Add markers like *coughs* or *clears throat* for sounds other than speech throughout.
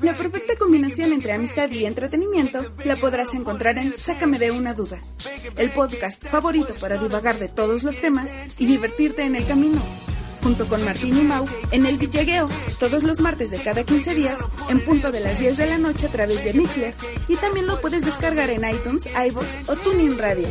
La perfecta combinación entre amistad y entretenimiento la podrás encontrar en Sácame de una duda, el podcast favorito para divagar de todos los temas y divertirte en el camino. Junto con Martín y Mau en el Villegueo, todos los martes de cada 15 días, en punto de las 10 de la noche a través de Mixler, y también lo puedes descargar en iTunes, iVoox o TuneIn Radio.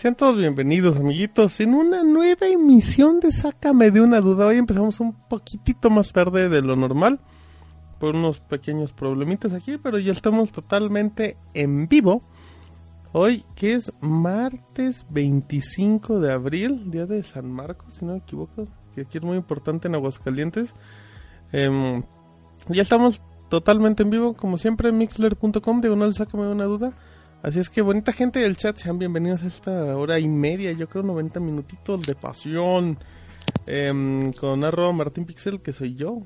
Sean todos bienvenidos, amiguitos, en una nueva emisión de Sácame de una duda. Hoy empezamos un poquitito más tarde de lo normal, por unos pequeños problemitas aquí, pero ya estamos totalmente en vivo. Hoy, que es martes 25 de abril, día de San Marcos, si no me equivoco, que aquí es muy importante en Aguascalientes. Em, ya estamos totalmente en vivo, como siempre, mixler.com, diagonal, sácame de una duda. Así es que bonita gente del chat, sean bienvenidos a esta hora y media, yo creo 90 minutitos de pasión. Em, con arroba Martín Pixel, que soy yo.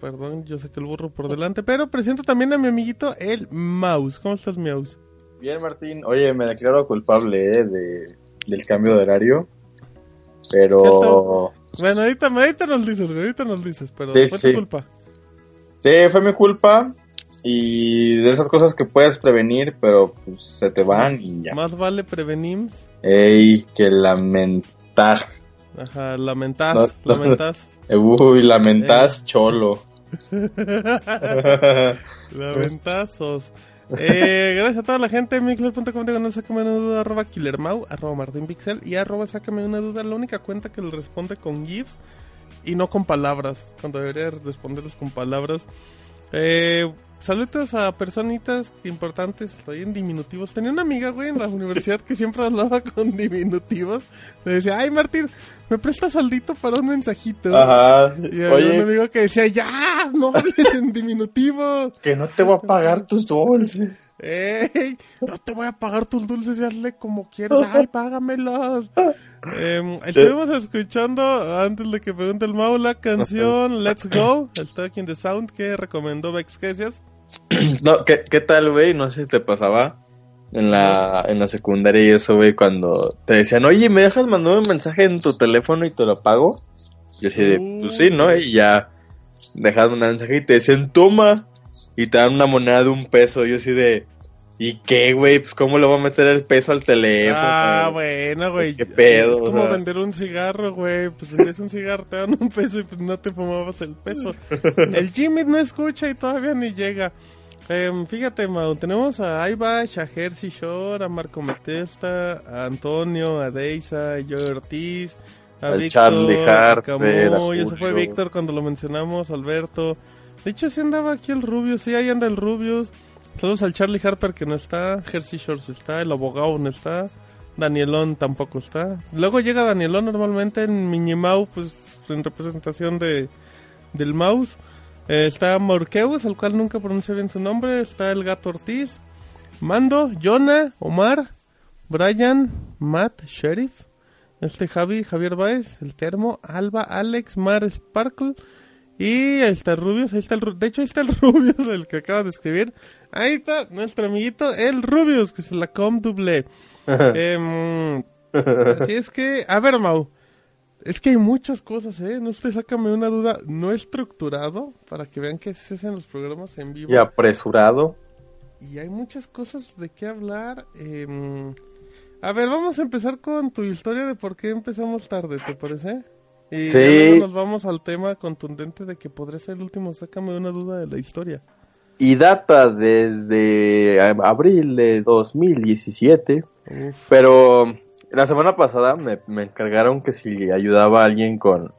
Perdón, yo sé que el burro por delante, pero presento también a mi amiguito el Mouse. ¿Cómo estás, Mouse? Bien, Martín. Oye, me declaro culpable eh, de, del cambio de horario. Pero. Bueno, ahorita, ahorita nos dices, ahorita nos dices, pero Sí, fue sí. tu culpa. Sí, fue mi culpa. Y de esas cosas que puedes prevenir, pero pues se te van y ya. Más vale prevenims. Ey, que lamentar. Ajá, lamentás, No, no. lamentás. *laughs* Uy, lamentas cholo. *laughs* Lamentazos. Eh, gracias a toda la gente. Mixler.com digo, no sácame una duda. Arroba killermau, arroba martinpixel y arroba sácame una duda. La única cuenta que le responde con GIFs y no con palabras. Cuando debería responderles con palabras. Eh, saludos a personitas importantes. Estoy en diminutivos. Tenía una amiga, güey, en la universidad que siempre hablaba con diminutivos. Me decía, ay, Martín, ¿me prestas saldito para un mensajito? Ajá. Y había un Oye, amigo que decía, ya, no hables en diminutivo. que no te voy a pagar tus dulces. ¡Ey! No te voy a pagar tus dulces y hazle como quieras. *laughs* ¡Ay, págamelos! Em, estuvimos escuchando, antes de que pregunte el Mau, la canción *laughs* Let's Go, el Stuck in the Sound que recomendó Vex Quesias. *clears throat* No, ¿qué, qué tal, güey? No sé si te pasaba en la, en la secundaria y eso, güey, cuando te decían, oye, ¿me dejas mandar un mensaje en tu teléfono y te lo pago? Yo así de, pues sí, ¿no? Y ya dejas un mensaje y te decían, toma, y te dan una moneda de un peso. Yo así de, ¿y qué, güey? Pues cómo le voy a meter el peso al teléfono. Ah, bueno, güey. ¿Qué pedo, Es como o sea? vender un cigarro, güey. Pues vendías un cigarro, te dan un peso y pues no te fumabas el peso. *laughs* El Jimmy no escucha y todavía ni llega. Em, fíjate, Mau, tenemos a Aibash, a Jersey Shore, a Marco Metesta, a Antonio, a Deisa, a Joe Ortiz, a Al Víctor, Charlie a Harper, a Camuy, ese fue. Víctor cuando lo mencionamos, Alberto. De hecho, sí andaba aquí el Rubius, sí, ahí anda el Rubius. Saludos al Charlie Harper que no está, Jersey Shores está, el abogado no está, Danielón tampoco está. Luego llega Danielón normalmente en Minimau, pues en representación de del mouse. Eh, está Morqueus, el cual nunca pronuncio bien su nombre. Está el gato Ortiz, Mando, Jonah, Omar, Brian, Matt, Sheriff, este Javi, Javier Baez, el Termo, Alba, Alex, Mar Sparkle. Y ahí está el Rubius, ahí está el de hecho ahí está el *laughs* Rubius, el que acaba de escribir. Ahí está nuestro amiguito, el Rubius, que se la com doble. Em, así es que, a ver, Mau, es que hay muchas cosas, ¿eh? No usted sácame una duda no estructurado para que vean que se hacen los programas en vivo. Y apresurado. Y hay muchas cosas de qué hablar. em, a ver, vamos a empezar con tu historia de por qué empezamos tarde, ¿te parece? Y Sí. luego nos vamos al tema contundente de que podría ser el último. Sácame una duda de la historia. Y data desde eh, abril de 2017. Uf, Pero la semana pasada me, me encargaron que si ayudaba a alguien con,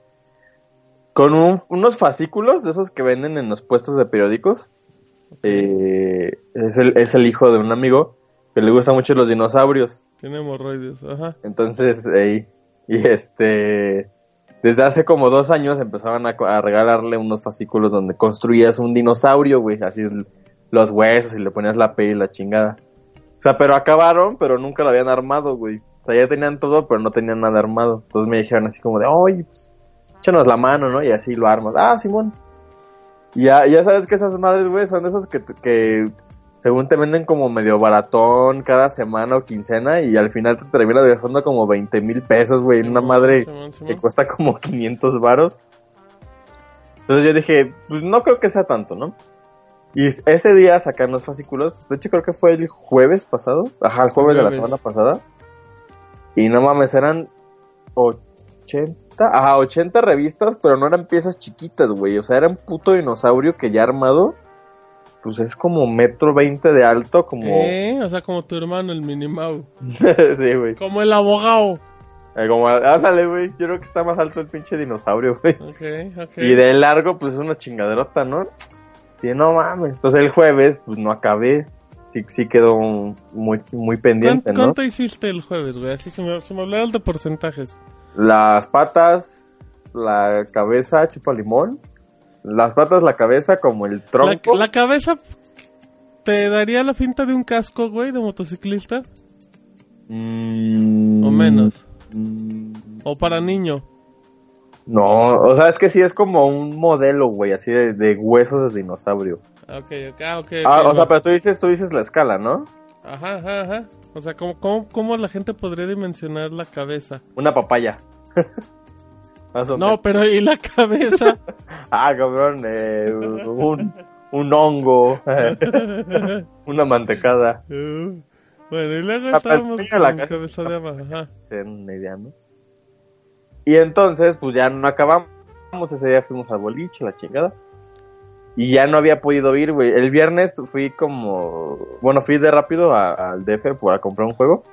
con un- unos fascículos de esos que venden en los puestos de periódicos. Eh, es, el, es el hijo de un amigo que le gustan mucho los dinosaurios. tiene hemorroides, ajá. Entonces, ey, y este, desde hace como dos años empezaban a, a regalarle unos fascículos donde construías un dinosaurio, güey, así los huesos y le ponías la piel y la chingada. O sea, pero acabaron, pero nunca lo habían armado, güey. O sea, ya tenían todo, pero no tenían nada armado. Entonces me dijeron así como de, oye, pues, échanos la mano, ¿no? Y así lo armas. Ah, Simón. Y ya, ya sabes que esas madres, güey, son esas que, que según te venden como medio baratón cada semana o quincena y al final te terminas gastando como 20 mil pesos, güey, en una madre Simón, Simón. que cuesta como 500 varos. Entonces yo dije, pues no creo que sea tanto, ¿no? Y ese día sacaron los fascículos, de hecho creo que fue el jueves pasado, ajá, el jueves de la semana pasada. Y no mames, eran 80, ajá, 80 revistas, pero no eran piezas chiquitas, güey, o sea, era un puto dinosaurio que ya armado, pues es como metro 20 de alto, como... Eh, o sea, como tu hermano, el Minimau. *laughs* sí, güey. Como el abogado. Eh, como, ándale, güey, yo creo que está más alto el pinche dinosaurio, güey. Ok, ok. Y de largo, pues es una chingaderota, ¿no? Sí, no mames. Entonces el jueves, pues no acabé. Sí, sí quedó muy, muy pendiente, ¿Cuánto, ¿no? cuánto hiciste el jueves, güey? Así se me, se me hablaron de porcentajes. Las patas, la cabeza, chupa limón. Las patas, la cabeza, como el tronco. la cabeza te daría la finta de un casco, güey, de motociclista. Mm, O menos. mm, O para niño. no, o sea, es que sí es como un modelo, güey, así de, de huesos de dinosaurio. Ok, ok, ah, ok. Ah, ok, o sea, va. pero tú dices, tú dices la escala, ¿no? Ajá, ajá, ajá. O sea, ¿cómo, cómo, cómo la gente podría dimensionar la cabeza? Una papaya. *laughs* No, pero ¿y la cabeza? *laughs* Ah, cabrón, eh, un, un hongo, *laughs* una mantecada. Uh, bueno, y luego Ah, estábamos tenía la con cabeza. cabeza de ama. Ajá. se den una idea, ¿no? Y entonces, pues ya no acabamos. Ese día fuimos al boliche, la chingada. Y ya no había podido ir, güey. El viernes fui como. Bueno, fui de rápido al DF para comprar un juego.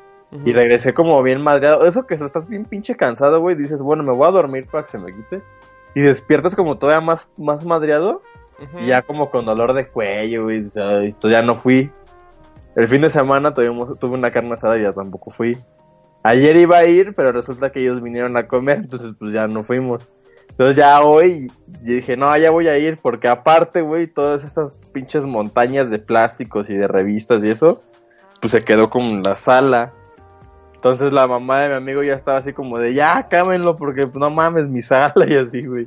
Y regresé como bien madreado. Eso que estás bien pinche cansado, güey. Dices, bueno, me voy a dormir para que se me quite. Y despiertas como todavía más, más madreado. Y ya como con dolor de cuello, güey. O sea, entonces ya no fui. El fin de semana tuvimos, tuve una carne asada y ya tampoco fui. Ayer iba a ir, pero resulta que ellos vinieron a comer, *laughs* entonces pues ya no fuimos. Entonces ya hoy dije, no, ya voy a ir, porque aparte, güey, todas esas pinches montañas de plásticos y de revistas y eso, pues se quedó como en la sala. Entonces la mamá de mi amigo ya estaba así como de, ya, cámenlo, porque pues, no mames, mi sala *laughs* y así, güey.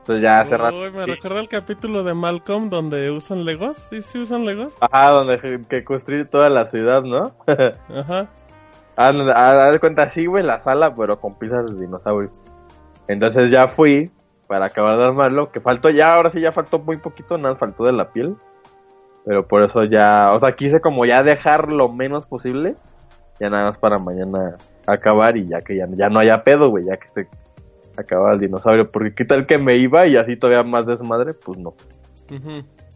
Entonces ya hace rato. Uy, me recuerda el capítulo de Malcolm donde usan Legos. ¿Sí, sí usan Legos? Ajá, donde que construir toda la ciudad, ¿no? *laughs* Ajá. Ah, no, a dar cuenta así, güey, la sala, pero con piezas de dinosaurio. Entonces ya fui para acabar de armarlo, que faltó ya, ahora sí ya faltó muy poquito, nada, faltó de la piel. Pero por eso ya, o sea, quise como ya dejar lo menos posible, ya nada más para mañana acabar y ya que ya, ya no haya pedo, güey, ya que esté acabado el dinosaurio, porque qué tal que me iba y así todavía más desmadre, pues no.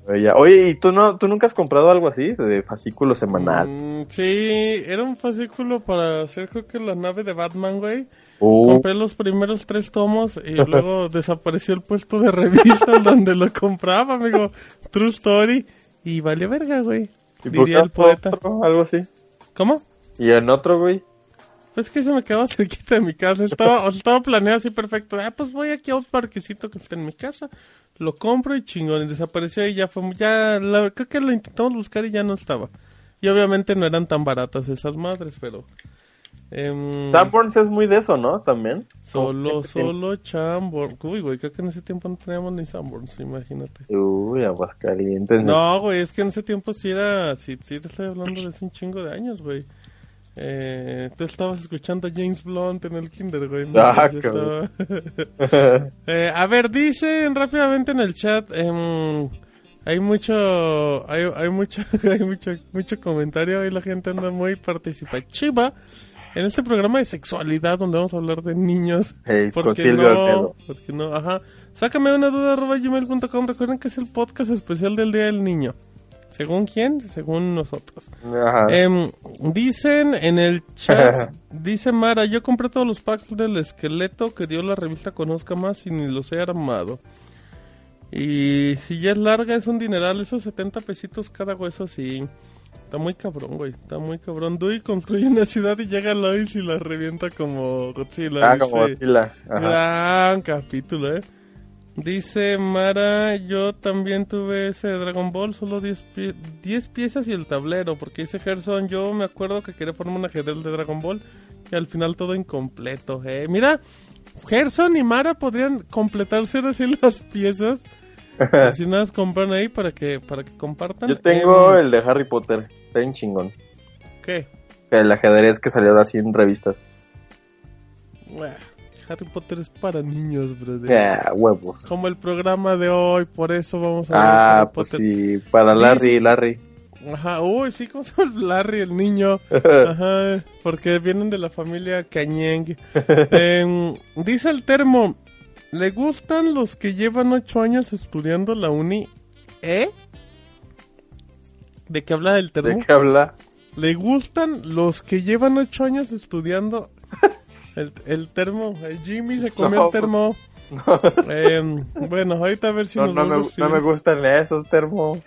Oye, ¿y tú no, tú nunca has comprado algo así, de fascículo semanal? Mm, sí, era un fascículo para hacer creo que la nave de Batman, güey. Uh, Compré los primeros tres tomos y *laughs* luego desapareció el puesto de revistas donde lo compraba, amigo. True Story. Y valió verga, güey. ¿y Diría el poeta. otro, algo así? ¿Cómo? ¿Y en otro, güey? Pues que se me quedaba *laughs* cerquita de mi casa. Estaba, o sea, estaba planeado así perfecto. Ah, pues voy aquí a un parquecito que está en mi casa. Lo compro y chingón. Y desapareció y ya fue. Ya, la- creo que lo intentamos buscar y ya no estaba. Y obviamente no eran tan baratas esas madres, pero. em, Sanborns es muy de eso, ¿no? También. Solo, solo Chamborn. Uy, güey, creo que en ese tiempo no teníamos ni Sanborns, imagínate. Uy, Aguascalientes. No, güey, es que en ese tiempo sí era. Sí, sí te estoy hablando de hace un chingo de años, güey. Eh, tú estabas escuchando a James Blunt en el Kinder, güey. ¿no? Ah, estaba- *laughs* Eh, a ver, dicen rápidamente en el chat. em, hay mucho, hay, hay mucho, *laughs* hay mucho, mucho comentario. y la gente anda muy participativa en este programa de sexualidad donde vamos a hablar de niños. *laughs* Hey, ¿Por con qué Silvio no? Alpedo. ¿Por qué no? Ajá. Sácame una duda arroba gmail.com. Recuerden que es el podcast especial del Día del Niño. ¿Según quién? Según nosotros. Ajá. Em, dicen en el chat, *laughs* dice Mara, yo compré todos los packs del esqueleto que dio la revista Conozca Más y ni los he armado. Y si ya es larga es un dineral, esos 70 pesitos cada hueso, sí. Está muy cabrón, güey. Está muy cabrón. Dewey construye una ciudad y llega Lois y la revienta como Godzilla. ah, como. Godzilla. Ajá. Gran capítulo, eh. Dice Mara, yo también tuve ese Dragon Ball, solo 10 pie- 10 piezas y el tablero, porque dice Gerson, yo me acuerdo que quería formar un ajedrez de Dragon Ball y al final todo incompleto. Eh. Mira, Gerson y Mara podrían completarse ahora sí las piezas. *laughs* Así nada compran ahí para que, para que compartan. Yo tengo Em, el de Harry Potter. Está bien chingón. ¿Qué? El ajedrez que salió así en revistas. Harry Potter es para niños, brother. Ah, huevos. Como el programa de hoy, por eso vamos a ver Ah, Harry pues Potter. sí. Para Larry, Larry. Ajá, uy, sí, ¿cómo se llama Larry, el niño? *laughs* Ajá, porque vienen de la familia Cañeng. *laughs* Em, dice el termo, ¿le gustan los que llevan ocho años estudiando la uni? ¿Eh? ¿De qué habla el ¿De termo? qué habla? ¿Le gustan los que llevan ocho años estudiando *laughs* el, el termo? El Jimmy se comió No, el termo. Em, bueno, ahorita a ver si No, nos no, me, no me gustan esos termos.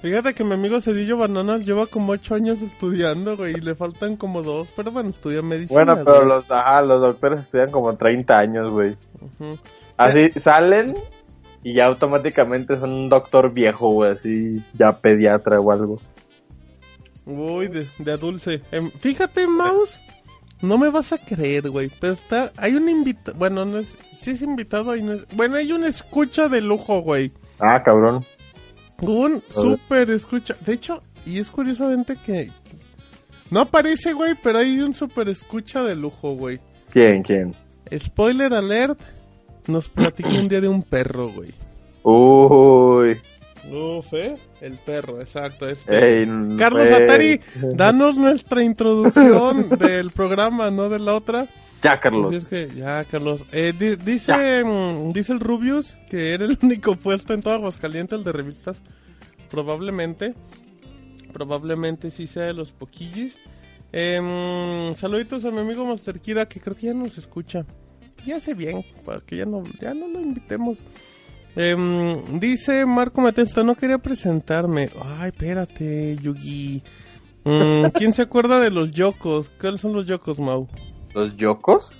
Fíjate que mi amigo Cedillo Bananas lleva como ocho años estudiando, güey, y le faltan como dos, pero bueno, estudia medicina. Bueno, pero güey. los, ajá, los doctores estudian como 30 años, güey. Así salen y ya automáticamente son un doctor viejo, güey, así ya pediatra o algo. Uy, de, de dulce. Em, fíjate, Mouse, no me vas a creer, güey, pero está, hay un invitado, bueno, no es, sí es invitado, y no es, bueno, hay un escucha de lujo, güey. Ah, cabrón. Un super escucha, de hecho, y es curiosamente que no aparece, güey, pero hay un super escucha de lujo, güey. ¿Quién, quién? Spoiler alert, nos platicó un día de un perro, güey. Uy. Uf, ¿eh? El perro, exacto. Es Ey, Carlos Atari, danos nuestra introducción *laughs* del programa, no de la otra. Ya, Carlos. es que, ya, Carlos. Eh, di- dice, mm, dice el Rubius que era el *laughs* único puesto en todo Aguascalientes, el de revistas. Probablemente. Probablemente sí sea de los poquillis. Em, saluditos a mi amigo Master Kira, que creo que ya nos escucha. Ya hace bien, para que ya no, ya no lo invitemos. Em, dice Marco Matesta, no quería presentarme. Ay, espérate, Yugi. Mm, *laughs* ¿Quién se acuerda de los yokos? ¿Cuáles son los yokos, Mau? ¿Los yocos?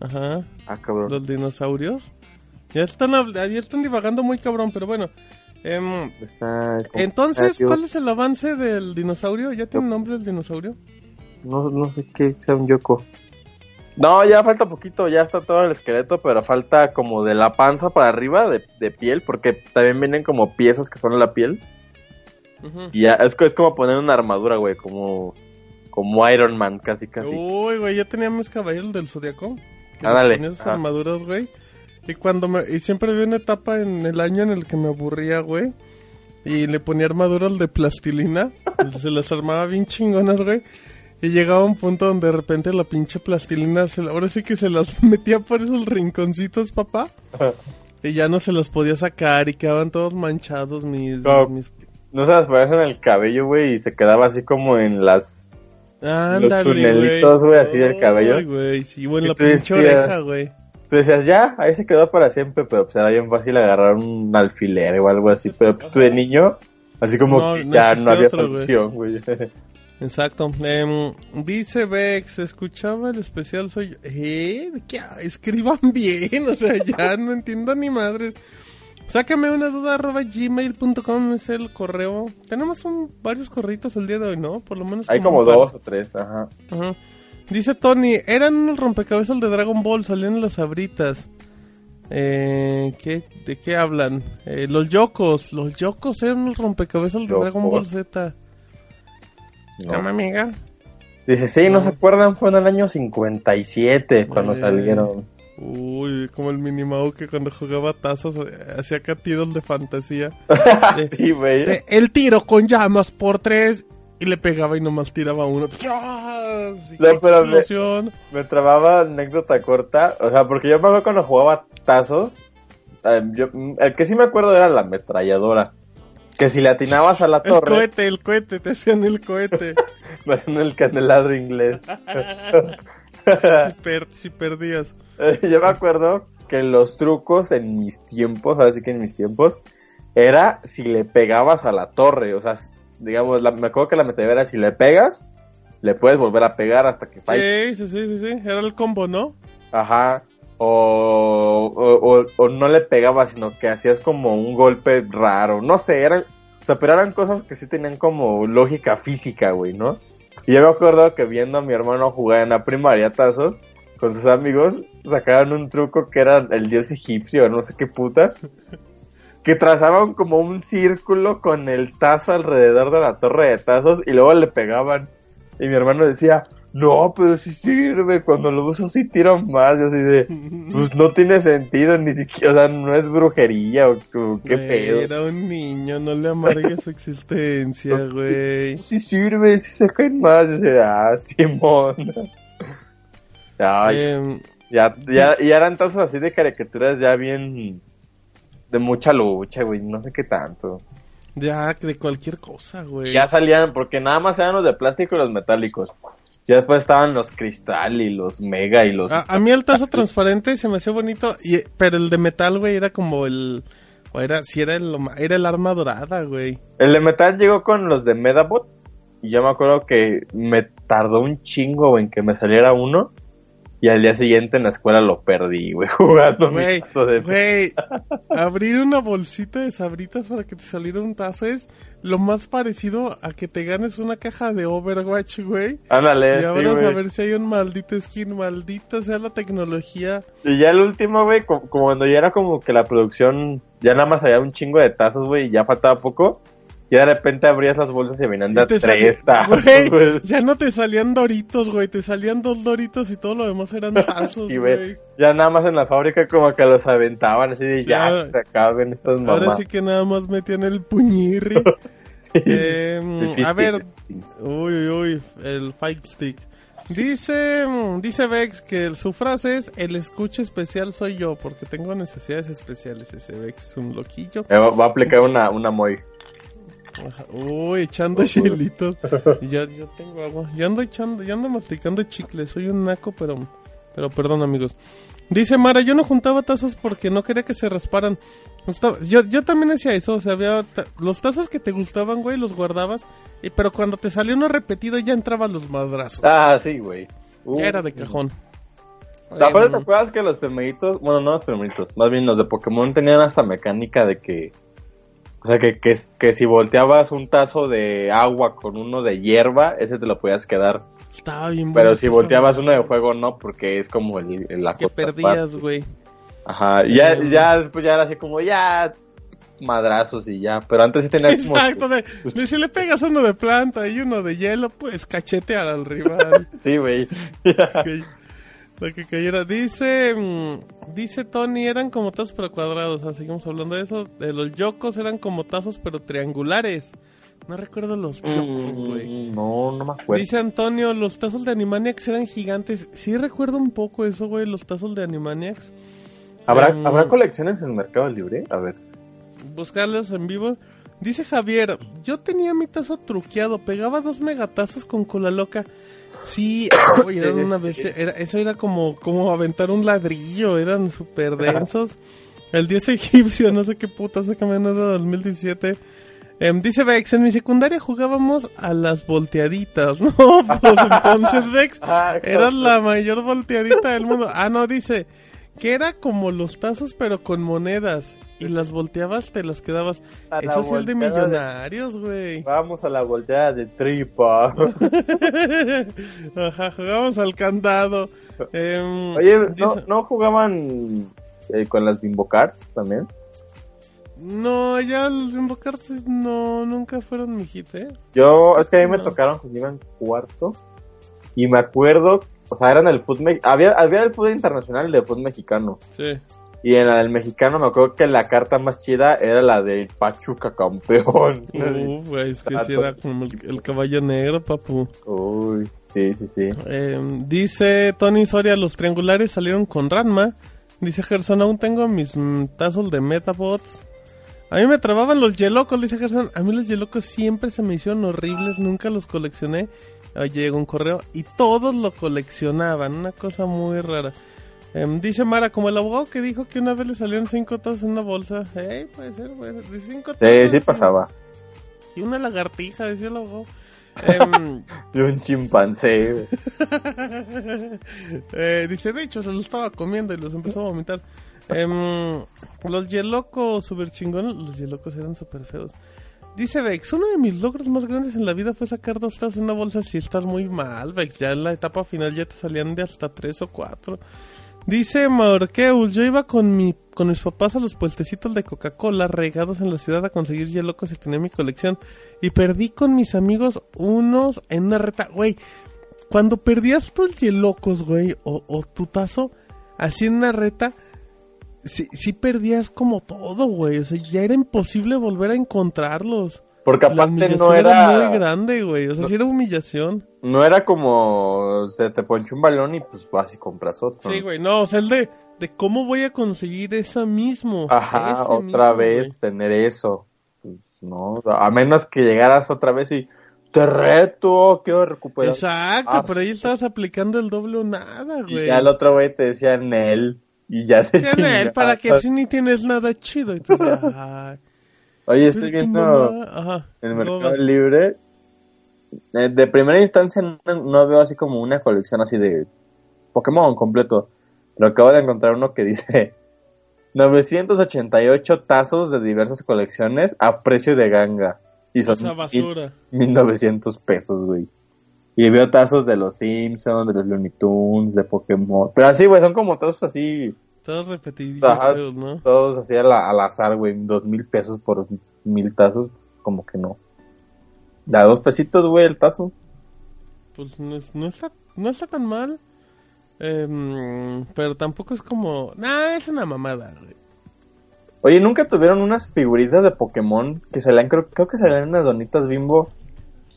Ajá. Ah, cabrón. Los dinosaurios. Ya están, ya están divagando muy cabrón, pero bueno. Em, entonces. ¿cuál es el avance del dinosaurio? ¿Ya tiene nombre el dinosaurio? No, no sé qué sea un yoco. No, ya falta poquito, ya está todo el esqueleto, pero falta como de la panza para arriba de, de piel, porque también vienen como piezas que son la piel. Y ya es, es como poner una armadura, güey, como, como Iron Man, casi casi. Uy, güey, ya tenía mis caballeros del zodiaco. Les ponía esas ajá. armaduras, güey. Y cuando me... Y siempre había una etapa en el año en el que me aburría, güey. Y le ponía armaduras de plastilina. *laughs* y se las armaba bien chingonas, güey. Y llegaba un punto donde de repente la pinche plastilina, se la- ahora sí que se las *laughs* metía por esos rinconcitos, papá. y ya no se las podía sacar y quedaban todos manchados mis... No. mis... No se las pones en el cabello, güey, y se quedaba así como en las... Ándale, tunelitos, güey, así del cabello. Ay, güey, sí, bueno, Y la pinche decías- oreja, güey. Tú decías, ya, ahí se quedó para siempre, pero pues era bien fácil agarrar un alfiler o algo así, pero pues, tú de niño, así como No, que no ya no había otro, solución, güey. *laughs* Exacto. Em, dice Vex, escuchaba el especial Soy yo. ¿Eh? ¿De qué? Escriban *laughs* bien, o sea, ya no entiendo ni madres. Sácame una duda arroba gmail.com es el correo. Tenemos un, varios correitos el día de hoy, ¿no? Por lo menos. Hay como par. dos o tres, ajá. Ajá. Dice Tony, eran unos rompecabezas de Dragon Ball, salían las abritas. Eh, ¿qué, ¿De qué hablan? Eh, los Yokos, los Yokos eran unos rompecabezas de. Dragon Ball Z. No. Amiga. Dice, sí, ¿no se acuerdan? Fue en el año 57 cuando salieron. Uy, como el Minimau que cuando jugaba tazos eh, hacía acá tiros de fantasía. Eh, *laughs* sí, güey. de, el tiro con llamas por tres y le pegaba y nomás tiraba uno. Y No, pero me- trababa anécdota corta. O sea, porque yo me acuerdo cuando jugaba tazos. eh, yo- el que sí me acuerdo era la ametralladora. Que si le atinabas a la El torre, cohete, el cohete, te hacían el cohete. *laughs* me hacían el candelabro inglés. si, per- si perdías. Eh, yo me acuerdo que los trucos en mis tiempos, ahora sí que en mis tiempos, era si le pegabas a la torre. O sea, digamos, la- me acuerdo que la metralladora era si le pegas, le puedes volver a pegar hasta que falle. Sí, sí, sí, sí, sí. Era el combo, ¿no? Ajá. O, o, o- no le pegabas, sino que hacías como un golpe raro. No sé, eran, o sea, pero eran cosas que sí tenían como lógica física, güey, ¿no? Y yo me acuerdo que viendo a mi hermano jugar en la primaria tazos con sus amigos, sacaron un truco que era el dios egipcio, no sé qué putas, que trazaban como un círculo con el tazo alrededor de la torre de tazos y luego le pegaban. Y mi hermano decía, no, pero sí sirve, cuando lo uso sí tiran más, y así de, *laughs* pues no tiene sentido, ni siquiera, o sea, no es brujería o, o qué Güey, pedo. Era un niño, no le amargues su *laughs* existencia, güey. Sí sirve, sí se caen más, y dice, ah, Simón. *laughs* Ay, Em, ya, ya, ya eran tazos así de caricaturas ya bien de mucha lucha, güey, no sé qué tanto. ya, de cualquier cosa, güey. Ya salían, porque nada más eran los de plástico y los metálicos. Ya después estaban los cristal y los mega y los... A, a mí el tazo transparente se me hacía bonito, y, pero el de metal, güey, era como el... O era, si era el, era el arma dorada, güey. El de metal llegó con los de Medabots. Y yo me acuerdo que me tardó un chingo en que me saliera uno. Y al día siguiente en la escuela lo perdí, güey, *laughs* jugando Güey, de... güey, *laughs* abrir una bolsita de sabritas para que te saliera un tazo es lo más parecido a que te ganes una caja de Overwatch, güey. Ándale, Y sí, ahora güey. a ver si hay un maldito skin, maldita sea la tecnología. Y ya el último, güey, co- como cuando ya era como que la producción, ya nada más había un chingo de tazos, güey, y ya faltaba poco. Y de repente abrías las bolsas y venían de tres tazos, güey, ya no te salían doritos, güey, te salían dos doritos y todo lo demás eran *laughs* tazos, güey. ya nada más en la fábrica como que los aventaban así de Sí, ya, ahora- que se acaben estos mamás. Ahora sí que nada más metían el puñirri. *laughs* Sí. Em, a ver, uy, uy, uy, el fight stick. Dice, dice Vex que su frase es el escuche especial soy yo porque tengo necesidades especiales. Ese Vex es un loquillo. Va va a aplicar una, una muy. Uy, echando *laughs* chilitos. *laughs* Yo, yo tengo agua. Yo ando echando, yo ando masticando chicle. Soy un naco, pero, pero perdón, amigos. Dice Mara, yo no juntaba tazos porque no quería que se rasparan. Yo, yo también hacía eso, o sea, había ta- los tazos que te gustaban, güey, los guardabas. y- pero cuando te salió uno repetido ya entraban los madrazos. Ah, sí, güey. Uh, ya era de cajón. Aparte, Em, ¿te acuerdas que los primeritos, bueno, no los primeritos, más bien los de Pokémon tenían hasta mecánica de que, o sea, que, que, que si volteabas un tazo de agua con uno de hierba, ese te lo podías quedar. estaba bien Pero si volteabas uno de fuego, no, porque es como el, el la Que perdías, güey. Ajá, y ya, ya después ya era así como, ya, madrazos y ya, pero antes sí tenías como... Exacto, de, de si le pegas uno de planta y uno de hielo, pues cachetear al rival. *laughs* Sí, güey. *laughs* que, lo que cayera. Dice, mm, dice Tony, eran como tazos pero cuadrados. Ah, seguimos hablando de eso. De los yocos eran como tazos pero triangulares. No recuerdo los yocos, güey. Mm, no, no me acuerdo. Dice Antonio, los tazos de Animaniacs eran gigantes. Sí recuerdo un poco eso, güey, los tazos de Animaniacs. ¿Habrá, Em, ¿Habrá colecciones en Mercado Libre? A ver. buscarlos en vivo. Dice Javier, yo tenía mi tazo truqueado, pegaba dos megatazos con cola loca. Sí, *coughs* oye, eran una bestia. Era, eso era como, como aventar un ladrillo, eran súper densos. El 10 egipcio, no sé qué puta, sácame una de 2017. Em, dice Vex, en mi secundaria jugábamos a las volteaditas, *laughs* ¿no? Pues entonces *laughs* Vex Ah, era la mayor volteadita del mundo. Ah, no, dice que era como los tazos pero con monedas. Y las volteabas, te las quedabas. A Eso es volteada de- millonarios, güey. Vamos a la volteada de tripa. *laughs* Ajá, jugábamos al candado. Em, Oye, ¿no, dice- ¿no jugaban eh, con las Bimbo Cards también? No, ya los Rainbow Cards no, nunca fueron mi hit, ¿eh? Yo, es que a mí me tocaron cuando iba en cuarto. Y me acuerdo, o sea, eran el fútbol. Había, había el fútbol internacional y el fútbol mexicano. Sí. Y en la del mexicano me acuerdo que la carta más chida era la del Pachuca campeón. *laughs* Güey, es que sí era como el, el caballo negro, papu. Uy, sí, sí, sí. Em, dice Tony Soria, los triangulares salieron con Ranma. Dice Gerson, aún tengo mis mm, tazos de Metabots. A mí me trababan los Yelocos, dice Gerson. A mí los Yelocos siempre se me hicieron horribles, nunca los coleccioné. Llegó un correo y todos lo coleccionaban, una cosa muy rara. Em, dice Mara, como el abogado que dijo que una vez le salieron cinco tazos en una bolsa. Ey, puede ser, puede ser. Cinco Sí, tazos sí y- pasaba. Y una lagartija, decía el abogado. *laughs* Em, Y un chimpancé. *laughs* Eh, dice, de hecho, se los estaba comiendo y los empezó a vomitar. Em, los yelocos super chingones, los yelocos eran super feos. Dice Vex, uno de mis logros más grandes en la vida fue sacar dos tazas en una bolsa si estás muy mal, Vex. Ya en la etapa final ya te salían de hasta tres o cuatro. Dice Maorkeus, yo iba con mi con mis papás a los puestecitos de Coca-Cola regados en la ciudad a conseguir yelocos y tenía mi colección. Y perdí con mis amigos unos en una reta. Güey, cuando perdías tus yelocos, güey, o, o tu tazo, así en una reta, sí, sí perdías como todo, güey. O sea, ya era imposible volver a encontrarlos. Porque La aparte humillación no era era. muy grande, güey. O sea, sí era humillación. No era como se te ponchó un balón y pues vas y compras otro. Sí, güey, no, o sea, el de, de cómo voy a conseguir eso mismo. Ajá, otra mismo, vez tener eso. Pues no, a menos que llegaras otra vez y te reto, quiero recuperar. Exacto, Ah, pero ahí estabas aplicando el doble o nada, Y güey. ya el otro güey te decía Nel y ya se Decían a él, para que si ni tienes nada chido. Y tú *laughs* Oye, pues, estoy viendo Ajá. en el Mercado Libre. eh, De primera instancia no, no veo así como una colección así de Pokémon completo. Pero acabo de encontrar uno que dice *laughs* 988 tazos de diversas colecciones a precio de ganga. Y son Esa basura. 1900 pesos, güey. Y veo tazos de los Simpsons, de los Looney Tunes, de Pokémon. Pero así, güey, son como tazos así, Todos feos, ¿no? todos así al, al azar, güey. Dos mil pesos por mil tazos. como que no. Da dos pesitos, güey, el tazo. Pues no, es- no está, no está tan mal. Em, pero tampoco es como... Nah, es una mamada, güey. Oye, ¿nunca tuvieron unas figuritas de Pokémon que salían, creo, creo que salían unas donitas bimbo?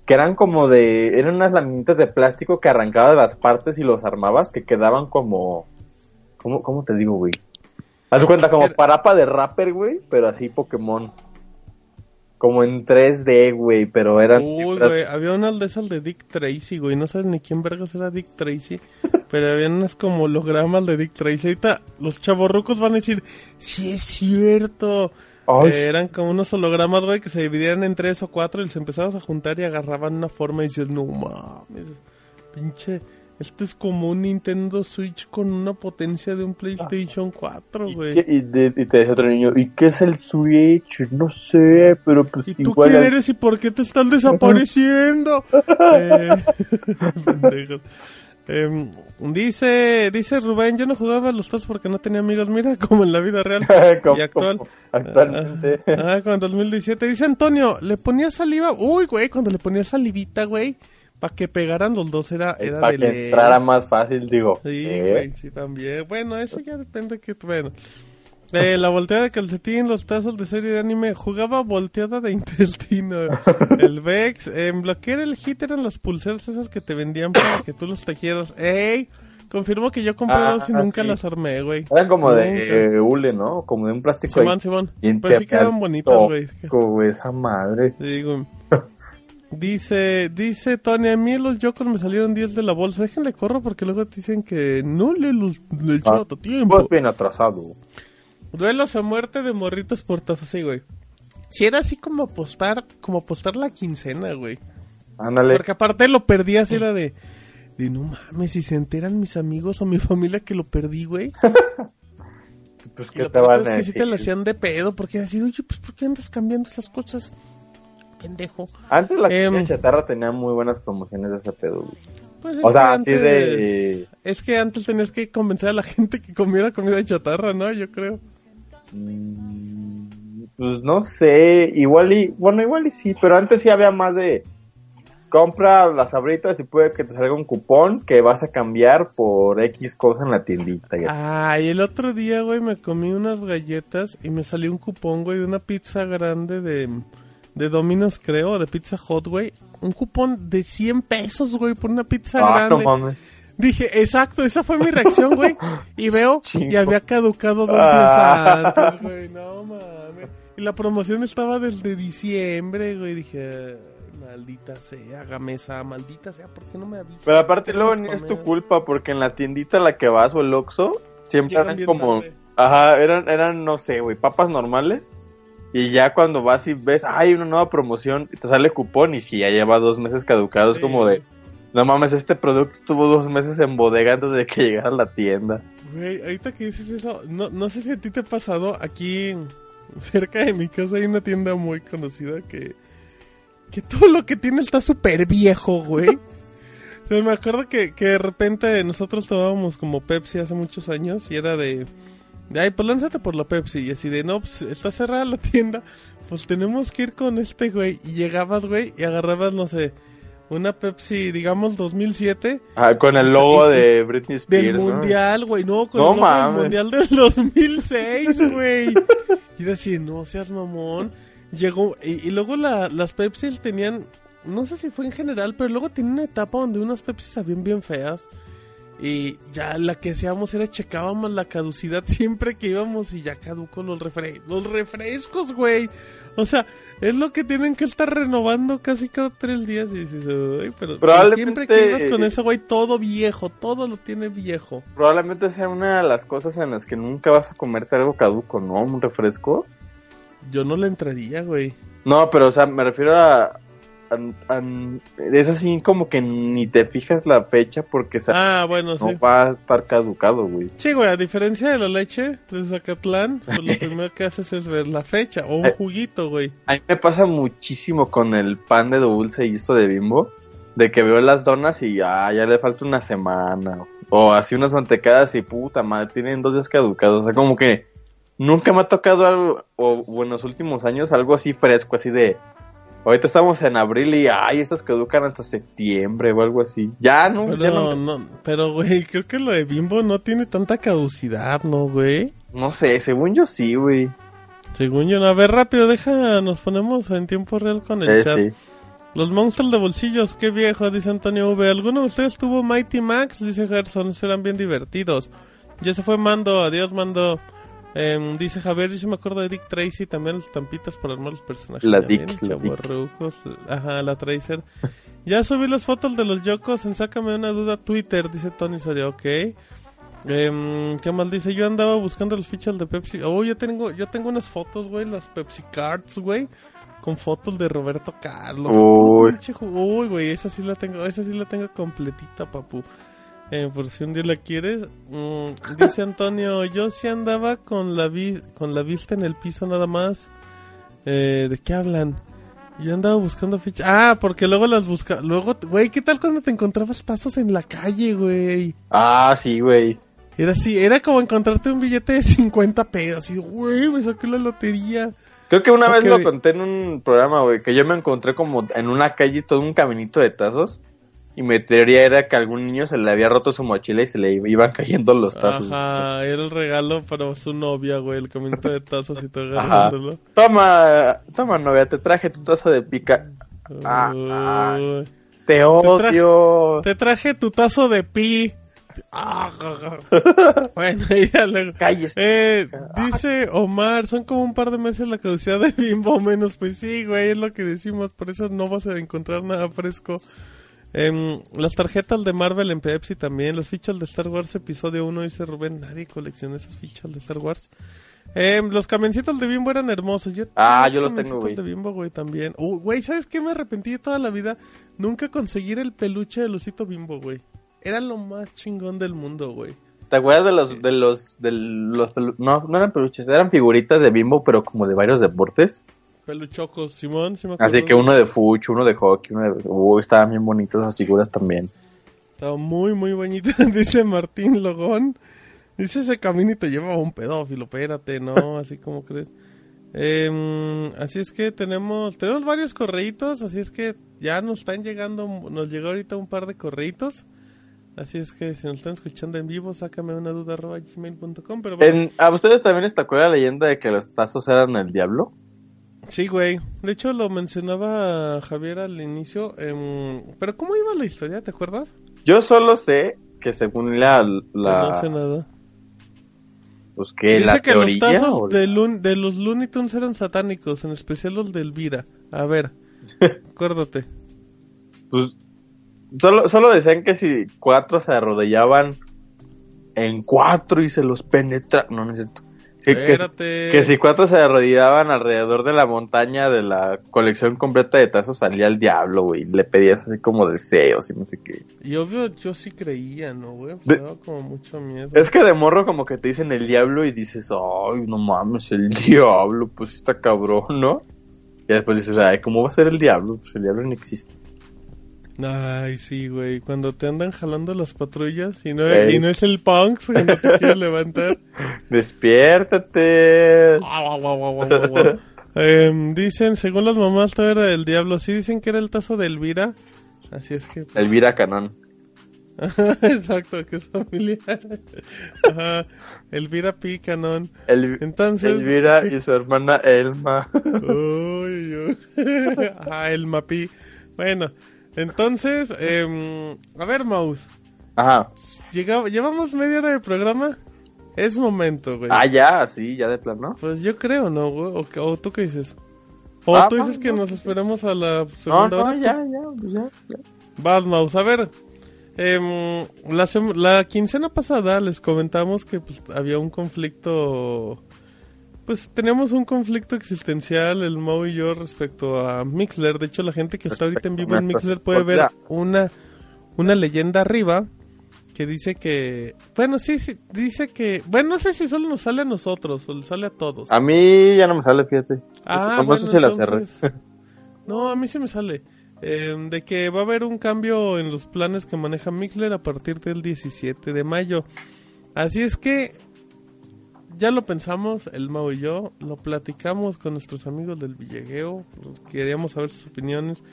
Que eran como de, eran unas laminitas de plástico que arrancabas las partes y los armabas, que quedaban como, ¿cómo, cómo te digo, güey? Haz cuenta, como parapa de rapper, güey, pero así Pokémon. Como en 3D, güey, pero eran... Uy, güey, había unas de esas de Dick Tracy, güey. No sabes ni quién vergas era Dick Tracy. *laughs* pero había unas como hologramas de Dick Tracy. Ahorita los chavorrucos van a decir, sí es cierto. Eh, eran como unos hologramas, güey, que se dividían en tres o cuatro y los empezabas a juntar y agarraban una forma y dices, no mames, pinche, esto es como un Nintendo Switch con una potencia de un PlayStation 4, ¿Y, güey. y te decía otro niño, ¿y qué es el Switch? No sé, pero pues ¿Y tú igual... quién al- eres y por qué te están desapareciendo? *laughs* Eh. *laughs* Em, dice, dice Rubén, yo no jugaba a los tazos porque no tenía amigos, mira, *laughs* como en la vida real y actual. actualmente. Ah, como en 2017. Dice Antonio, le ponía saliva. Uy, güey, cuando le ponía salivita, güey, para que pegaran los dos era, era para que ley. entrara más fácil, digo. Sí, ¿eh? güey, sí, también. Bueno, eso ya depende que... Bueno. Eh, la volteada de calcetín, los tazos de serie de anime. Jugaba volteada de intestino. *laughs* El Vex. En lo que era el hit eran las pulseras esas que te vendían para que tú los tejieras. ¡Ey! Confirmo que yo compré Ah, dos y nunca sí. las armé, güey. Eran como Nunca. de eh, hule, ¿no? Como de un plástico. Simón, ahí. Simón. Pero sí quedaban bonitas, güey. güey, esa madre. Digo, *laughs* dice, dice Tony, a mí los Jokers me salieron 10 de la bolsa. Déjenle corro porque luego te dicen que no le los le echó Ah, tiempo. Pues bien atrasado. Duelos a muerte de morritos por tazos, sí, güey. Si era así como apostar, como apostar la quincena, güey. Ándale. Porque aparte lo perdí así era de, de no mames, si se enteran mis amigos o mi familia que lo perdí, güey. *laughs* Pues Y que lo te van es a que sí te la hacían de pedo porque así, oye, pues ¿por qué andas cambiando esas cosas? Pendejo. Antes la Em, comida chatarra tenía muy buenas promociones de ese pedo, güey. Pues es O sea, así de... Es que antes tenías que convencer a la *laughs* gente que comiera comida chatarra, ¿no? Yo creo. mm, Pues no sé, igual y... Bueno, igual y sí, pero antes sí había más de... Compra las abritas y puede que te salga un cupón que vas a cambiar por X cosa en la tiendita. y así. Ay, el otro día, güey, me comí unas galletas y me salió un cupón, güey, de una pizza grande de, de Domino's, creo, de Pizza Hot, güey. Un cupón de 100 pesos, güey, por una pizza Ah, no grande. mames. Dije, exacto, esa fue mi reacción, güey. *laughs* Y veo, y había caducado dos días antes, güey. No mames. Y la promoción estaba desde diciembre, güey. Dije, "Ay, maldita sea, gamesa, maldita sea, ¿por qué no me avisas? Pero aparte ¿Qué luego ni es tu culpa porque en la tiendita a la que vas o el Oxxo siempre Llegan eran como... tarde. Ajá, eran, eran, no sé, güey, papas normales. Y ya cuando vas y ves, hay una nueva promoción, y te sale cupón y si ya lleva dos meses caducados, Sí. como de, no mames, este producto tuvo dos meses en bodega antes de que *laughs* llegara a la tienda. Güey, ahorita que dices eso, no, no sé si a ti te ha pasado, aquí cerca de mi casa hay una tienda muy conocida que, que todo lo que tiene está súper viejo, güey. O sea, me acuerdo que, que de repente nosotros tomábamos como Pepsi hace muchos años y era de, de ay, pues lánzate por la Pepsi y así de, no, pues está cerrada la tienda, pues tenemos que ir con este güey y llegabas, güey, y agarrabas, no sé, una Pepsi, digamos, 2007 Ah, con el logo de Britney Spears. del ¿no? mundial, güey, no, con No el logo del mundial del 2006, güey. Y era así, no seas mamón. Llegó, y, y luego la- las Pepsi tenían, no sé si fue en general, pero luego tenía una etapa donde unas Pepsi sabían bien feas. Y ya la que hacíamos era checábamos la caducidad *laughs* siempre que íbamos y ya caducó los, refre los refrescos, güey. O sea, es lo que tienen que estar renovando casi cada tres días. Y dices, "Ay, pero, pero Probablemente- siempre que ibas con eso, güey, todo viejo, todo lo tiene viejo. Probablemente sea una de las cosas en las que nunca vas a comerte algo caduco, ¿no? Un refresco. Yo no le entraría, güey. No, pero o sea, me refiero a... es así como que ni te fijas la fecha porque Ah, bueno, sí. no va a estar caducado, güey. Sí, güey, a diferencia de la leche de Zacatlán, pues lo *laughs* primero que haces es ver la fecha o un juguito, güey. A mí me pasa muchísimo con el pan de dulce y esto de bimbo, de que veo las donas y ah, ya le falta una semana, o así unas mantecadas y puta madre, tienen dos días caducados, o sea, como que nunca me ha tocado algo, o, o en los últimos años, algo así fresco, así de, Ahorita estamos en abril y ay, esas caducan hasta septiembre o algo así. Ya no, ya Pero, no, no, pero, güey, creo que lo de Bimbo no tiene tanta caducidad, ¿no, güey? no sé, según yo sí, güey. Según yo, no. a ver, rápido, deja, nos ponemos en tiempo real con el Eh, chat. sí. Los monstruos de bolsillos, qué viejo, dice Antonio V. ¿Alguno de ustedes tuvo Mighty Max? Dice Gerson, serán bien divertidos. Ya se fue Mando, adiós Mando. Em, dice Javier, yo me acuerdo de Dick Tracy, también los tampitas para armar los personajes. La Dick, ven, la Dick. Ajá, la Tracer. *laughs* ya subí las fotos de los Yokos en Sácame una duda Twitter, dice Tony Soria, ok. Em, ¿Qué más dice? Yo andaba buscando los fichas de Pepsi. Oh, yo tengo, yo tengo unas fotos, güey, las Pepsi Cards, güey. Con fotos de Roberto Carlos. Uy, güey, esa sí la tengo, esa sí la tengo completita, papu. Eh, por si un día la quieres. Mm, dice Antonio, yo sí andaba con la, vi con la vista en el piso nada más. Eh, ¿De qué hablan? Yo andaba buscando fichas. Ah, porque luego las busca. Luego, güey, ¿qué tal cuando te encontrabas tazos en la calle, güey? Ah, sí, güey. Era así, era como encontrarte un billete de 50 pesos. Y, güey, me saqué la lotería. Creo que una vez lo conté en un programa, güey, que yo me encontré como en una calle todo un caminito de tazos. Y mi teoría era que a algún niño se le había roto su mochila y se le iban cayendo los tazos. Ajá, era el regalo para su novia, güey, el caminito de tazos y todo *laughs* Ajá. agarrándolo. Toma, toma novia, te traje tu tazo de pica. Ah, ah. Te odio. Te traje tu tazo de pi. Ah, *laughs* bueno, ya luego. Cállese. Eh, dice Omar, son como un par de meses la caducidad de Bimbo menos. Pues sí, güey, es lo que decimos. Por eso no vas a encontrar nada fresco. Em, las tarjetas de Marvel en Pepsi también. Las fichas de Star Wars Episodio 1, dice Rubén. Nadie colecciona esas fichas de Star Wars. Em, los camioncitos de Bimbo eran hermosos. Yo Ah, yo los tengo, güey. de Bimbo, güey, también. Uh, güey, ¿sabes qué? Me arrepentí de toda la vida. Nunca conseguir el peluche de Lucito Bimbo, güey. Era lo más chingón del mundo, güey. ¿Te acuerdas de los, de los, de los, no, no eran peluches, eran figuritas de bimbo, pero como de varios deportes? Peluchocos, Simón, sí me acuerdo. Así que uno de fucho, uno de hockey, uno de, uy, estaban bien bonitas esas figuras también. Estaba muy, muy bonita, *laughs* dice Martín Logón. Dice ese camino y te lleva a un pedófilo, espérate, ¿no? *laughs* Así como crees. Em, así es que tenemos, tenemos varios correitos, así es que ya nos están llegando, nos llegó ahorita un par de correitos. Así es que si nos están escuchando en vivo, sácame una duda arroba gmail.com. Pero bueno, En- ¿A ustedes también les tocó la leyenda de que los tazos eran el diablo? Sí, güey. De hecho, lo mencionaba Javier al inicio. em, pero ¿cómo iba la historia? ¿Te acuerdas? Yo solo sé que según la, la No sé nada. pues que Dice la que teoría los tazos de, Loon- de los Looney Tunes eran satánicos, en especial los de Elvira. A ver, *laughs* acuérdate. pues, solo, solo decían que si cuatro se arrodillaban en cuatro y se los penetra, no, no es cierto. Que, que- si cuatro se arrodillaban alrededor de la montaña de la colección completa de tazos salía el diablo, güey. Le pedías así como deseos y no sé qué. Y obvio, yo sí creía, ¿no, güey? Me daba como mucho miedo. Es que de morro como que te dicen el diablo y dices, ay, no mames, el diablo, pues está cabrón, ¿no? Y después dices, ay, ¿cómo va a ser el diablo? Pues el diablo no existe. Ay, sí, güey. Cuando te andan jalando las patrullas y no, y no es el punks que no te *laughs* quiere levantar. Despiértate. Em, dicen, según las mamás, todo era del diablo. Sí, dicen que era el tazo de Elvira. Así es que Elvira Canón. *laughs* Exacto, que es familiar. *laughs* Ajá. Elvira P. Canon. El, Entonces. Elvira y su hermana Elma. Uy, uy. Ah, el Mapi. Bueno, entonces, em, a ver, Mouse. Ajá. llevamos media hora de programa. Es momento, güey. Ah, ya, sí, ya de plano. Pues yo creo, ¿no, güey? ¿O, o tú qué dices? ¿O Ah, tú dices que no. nos esperemos a la No, segunda no, hora? ya, ya, pues ya, ya. Vas, Mouse. A ver, em, la, la quincena pasada les comentamos que pues, había un conflicto. Pues teníamos un conflicto existencial, el Mo y yo, respecto a Mixler. De hecho, la gente que está ahorita en vivo en Mixler puede ver una, una leyenda arriba que dice que. Bueno, sí, sí, dice que. Bueno, no sé si solo nos sale a nosotros o le sale a todos. A mí ya no me sale, fíjate. Ah, bueno, eso se la entonces- No, a mí sí me sale. Eh, de que va a haber un cambio en los planes que maneja Mixler a partir del 17 de mayo. Así es que ya lo pensamos, el Mau y yo, lo platicamos con nuestros amigos del Villegueo, queríamos saber sus opiniones,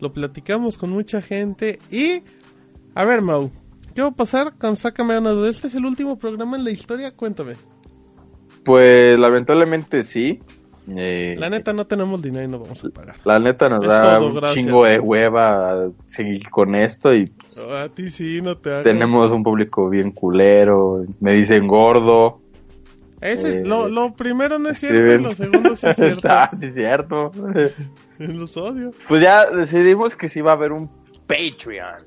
lo platicamos con mucha gente y... A ver, Mau, ¿qué va a pasar con Sácame una duda? Este es el último programa en la historia, cuéntame. Pues lamentablemente sí. Eh, La neta no tenemos dinero y no vamos a pagar. la neta nos Es da todo, un gracias. chingo de hueva seguir con esto y a ti sí, no te hago. tenemos un público bien culero. Me dicen gordo. Ese, eh, lo, lo primero no es cierto y lo segundo sí es *laughs* cierto. ah, sí es cierto. *laughs* Los odio. Pues ya decidimos que sí va a haber un Patreon.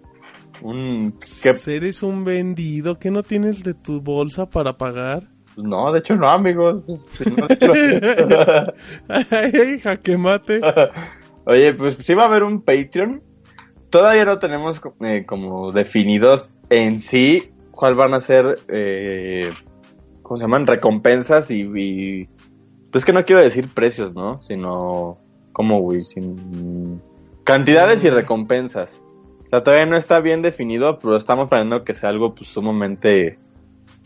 Un que Eres un vendido que no tienes de tu bolsa para pagar. pues no, de hecho no, amigos. *laughs* Ay, jaque mate. Oye, pues sí va a haber un Patreon. Todavía no tenemos eh, como definidos en sí cuál van a ser, eh, ¿cómo se llaman? Recompensas y, y- Pues que no quiero decir precios, ¿no? Sino, ¿cómo, güey? Sin... Cantidades y recompensas. O sea, todavía no está bien definido, pero estamos planeando que sea algo pues sumamente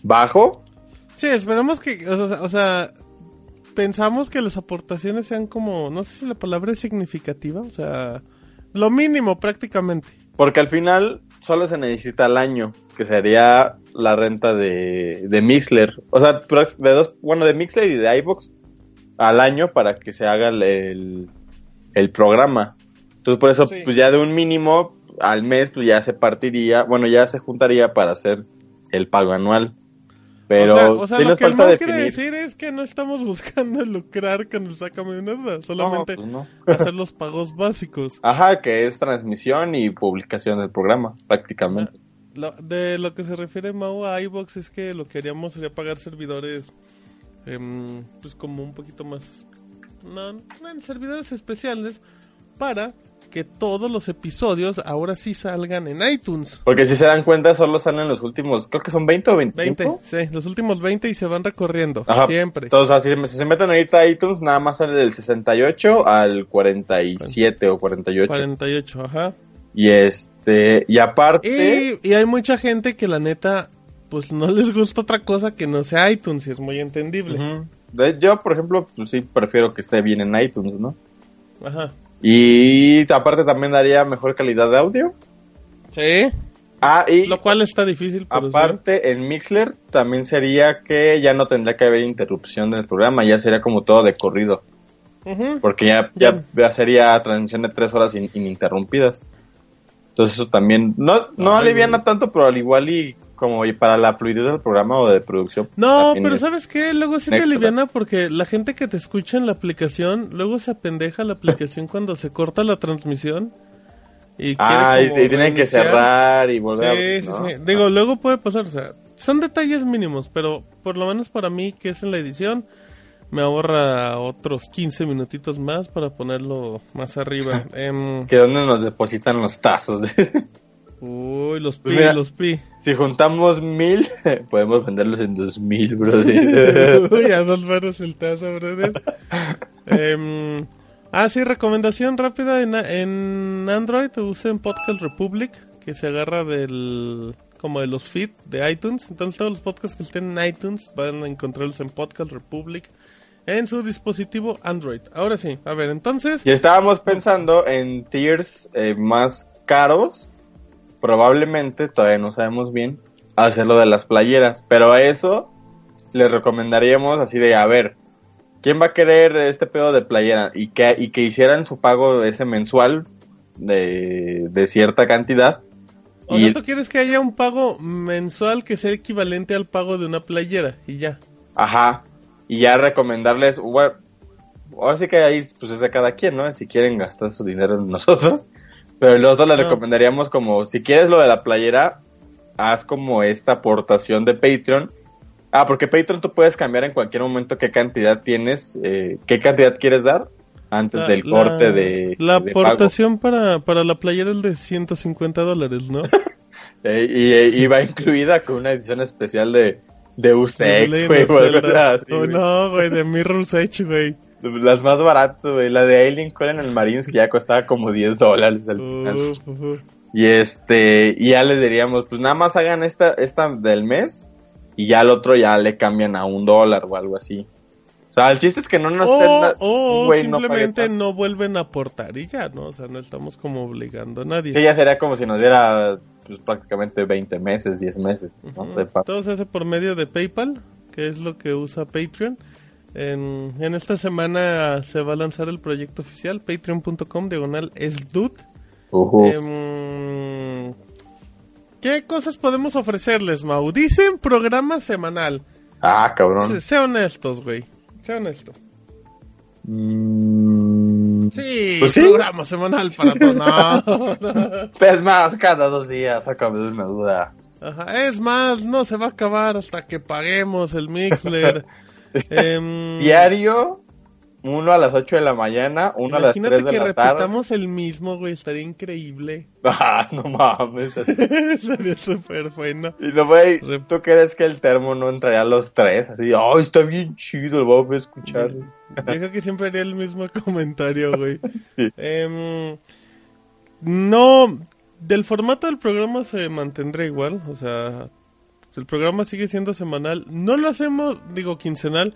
bajo. Sí, esperemos que, o sea, o sea, pensamos que las aportaciones sean como, no sé si la palabra es significativa, o sea, lo mínimo prácticamente. Porque al final solo se necesita al año, que sería la renta de, de Mixler. O sea, de dos, bueno, de Mixler y de iBox al año para que se haga el, el, el programa. Entonces por eso, Sí. pues ya de un mínimo al mes, pues ya se partiría, bueno, ya se juntaría para hacer el pago anual. Pero o sea, o sea, sí lo nos que falta Mau quiere decir es que no estamos *laughs* buscando lucrar con el duda, solamente No, pues no. hacer los pagos básicos. Ajá, que es transmisión y publicación del programa, prácticamente. Lo- de lo que se refiere Mau a iBox es que lo que haríamos sería pagar servidores, em, pues como un poquito más, no, no en servidores especiales para que todos los episodios ahora sí salgan en iTunes. Porque si se dan cuenta, solo salen los últimos, creo que son 20 o 25. 20, sí, los últimos 20 y se van recorriendo, Ajá. siempre. Entonces, así, si se meten ahorita a iTunes, nada más sale del 68 al 47 o 48. 48, ajá. Y este, y aparte, Y, y hay mucha gente que la neta, pues no les gusta otra cosa que no sea iTunes y es muy entendible. Yo, por ejemplo, pues sí prefiero que esté bien en iTunes, ¿no? Ajá. Y aparte también daría mejor calidad de audio. Sí, Ah, y lo cual está difícil. aparte en Mixler también sería que ya no tendría que haber interrupción del programa, ya sería como todo de corrido. Ujú. Porque ya, ya, ya sería transmisión de tres horas in- ininterrumpidas. Entonces eso también, no, no Ay, aliviana tanto, pero al igual y como y para la fluidez del programa o de producción. No, pero es- ¿sabes qué? Luego sí te aliviana porque la gente que te escucha en la aplicación, luego se apendeja la aplicación cuando se corta la transmisión. Y Ah, y, tienen que cerrar y volver a Sí, abrir, sí, ¿no? sí. Digo, luego puede pasar, o sea, son detalles mínimos, pero por lo menos para mí, que es en la edición, me ahorra otros 15 minutitos más para ponerlo más arriba. *laughs* Em, Que donde nos depositan los tazos. *laughs* uy, los pi, Pues mira. los pi. si juntamos mil, *laughs* podemos venderlos en dos mil, brother. Uy, a dos varos el tazo, brother. Em, ah, sí, recomendación rápida en, en Android, usen Podcast Republic, que se agarra del como de los feed de iTunes. Entonces todos los podcasts que estén en iTunes van a encontrarlos en Podcast Republic en su dispositivo Android. Ahora sí, a ver, entonces... y estábamos pensando en tiers eh, más caros, probablemente, todavía no sabemos bien, hacerlo de las playeras. Pero a eso les recomendaríamos así de, a ver, ¿quién va a querer este pedo de playera? Y que, y que hicieran su pago ese mensual de, de cierta cantidad. O Y- tú quieres que haya un pago mensual que sea equivalente al pago de una playera y ya. Ajá. Y ya recomendarles, bueno, ahora sí que ahí pues es de cada quien, ¿no? Si quieren gastar su dinero en nosotros. *laughs* Pero nosotros les recomendaríamos como, si quieres lo de la playera, haz como esta aportación de Patreon. Ah, porque Patreon tú puedes cambiar en cualquier momento qué cantidad tienes, eh, qué cantidad quieres dar antes La- del la- corte de, La de pago. aportación para, para la playera es de 150 dólares, ¿no? *laughs* Eh, y, eh, y va incluida con una edición especial de, de De Usex, Legend güey, o Oh, no, güey, de Mirror's Edge, güey. Las más baratas, güey. La de Alien Core en el Marines que ya costaba como 10 dólares al final. Uh, uh, uh. Y este, y ya les diríamos, pues nada más hagan esta, esta del mes. y ya al otro ya le cambian a un dólar o algo así. O sea, el chiste es que no nos O, o no pague simplemente no vuelven a aportar y ya, ¿no? O sea, no estamos como obligando a nadie. Sí, ya sería como si nos diera pues, prácticamente 20 meses, 10 meses. ¿no? Todo se hace por medio de PayPal, que es lo que usa Patreon. En, en esta semana se va a lanzar el proyecto oficial, patreon.com, diagonal esdud. Ujú. Em, ¿Qué cosas podemos ofrecerles, Mau? Dicen programa semanal. Ah, cabrón. Sé, sé honestos, güey. Sé honesto. Mm, Sí, Pues sí. programa semanal para todos. No, no. Es más, cada dos días, sácame de una duda. Ajá, Es más, no se va a acabar hasta que paguemos el Mixler. *laughs* Em, Diario, uno a las 8 de la mañana, uno a las Imagínate 3 de que la tarde. repitamos el mismo, güey, estaría increíble. *laughs* Ah, no mames. *laughs* Sería súper bueno. Y no, güey, ¿tú crees que el termo no entraría a los tres? Así, ay, está bien chido, lo vamos a escuchar. Yo creo que siempre haría el mismo *laughs* comentario, güey. Sí. Em, no, del formato del programa se mantendrá igual, o sea, el programa sigue siendo semanal. No lo hacemos, digo, quincenal.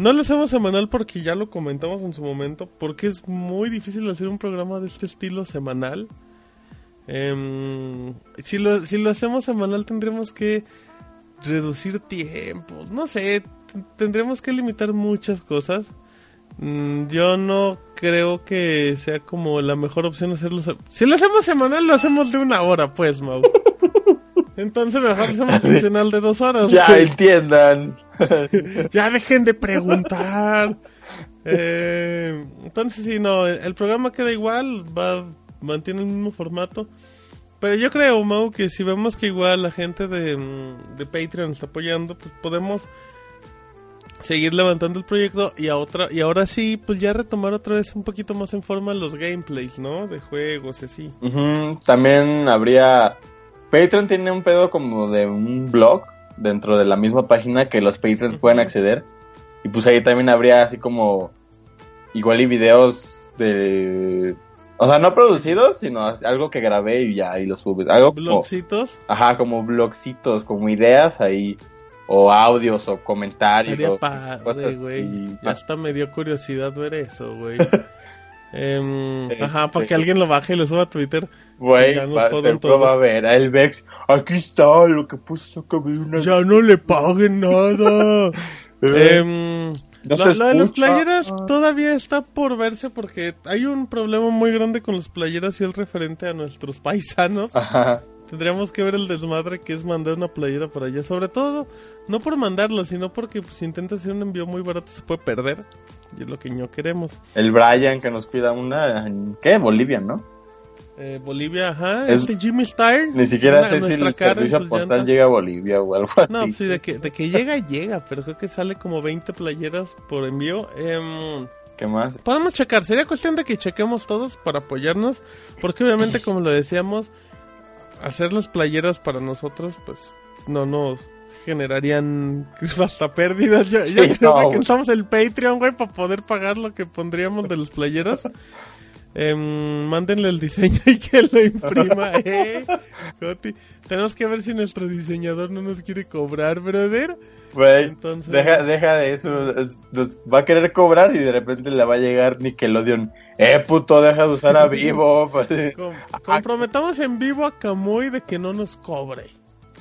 No lo hacemos semanal porque ya lo comentamos en su momento, porque es muy difícil hacer un programa de este estilo semanal. Em, si, lo, si lo hacemos semanal tendremos que reducir tiempos, no sé, tendremos que limitar muchas cosas. Mm, Yo no creo que sea como la mejor opción hacerlo. Si lo hacemos semanal, lo hacemos de una hora, pues, Mau. *laughs* Entonces mejor lo hacemos quincenal de dos horas. Ya güey. entiendan. *laughs* Ya dejen de preguntar. Eh, entonces, sí, no, el, programa queda igual, va, mantiene el mismo formato. Pero yo creo, Mau, que si vemos que igual la gente de, mm, de Patreon está apoyando, pues podemos seguir levantando el proyecto y a otra y ahora sí, pues ya retomar otra vez un poquito más en forma los gameplays, ¿no? De juegos y así. Ujú, También habría... Patreon tiene un pedo como de un blog dentro de la misma página que los Patreons pueden acceder. Y pues ahí también habría así como... Igual y videos de... O sea, no producidos, sino algo que grabé y ya ahí lo subes. Algo como... Blogcitos. Ajá, como blogcitos, como ideas ahí. O audios o comentarios. Estaría o padre, güey. hasta me dio curiosidad ver eso, güey. *laughs* Em, Este- Ajá, para que alguien lo baje y lo suba a Twitter. Güey, va- a ver. a El Vex, aquí está lo que puso una Ya no le paguen nada. *laughs* Em, No lo, se lo de las playeras todavía está por verse porque hay un problema muy grande con las playeras y el referente a nuestros paisanos. Ajá. Tendríamos que ver el desmadre que es mandar una playera para allá. Sobre todo, no por mandarlo, sino porque pues, si intenta hacer un envío muy barato se puede perder. Y es lo que no queremos. El Brian que nos cuida una. ¿en ¿Qué? Bolivia, ¿no? Eh, Bolivia, ajá. Es- Este Jimmy Star. Ni siquiera una- sé si el servicio postal llantas. llega a Bolivia o algo así. No, pues sí, de que, de que llega, llega. Pero creo que sale como 20 playeras por envío. Em, ¿Qué más? Podemos checar, sería cuestión de que chequemos todos para apoyarnos, porque obviamente *clears throat* como lo decíamos, hacer las playeras para nosotros, pues no nos generarían *laughs* hasta pérdidas. Yo, yo Sí, creo no, que usamos el Patreon, güey, para poder pagar lo que pondríamos de las playeras. Em, mándenle el diseño y que lo imprima, *laughs* eh. Tenemos que ver si nuestro diseñador no nos quiere cobrar, brother. Güey, Entonces- deja, deja de eso. es- nos va a querer cobrar y de repente le va a llegar Nickelodeon. Eh, puto, deja de usar a *laughs* vivo. Com- comprometamos en vivo a Kamui de que no nos cobre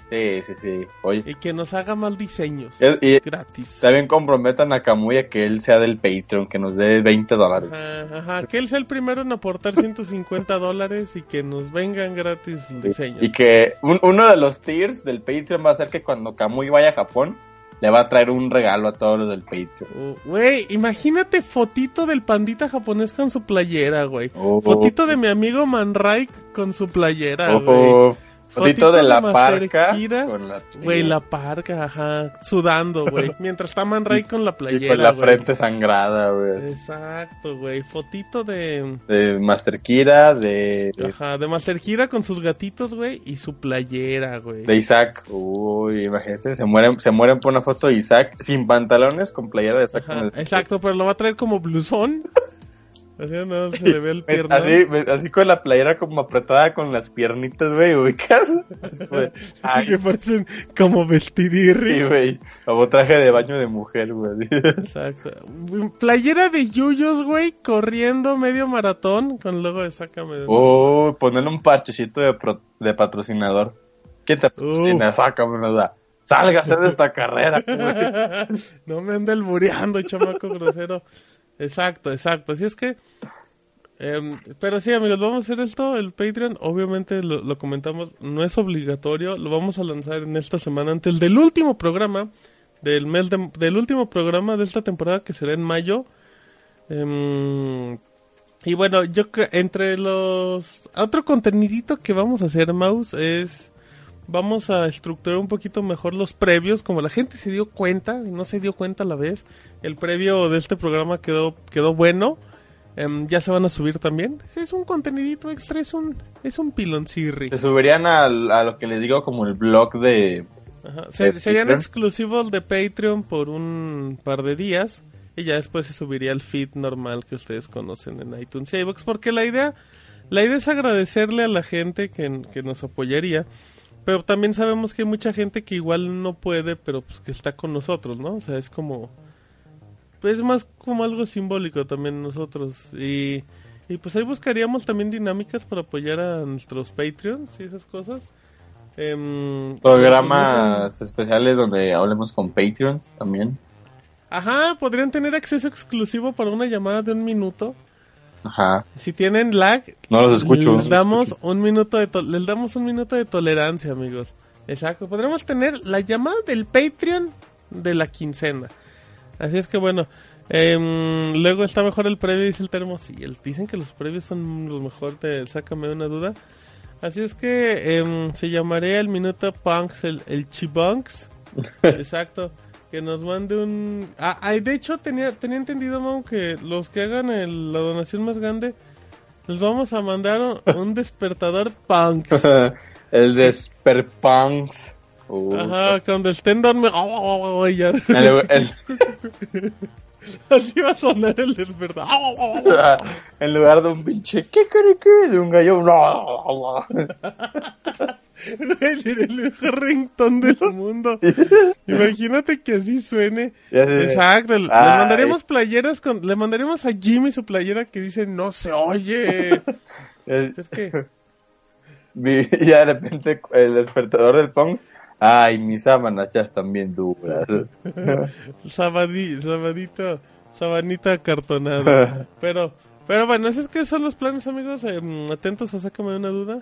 sí, sí, sí. Oye. y que nos haga mal diseños Y, y gratis. también comprometan a Camuya que él sea del Patreon, que nos dé 20 dólares. Ajá, ajá, que él sea el primero en aportar 150 dólares y que nos vengan gratis diseños. Y que un- uno de los tiers del Patreon va a ser que cuando Kamui vaya a Japón, le va a traer un regalo a todos los del Patreon. Uh, Güey, imagínate fotito del pandita japonés con su playera, güey. Oh. Fotito de mi amigo Manray con su playera, güey. Ojo, fotito de la de parca Kira. con la, Güey, la parca, ajá, sudando, güey. *laughs* Mientras está Manray con la y playera, con la güey. frente sangrada, güey. Exacto, güey. Fotito de... De Master Kira, de, Ajá, de Master Gira con sus gatitos, güey, y su playera, güey. de Isaac. Uy, imagínense, se mueren, se mueren por una foto de Isaac sin pantalones, con playera de Isaac. Ajá, exacto, pero lo va a traer como blusón. *laughs* Así no se le ve el *laughs* pierna. Así, así con la playera como apretada con las piernitas, güey, ubicas. Así *laughs* que parecen como vestidirri. sí, güey. Como traje de baño de mujer, güey. Exacto. Playera de yuyos, güey, corriendo medio maratón con logo de Sácame de... Oh, ponerle un parchecito de, pro- de patrocinador. ¿Quién te patrocina? Uf. Sácame una duda. Sálgase de esta carrera, güey. *laughs* no me ande albureando, chamaco grosero. Exacto, exacto. Así es que... em, pero sí, amigos, vamos a hacer esto, el Patreon, obviamente lo, lo comentamos, no es obligatorio, lo vamos a lanzar en esta semana antes del último programa, del mes de- del último programa de esta temporada que será en mayo. Em, y bueno, yo que entre los... Otro contenidito que vamos a hacer, Mouse, es... Vamos a estructurar un poquito mejor los previos, como la gente se dio cuenta, y no se dio cuenta a la vez. El previo de este programa quedó, quedó bueno. Em, ya se van a subir también. Es un contenidito extra, es un, es un piloncirri. Se subirían al- a, lo que les digo como el blog de... Ajá. Se- ¿De serían Patreon? exclusivos de Patreon por un par de días. Y ya después se subiría el feed normal que ustedes conocen en iTunes y iVoox. Porque la idea, la idea es agradecerle a la gente que, que nos apoyaría. Pero también sabemos que hay mucha gente que igual no puede, pero pues que está con nosotros, ¿no? O sea, es como... Pues es más como algo simbólico también nosotros. Y, y pues ahí buscaríamos también dinámicas para apoyar a nuestros Patreons y esas cosas. Em, Programas especiales donde hablemos con Patreons también. Ajá, podrían tener acceso exclusivo para una llamada de un minuto. Ajá. Si tienen lag, No los escucho. les damos un minuto de to- les damos un minuto de tolerancia, amigos. Exacto, podremos tener la llamada del Patreon de la quincena. Así es que bueno, em, luego está mejor el previo, dice el termo. Sí, el- dicen que los previos son los mejores, te sácame una duda. Así es que em, se llamaría el minuto punks, el, el chibunks. *laughs* Exacto. Que nos mande un... Ah, ah, de hecho tenía, tenía entendido, Mau, que los que hagan el- la donación más grande, les vamos a mandar un, un *laughs* despertador punks. *laughs* el de Sperpunks. Uh, Ajá, cuando estén dormidos... ¡Oh, ya. el- el- *laughs* Así va a sonar el despertador. *laughs* en lugar de un pinche ¿qué? De un gallo. Sería *laughs* el mejor ringtone del mundo. Imagínate que así suene. Exacto. Le mandaremos playeras con. Le mandaremos a Jimmy su playera que dice no se oye. Es que. Ya de repente el despertador del Punks. Ay, mis sábanas ya están bien duras. *laughs* Sabadí, sabadito, sabanita acartonada. *laughs* Pero, pero bueno, esos que son los planes, amigos. Em, atentos a sácame una duda.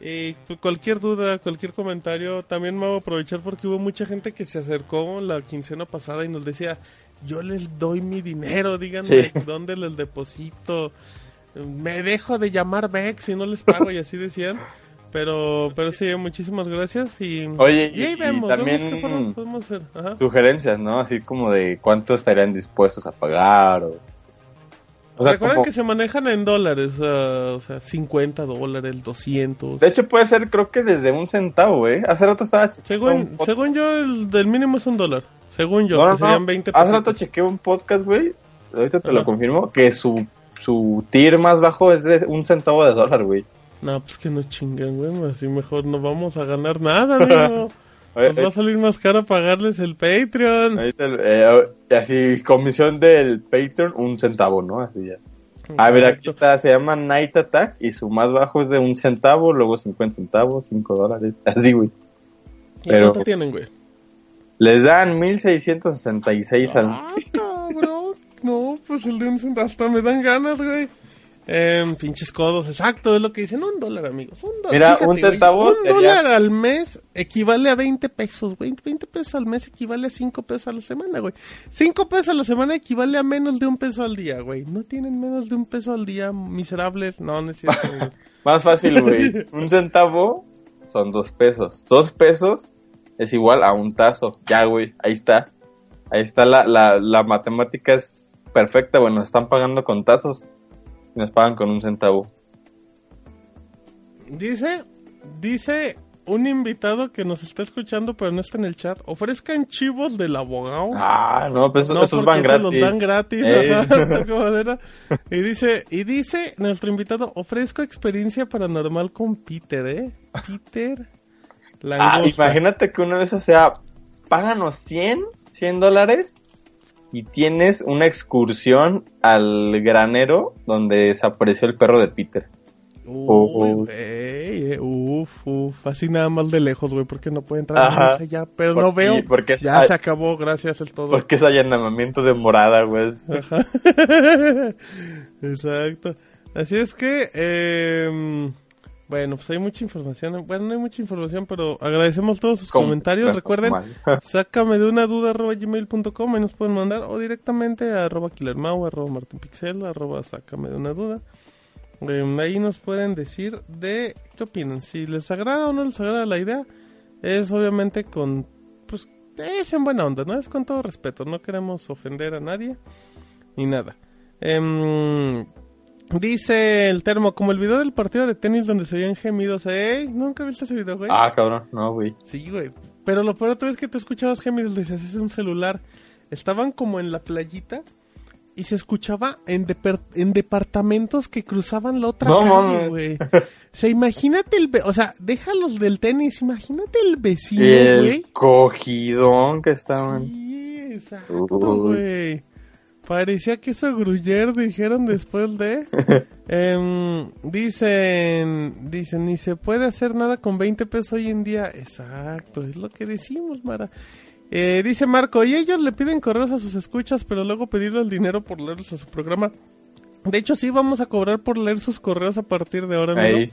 Pues, cualquier duda, cualquier comentario, también me voy a aprovechar porque hubo mucha gente que se acercó la quincena pasada y nos decía, yo les doy mi dinero, díganme Sí. *laughs* dónde les deposito. Me dejo de llamar Bex y no les pago y así decían. Pero, pero sí, muchísimas gracias y, Oye, y ahí y- vemos, también- vemos qué formas podemos hacer. Ajá. Sugerencias, ¿no? Así como de cuánto estarían dispuestos a pagar. O, o sea, Recuerden como- que se manejan en dólares, ah, o sea, 50 dólares, 200. De hecho, puede ser, creo que desde un centavo, ¿eh? Hace rato estaba un según, según yo, el del mínimo es un dólar. Según yo, No, no, que serían no. 20 Hace rato chequeé un podcast, güey. Ahorita te lo confirmo. Que su, su tier más bajo es de un centavo de dólar, güey. No, pues que no chingan, güey. Así mejor no vamos a ganar nada, amigo. *laughs* Oye, Nos va a salir más caro pagarles el Patreon. Ahorita, eh, así, comisión del Patreon, un centavo, ¿no? Así ya. A ver, aquí está, se llama Night Attack y su más bajo es de un centavo, luego 50 centavos, 5 dólares, *laughs* así, güey. ¿Y pero- ¿Cuánto tienen, güey? Les dan 1666 al... Ah, cabrón. No, pues el de un centavo. Hasta me dan ganas, güey. Em, pinches codos, exacto, es lo que dicen. Un dólar, amigos. Un dólar. Mira, Fíjate, un güey, centavo Un sería- dólar al mes equivale a 20 pesos, güey. 20 pesos al mes equivale a 5 pesos a la semana, güey. 5 pesos a la semana equivale a menos de un peso al día, güey. No tienen menos de un peso al día, miserables. No, no es cierto, *laughs* amigos. Más fácil, güey. Un centavo son dos pesos. Dos pesos es igual a un tazo. Ya, güey, ahí está. Ahí está la, la, la matemática es perfecta. Bueno, nos están pagando con tazos. Y nos pagan con un centavo. Dice, dice un invitado que nos está escuchando pero no está en el chat, ofrezcan chivos del abogado. Ah, no, pues esos, no, esos porque van se gratis. los dan gratis. Ajá, *laughs* *laughs* era. y dice, y dice nuestro invitado, ofrezco experiencia paranormal con Peter, ¿eh? Peter Ah, Langosta. imagínate que uno de esos sea, páganos 100, 100 dólares y tienes una excursión al granero donde desapareció el perro de Peter. Uy, Oh. güey, eh, uf, uf, así nada más de lejos, güey, porque no puede entrar Ajá. más allá, pero no veo. porque- ya se acabó, gracias, es todo. Porque es allanamiento de morada, güey. Ajá. *laughs* Exacto. Así es que, eh, bueno, pues hay mucha información. Bueno, no hay mucha información, pero agradecemos todos sus comentarios. Recuerden, mal. *laughs* sácame de una duda arroba gmail.com, ahí nos pueden mandar, o directamente a arroba killermau, arroba martinpixel, arroba sácame de una duda. Eh, ahí nos pueden decir de qué opinan. Si les agrada o no les agrada la idea, es obviamente con, pues, es en buena onda, ¿no? Es con todo respeto, no queremos ofender a nadie ni nada. Em, dice el termo, como el video del partido de tenis donde se oían gemidos. ¿Eh? ¿Nunca viste ese video, güey? Ah, cabrón, no, güey. Sí, güey. Pero lo peor otra vez que tú escuchabas gemidos, decías, es un celular. Estaban como en la playita y se escuchaba en, deper- en departamentos que cruzaban la otra No calle, güey. O sea, imagínate el... ve- O sea, déjalos del tenis, imagínate el vecino, el güey. cogidón que estaban. Sí, exacto, Uy. güey. Parecía que eso Gruyer dijeron después de... *laughs* Em, dicen, dicen, ni se puede hacer nada con 20 pesos hoy en día. Exacto, es lo que decimos, Mara. Eh, dice Marco, y ellos le piden correos a sus escuchas, pero luego pedirle el dinero por leerlos a su programa. De hecho, sí, vamos a cobrar por leer sus correos a partir de ahora, amigo.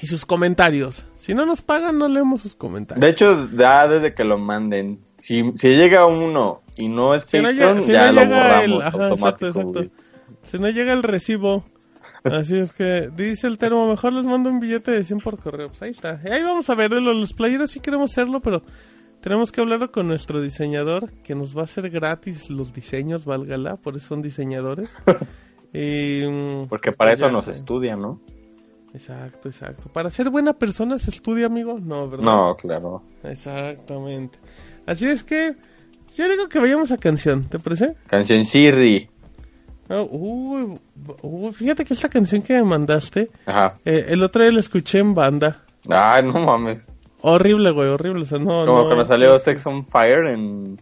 Y sus comentarios. Si no nos pagan, no leemos sus comentarios. De hecho, da desde que lo manden. Si, si llega uno y no es Si no Patreon, llega, si ya no lo llega el... Ajá, exacto, automático, exacto. güey. Si no llega el recibo. Así es que dice el termo, mejor les mando un billete de 100 por correo. Pues ahí está. Y ahí vamos a ver, lo- los playeros sí queremos hacerlo, pero tenemos que hablarlo con nuestro diseñador, que nos va a hacer gratis los diseños, válgala, por eso son diseñadores. *laughs* y, mm, Porque para pues eso ya, nos güey. estudia, ¿no? Exacto, exacto. Para ser buena persona se estudia, amigo. No, ¿verdad? No, claro. Exactamente. Así es que yo digo que vayamos a canción, ¿te parece? Canción Siri. Ah, uy, uy, fíjate que esta canción que me mandaste, Ajá. eh, el otro día la escuché en banda. Ay, no mames. Horrible, güey, horrible. O sea, no. Como no, cuando salió no, Sex on Fire en...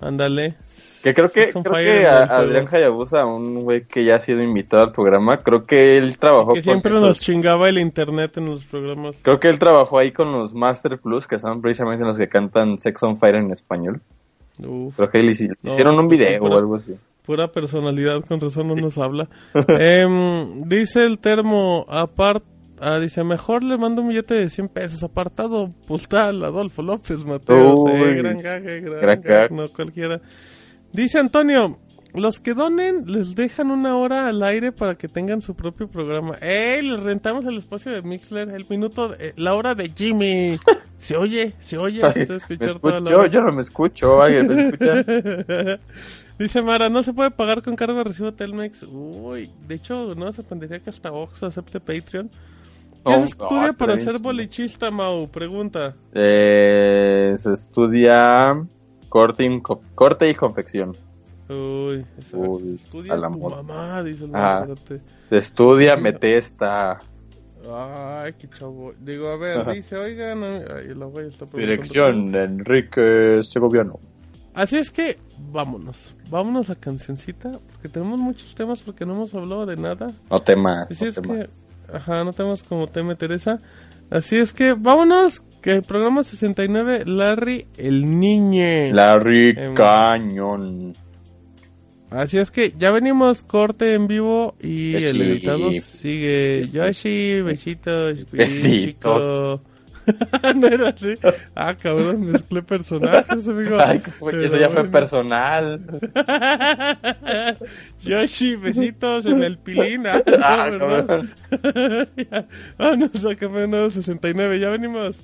Ándale. Que creo que, Sex on creo que a-. Adrián Hayabusa, un güey que ya ha sido invitado al programa, creo que él trabajó Que siempre con nos esos- chingaba el internet en los programas. Creo que él trabajó ahí con los Master Plus, que son precisamente los que cantan Sex on Fire en español. Uf, No, hicieron un video pura- o algo así. pura personalidad, con razón no nos habla. *laughs* Em, dice el termo, apart, ah, dice, mejor le mando un billete de 100 pesos, apartado postal, Adolfo López Mateos. Uy, eh, gran gag, eh, gran, no cualquiera. Dice Antonio, los que donen les dejan una hora al aire para que tengan su propio programa. ¡Ey! Les rentamos el espacio de Mixler, el minuto, de- eh, la hora de Jimmy. *laughs* Se oye, se oye, se puede Me escuchar toda la yo no me escucho, alguien me escucha. *laughs* Dice Mara, no se puede pagar con cargo de recibo Telmex. Uy, de hecho, no se sorprendería que hasta Oxxo acepte Patreon. ¿Qué Oh, se estudia para ser bolichista, Mau? Pregunta. Eh, se estudia corte y, co- corte y confección. Uy. Uy, estudia a la tu mamá, dice el Ah. Se estudia Metesta. Ay, qué chavo. Digo, a ver, Ajá. dice, oigan, ay, la güey está preguntando. Dirección de Enrique Segoviano. Así es que, vámonos. Vámonos a cancioncita, porque tenemos muchos temas, porque no hemos hablado de nada. No temas. Así no es temas. que, ajá, no tenemos como tema Teresa. Así es que vámonos, que el programa 69, Larry el Niñe. Larry Em. Cañón. Así es que ya venimos corte en vivo y Que el editado sigue. Yoshi, besitos, Besitos. chico. *laughs* no era así. Ah, cabrón, mezclé personajes, amigo. Ay, Pero eso ya fue bueno. personal. *laughs* Yoshi, besitos en el pilín. Ah, *laughs* Ah, no, ¿verdad? Vámonos a Nuevo 69, ya venimos.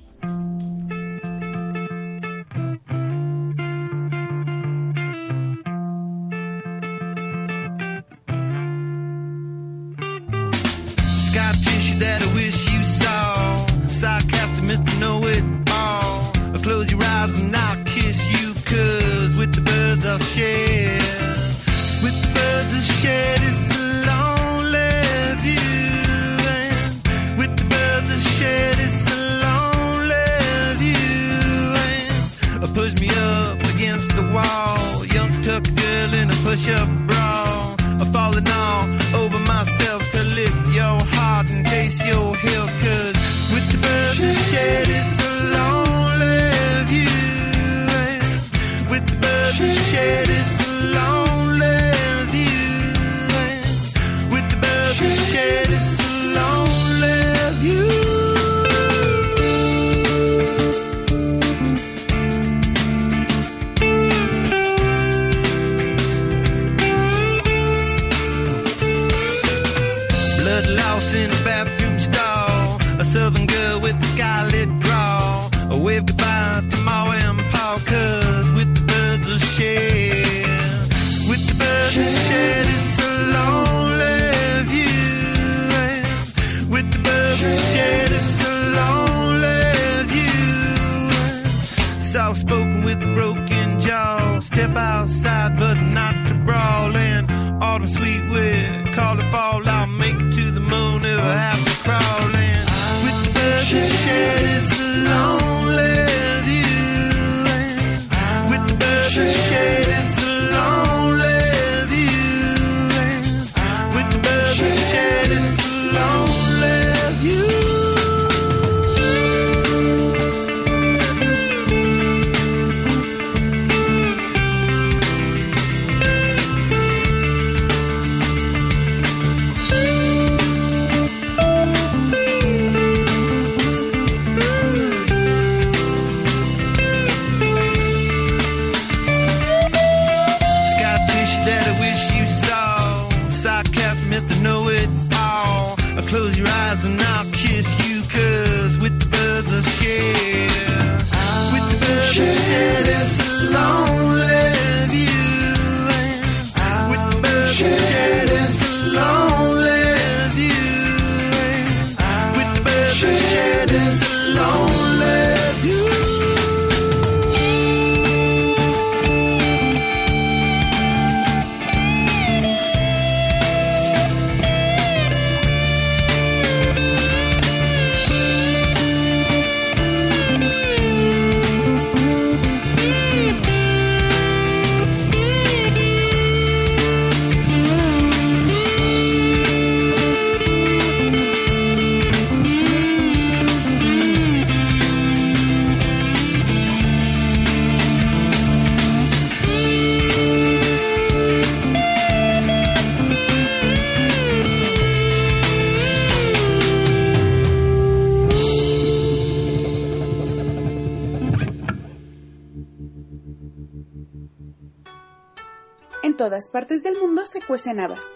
Habas.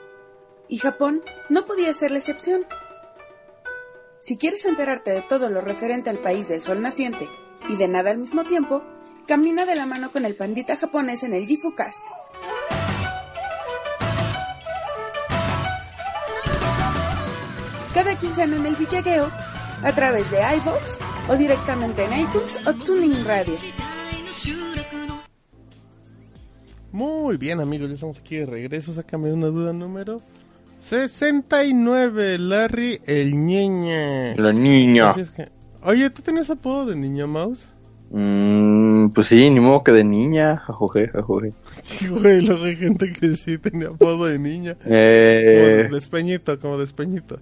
Y Japón no podía ser la excepción. Si quieres enterarte de todo lo referente al país del sol naciente y de nada al mismo tiempo, camina de la mano con el pandita japonés en el Gifocast. Cada quincena en el Villagueo, a través de iVoox o directamente en iTunes o Tuning Radio. Muy bien, amigos, ya estamos aquí de regreso. Sácame una duda número 69. Larry el ñeña. La niña. Así es que- Oye, ¿tú tenías apodo de niña mouse? Mm, pues sí, ni modo que de niña. Jajoje, jajoje. *laughs* Güey, luego hay gente que sí tenía apodo de niña. Como Eh, de despeñito, como despeñito.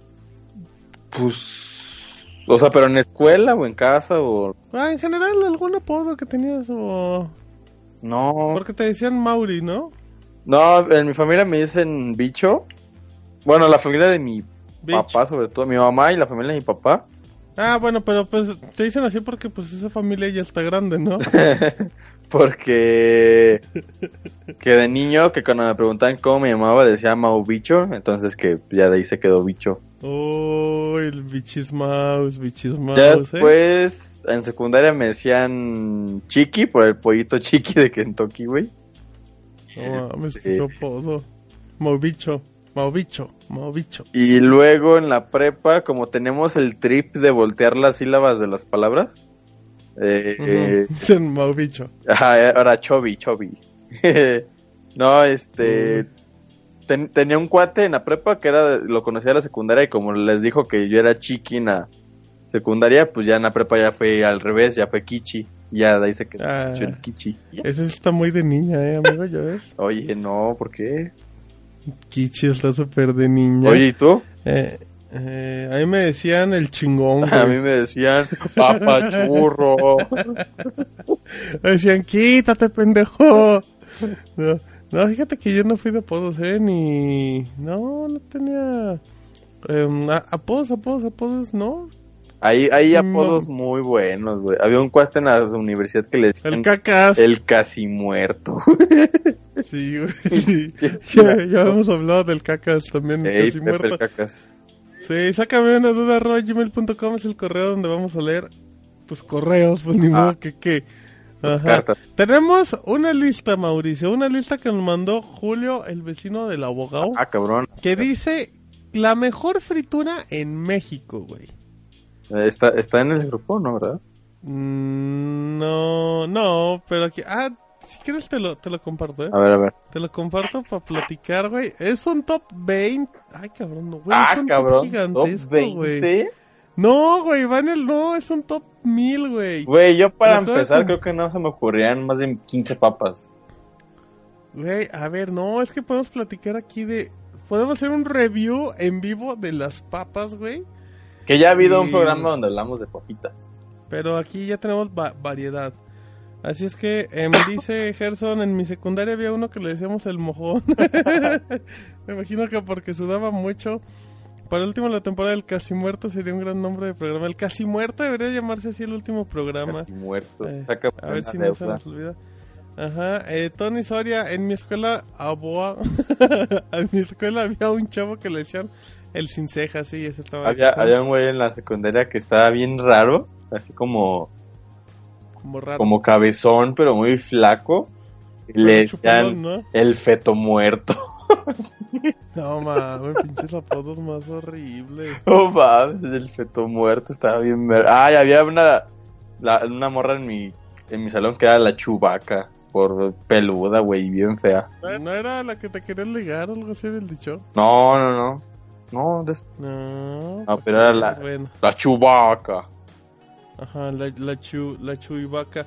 pues. O sea, pero en escuela o en casa o. Ah, en general, algún apodo que tenías o... No. Porque te decían Mauri, ¿no? No, en mi familia me dicen bicho. Bueno, la familia de mi papá, sobre todo, mi mamá y la familia de mi papá. Ah, bueno, pero pues te dicen así porque pues esa familia ya está grande, ¿no? *laughs* Porque que de niño, que cuando me preguntaban cómo me llamaba, decía Mau Bicho, entonces que ya de ahí se quedó bicho. Oh, el bichis mouse, bichis mouse, Ya ¿eh? después, en secundaria me decían Chiqui, por el pollito Chiqui de Kentucky, güey. No mames, Este- apodo. Maubicho, Maubicho, Maubicho. Y luego en la prepa, como tenemos el trip de voltear las sílabas de las palabras, eh, eh, Dicen Maubicho. Ajá, ahora Chobi, Chobi. *laughs* no, este. ten- tenía un cuate en la prepa que era lo conocía de la secundaria y como les dijo que yo era chiqui en la secundaria, pues ya en la prepa ya fue al revés, ya fue Kichi. Ya de ahí se quedó Ah. el Kichi. Ese está muy de niña, eh, amigo, ¿ya ves? *laughs* Oye, no, ¿por qué? Kichi está súper de niña. Oye, ¿y tú? Eh, eh, a mí me decían el chingón, *laughs* A mí me decían papachurro. *laughs* Me decían, quítate, pendejo. *laughs* No, no, fíjate que yo no fui de apodos, ¿eh? Ni... No, no tenía... em, apodos, apodos, apodos, ¿no? Hay, hay No. apodos muy buenos, güey. Había un cuate en la universidad que le decían El cacas. el casi muerto. Sí, güey, sí. Ya, ya hemos hablado del cacas también, Ey, casi Pepe el muerto. cacas. Sí, sácame una duda, gmail.com es el correo donde vamos a leer, pues correos, pues ni modo que qué. Pues. Tenemos una lista, Mauricio, una lista que nos mandó Julio, el vecino del abogado, Ah, cabrón. que dice la mejor fritura en México, güey. Está, está en el grupo, ¿no? ¿Verdad? Mm, no, no, pero aquí, ah, quieres te lo, te lo comparto, eh. A ver, a ver. Te lo comparto para platicar, güey. Es un top 20. Ay, cabrón, no, güey. ah, es un top cabrón. Top gigantesco, güey. 20. No, güey, va en el. No, es un top 1000, güey. Güey, yo para Pero creo empezar que- creo que no se me ocurrían más de 15 papas. Güey, a ver, no, es que podemos platicar aquí de. Podemos hacer un review en vivo de las papas, güey. Que ya ha habido un programa donde hablamos de papitas. Pero aquí ya tenemos va- variedad. Así es que em, dice Gerson, en mi secundaria había uno que le decíamos el mojón. *laughs* Me imagino que porque sudaba mucho. Para el último la temporada del Casi Muerto sería un gran nombre de programa. El Casi Muerto debería llamarse así el último programa. Casi muerto. Eh, a ver si no se nos olvida. Ajá, eh, Tony Soria, en mi escuela, aboa, *laughs* en mi escuela había un chavo que le decían el sin cejas, sí, ese estaba Había, había un güey en la secundaria que estaba bien raro, así como, como raro. como cabezón, pero muy flaco. Y Pero le decían el feto muerto. *laughs* No mames, pinches apodos más horribles. No mames, el feto muerto estaba bien ver. Ay, había una, la- una morra en mi, en mi salón que era la chubaca. Por peluda, güey, bien fea. ¿No era la que te querías ligar o algo así del dicho? No, no, no. No, des- No. No, pero era la- pues bueno. la chubaca. Ajá, la, la, chu, la chuivaca.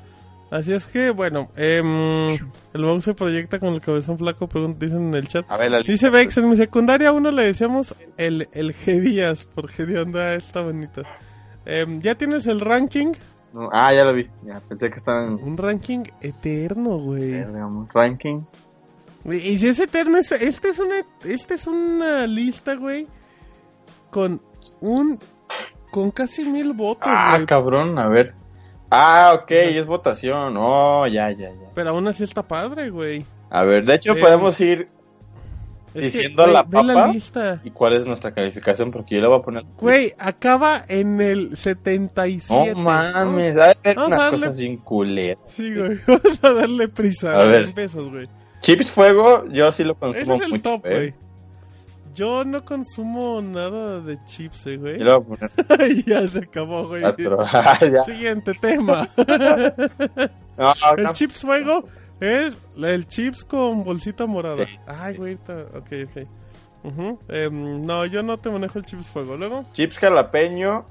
Así es que, bueno, em, el mouse se proyecta con el cabezón flaco, pregun- dicen en el chat. A ver, la. Dice Vex, en mi secundaria a uno le decíamos el, el G Díaz, por G onda está bonito. Em, ¿Ya tienes el ranking? No, ah, ya lo vi. Ya, pensé que estaban Un ranking eterno, güey. ranking. Y si es eterno, es- este es una, este es una lista, güey, con un, con casi mil votos, Ah, güey. cabrón, a ver. Ah, ok, es votación. Oh, ya, ya, ya. Pero aún así está padre, güey. A ver, de hecho Eh, podemos ir Diciendo que, la güey, ve papa. la lista. y cuál es nuestra calificación porque yo le voy a poner. Güey, acaba en el 77. No mames, ser Vamos unas a darle- cosas bien culeras. Sí, güey. *laughs* Vamos a darle prisa. A ver. Pesos, güey. Chips fuego, yo sí lo Ese consumo es el mucho. top, eh. Güey. Yo no consumo nada de chips, eh, güey. Yo poner *laughs* ya se acabó, güey. Ah, *laughs* ya. Siguiente tema. *laughs* No, el no, chips fuego es el chips con bolsita morada. Sí. Ay, güey. está- Ok, ok. Em, no, yo no te manejo el chips fuego. Luego, chips jalapeño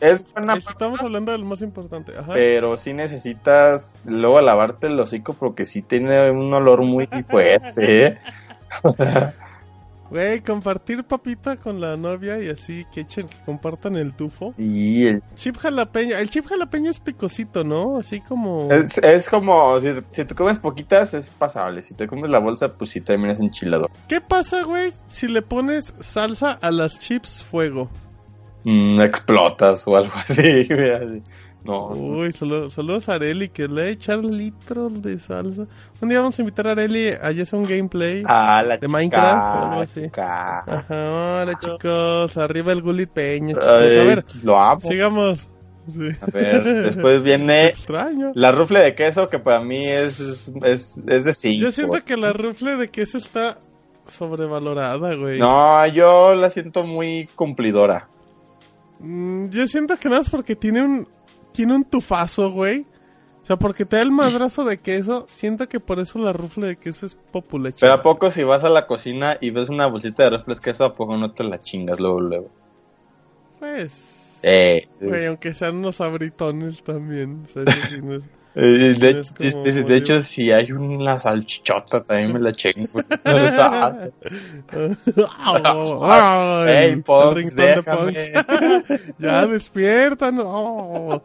es buena, estamos hablando del más importante. Ajá. pero sí necesitas luego lavarte el hocico porque sí tiene un olor muy fuerte. ¿eh? Güey, compartir papita con la novia y así que echen, que compartan el tufo. Y el- Chip jalapeño. El chip jalapeño es picosito, ¿no? Así como. es, es como si, si te comes poquitas es pasable, si te comes la bolsa pues sí terminas enchilado. ¿Qué pasa, güey, si le pones salsa a las chips fuego? Mm, explotas o algo *laughs* así. güey, así. No, Uy, solo- saludos a Areli, que le va a echar litros de salsa. Un día vamos a invitar a Areli a hacer un gameplay. Ah, la de chica, Minecraft o algo así. chica. Ajá, hola chicos, arriba el Gulit Peña, chicos. Ay, a ver, lo amo. sigamos. Sí. A ver, después viene *laughs* Extraño. la rufle de queso que para mí es, es, es, de 5. Yo siento que la rufle de queso está sobrevalorada, güey. No, yo la siento muy cumplidora. Mm, Yo siento que no es porque tiene un tiene un tufazo, güey. O sea, porque te da el madrazo de queso, siento que por eso la rufle de queso es popular. Pero a poco si vas a la cocina y ves una bolsita de rufles queso, a poco no te la chingas luego, luego. Pues... Eh, Güey, aunque sean unos abritones también. O sea, eso sí no es- *laughs* eh, de, es como de- de- de muy- hecho, si hay una salchichota, también me la chingo. *laughs* *laughs* Ey, déjame. Punks. ya despiertan. Oh.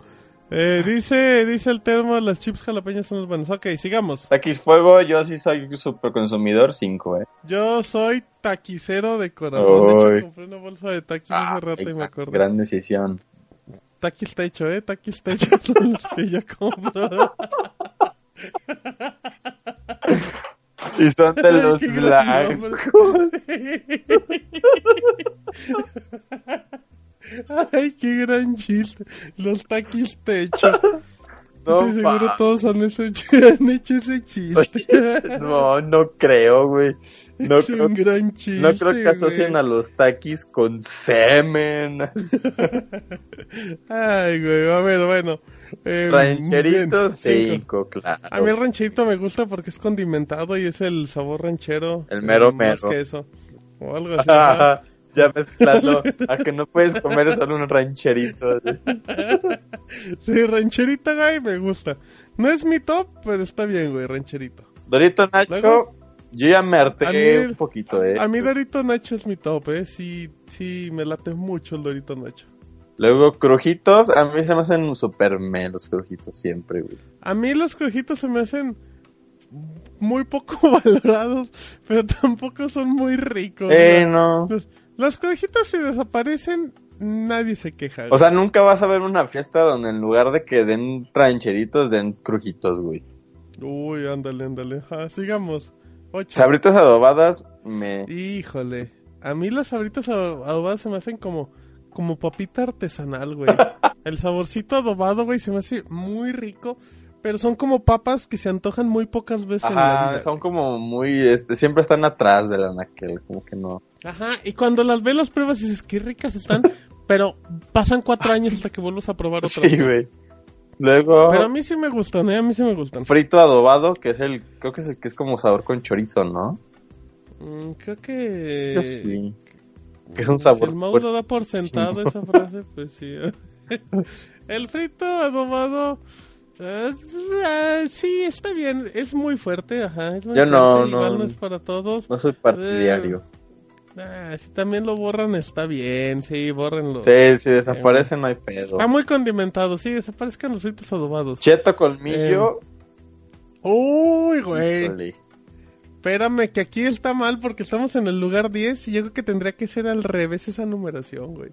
Eh, dice, dice el tema, las chips jalapeñas son los buenos. Ok, sigamos. Taquis Fuego, yo sí soy super consumidor 5, eh. Yo soy taquicero de corazón. De Uy. hecho, compré una bolsa de taquis hace rato y me acordé. gran decisión. Taquis está hecho, ¿eh? Taquis está hecho *laughs* son los que yo compro. Y son de *laughs* los blancos. *laughs* Ay, qué gran chiste. Los taquis techo. *laughs* No, De seguro todos han hecho, *laughs* han hecho ese chiste. no, no creo, güey. No es creo, un gran chiste. no creo que asocien güey. a los taquis con semen. Ay, güey, a ver, bueno. Eh, cinco. cinco, claro. A mí el rancherito me gusta porque es condimentado y es el sabor ranchero. El mero eh, Más mero. que eso. O algo así. *laughs* ya mezclando a que no puedes comer solo un rancherito. Sí, rancherita, güey, me gusta. No es mi top, pero está bien, güey, rancherito. Dorito Nacho, Luego, yo ya me harté a mí- un poquito, eh. A mí Dorito Nacho es mi top, eh. Sí, sí, me late mucho el Dorito Nacho. Luego crujitos, a mí se me hacen super me los crujitos siempre, güey. A mí los crujitos se me hacen muy poco *laughs* valorados, pero tampoco son muy ricos. Eh, güey. no. Los crujitos si desaparecen, nadie se queja. O sea, nunca vas a ver una fiesta donde en lugar de que den rancheritos, den crujitos, güey. Uy, ándale, ándale. Ah, sigamos. Ocho. Sabritas adobadas, me... Híjole. A mí las sabritas ado- adobadas se me hacen como, como papita artesanal, güey. *laughs* El saborcito adobado, güey, se me hace muy rico. Pero son como papas que se antojan muy pocas veces en la Ajá, vida. son como muy... Este, siempre están atrás de la naquel, como que no. Ajá, y cuando las ves, las pruebas dices, qué ricas están. *laughs* pero pasan cuatro años hasta que vuelves a probar otra Sí, vez. güey. Luego, Pero a mí sí me gustan, ¿eh? A mí sí me gustan. frito adobado, que es el... Creo que es el que es como sabor con chorizo, ¿no? Mm, creo que... Yo sí. Que es un Si sabor el Mau lo da por sentado esa frase, pues sí. *laughs* el frito adobado... eh, eh, sí, está bien. Es muy fuerte, ajá. Es muy Yo no, fuerte, no. Igual no es para todos. No soy partidario. Ah, si también lo borran, está bien. Sí, bórrenlo. Sí, si desaparece no hay pedo. Está muy condimentado, sí, desaparezcan los fritos adobados. Cheto colmillo. Uy, güey. híjole. Espérame, que aquí está mal porque estamos en el lugar 10 y yo creo que tendría que ser al revés esa numeración, güey.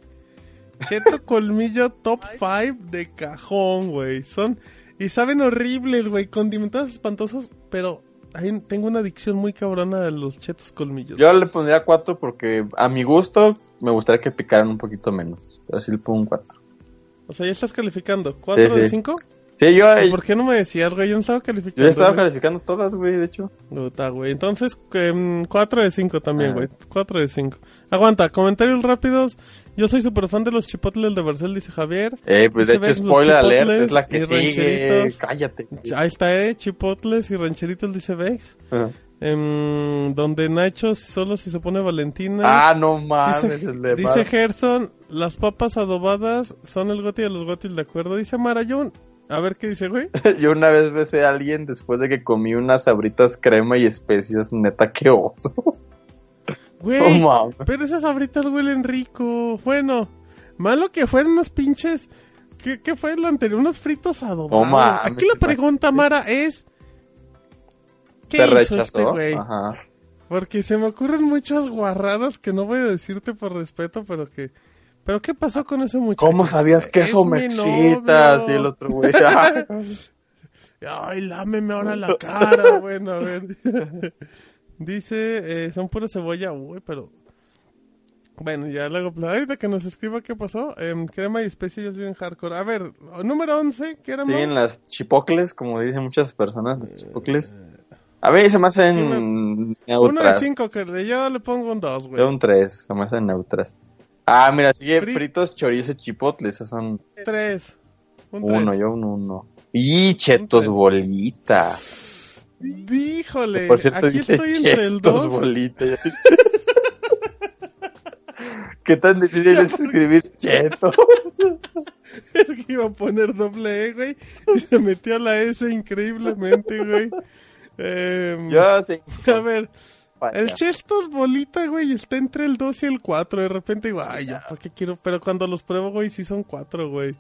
Cheto *laughs* Colmillo Top 5 de cajón, güey. Son... Y saben horribles, güey. Condimentados espantosos, pero ahí tengo una adicción muy cabrona a los chetos colmillos. Yo le pondría 4 porque a mi gusto me gustaría que picaran un poquito menos. Pero sí le pongo un 4. O sea, ya estás calificando. ¿4 Sí, de sí. 5? Sí, yo, ¿Por qué no me decías, güey? Yo no estaba calificando. yo ya estaba güey. calificando todas, güey, de hecho. Puta, güey. Entonces, 4 de 5 también, Ah. güey. 4 de 5. Aguanta, comentarios rápidos. Yo soy súper fan de los chipotles de Barcel, dice Javier. Eh, pues de hecho, spoiler alert, chipotles es la que sigue. Cállate. Ahí está, eh. Chipotles y rancheritos, dice Vex. Em, donde Nacho solo si se pone Valentina. Ah, no mames. dice el de dice Gerson, las papas adobadas son el goti de los gotis, ¿de acuerdo? Dice Marayun. A ver qué dice, güey. *laughs* Yo una vez besé a alguien después de que comí unas sabritas crema y especias. Neta, qué oso. Güey, pero esas abritas huelen rico. Bueno, malo que fueran unos pinches. ¿Qué, qué fue lo anterior? Unos fritos adobados. Mames, Aquí la pregunta, Mara, es. ¿Qué Te hizo rechazó. este güey? Ajá. Porque se me ocurren muchas guarradas que no voy a decirte por respeto, pero que. ¿Pero qué pasó con ese muchacho? ¿Cómo sabías que Es eso me excita? Así el otro güey. *laughs* Ay, lámeme ahora la cara. bueno, a ver. *laughs* Dice, eh, son pura cebolla. Uy, pero. Bueno, ya luego, ahorita que nos escriba qué pasó. Em, crema y especias en hardcore. A ver, número 11, ¿qué era Sí, en las chipocles, como dicen muchas personas, las chipocles. A ver, se me hacen Sí, Uno de neutras. 5, que yo le pongo un 2, güey. Yo un 3, se me hacen neutras. Ah, mira, sigue Fri- fritos, chorizo y chipotles, esos son 3. Un uno, tres. yo un uno. Y chetos tres. bolita. Híjole, Por cierto, aquí dice estoy entre el chetos 2. bolita. *laughs* ¿Qué tan difícil es escribir chetos? *laughs* Es que iba a poner doble E, güey. Y se metió la S increíblemente, güey. Em, Yo sí. a ver, Vaya. el Chestos bolita, güey, está entre el 2 y el 4. De repente digo, ay, yo, ¿para qué quiero? Pero cuando los pruebo, güey, sí son 4, güey.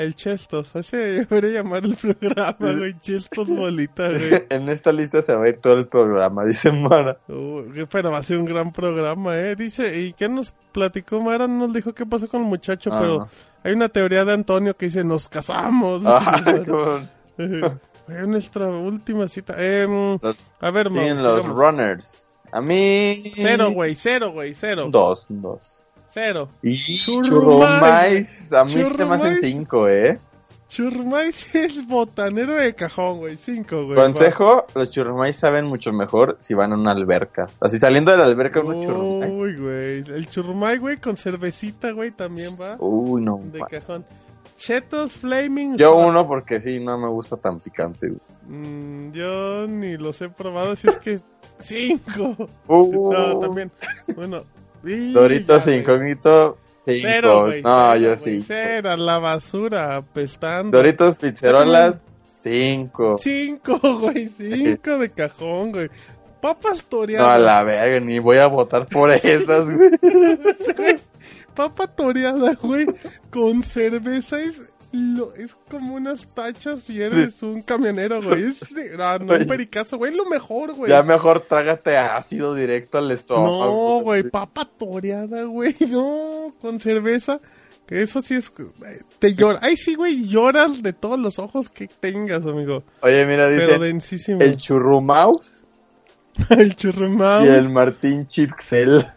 El Chestos, así *laughs* debería llamar el programa, güey. Chestos bolita, *laughs* güey. En esta lista se va a ir todo el programa, *laughs* dice Mara. Uh, pero va a ser un gran programa, ¿eh? Dice, ¿y qué nos platicó Mara? No nos dijo qué pasó con el muchacho, Ah. pero hay una teoría de Antonio que dice, nos casamos. Ah, Fue nuestra última cita. Em, los- a ver, siguen los runners. A mí. Cero, güey, cero, güey, cero. Dos, dos. Cero. Y Churrumais. a mí se me hacen cinco, ¿eh? Churrumais *laughs* es botanero de cajón, güey. Cinco, güey. Consejo, los churrumais saben mucho mejor si van a una alberca. Así saliendo de la alberca unos churrumais. Uy, güey. El churrumay, güey, con cervecita, güey, también va. Uy, no. De cajón. Chetos Flaming Yo Hot. uno porque sí, no me gusta tan picante. güey. Mm, yo ni los he probado, así es que *laughs* cinco. Uh, No, también. Bueno. Y Doritos ya, incógnito, cinco. Cero, no, cero, yo sí. Cero, la basura, apestando. Doritos pizzerolas, cinco. Cinco, *laughs* güey, cinco de cajón, güey. Papas No, toreadas. a la verga, ni voy a votar por *laughs* esas, güey. Papa toreada, güey, con cerveza es, lo, es como unas tachas si eres un camionero, güey. Es, no, no, un pericazo, güey, lo mejor, güey. Ya mejor trágate ácido directo al estómago. No, güey, papa toreada, güey, *laughs* no, con cerveza. Que eso sí es. Te llora. Ay, sí, güey, lloras de todos los ojos que tengas, amigo. Oye, mira, Pero dice densísimo. el churrumaus *laughs* el churrumao. y el Martín Chipsel. *laughs*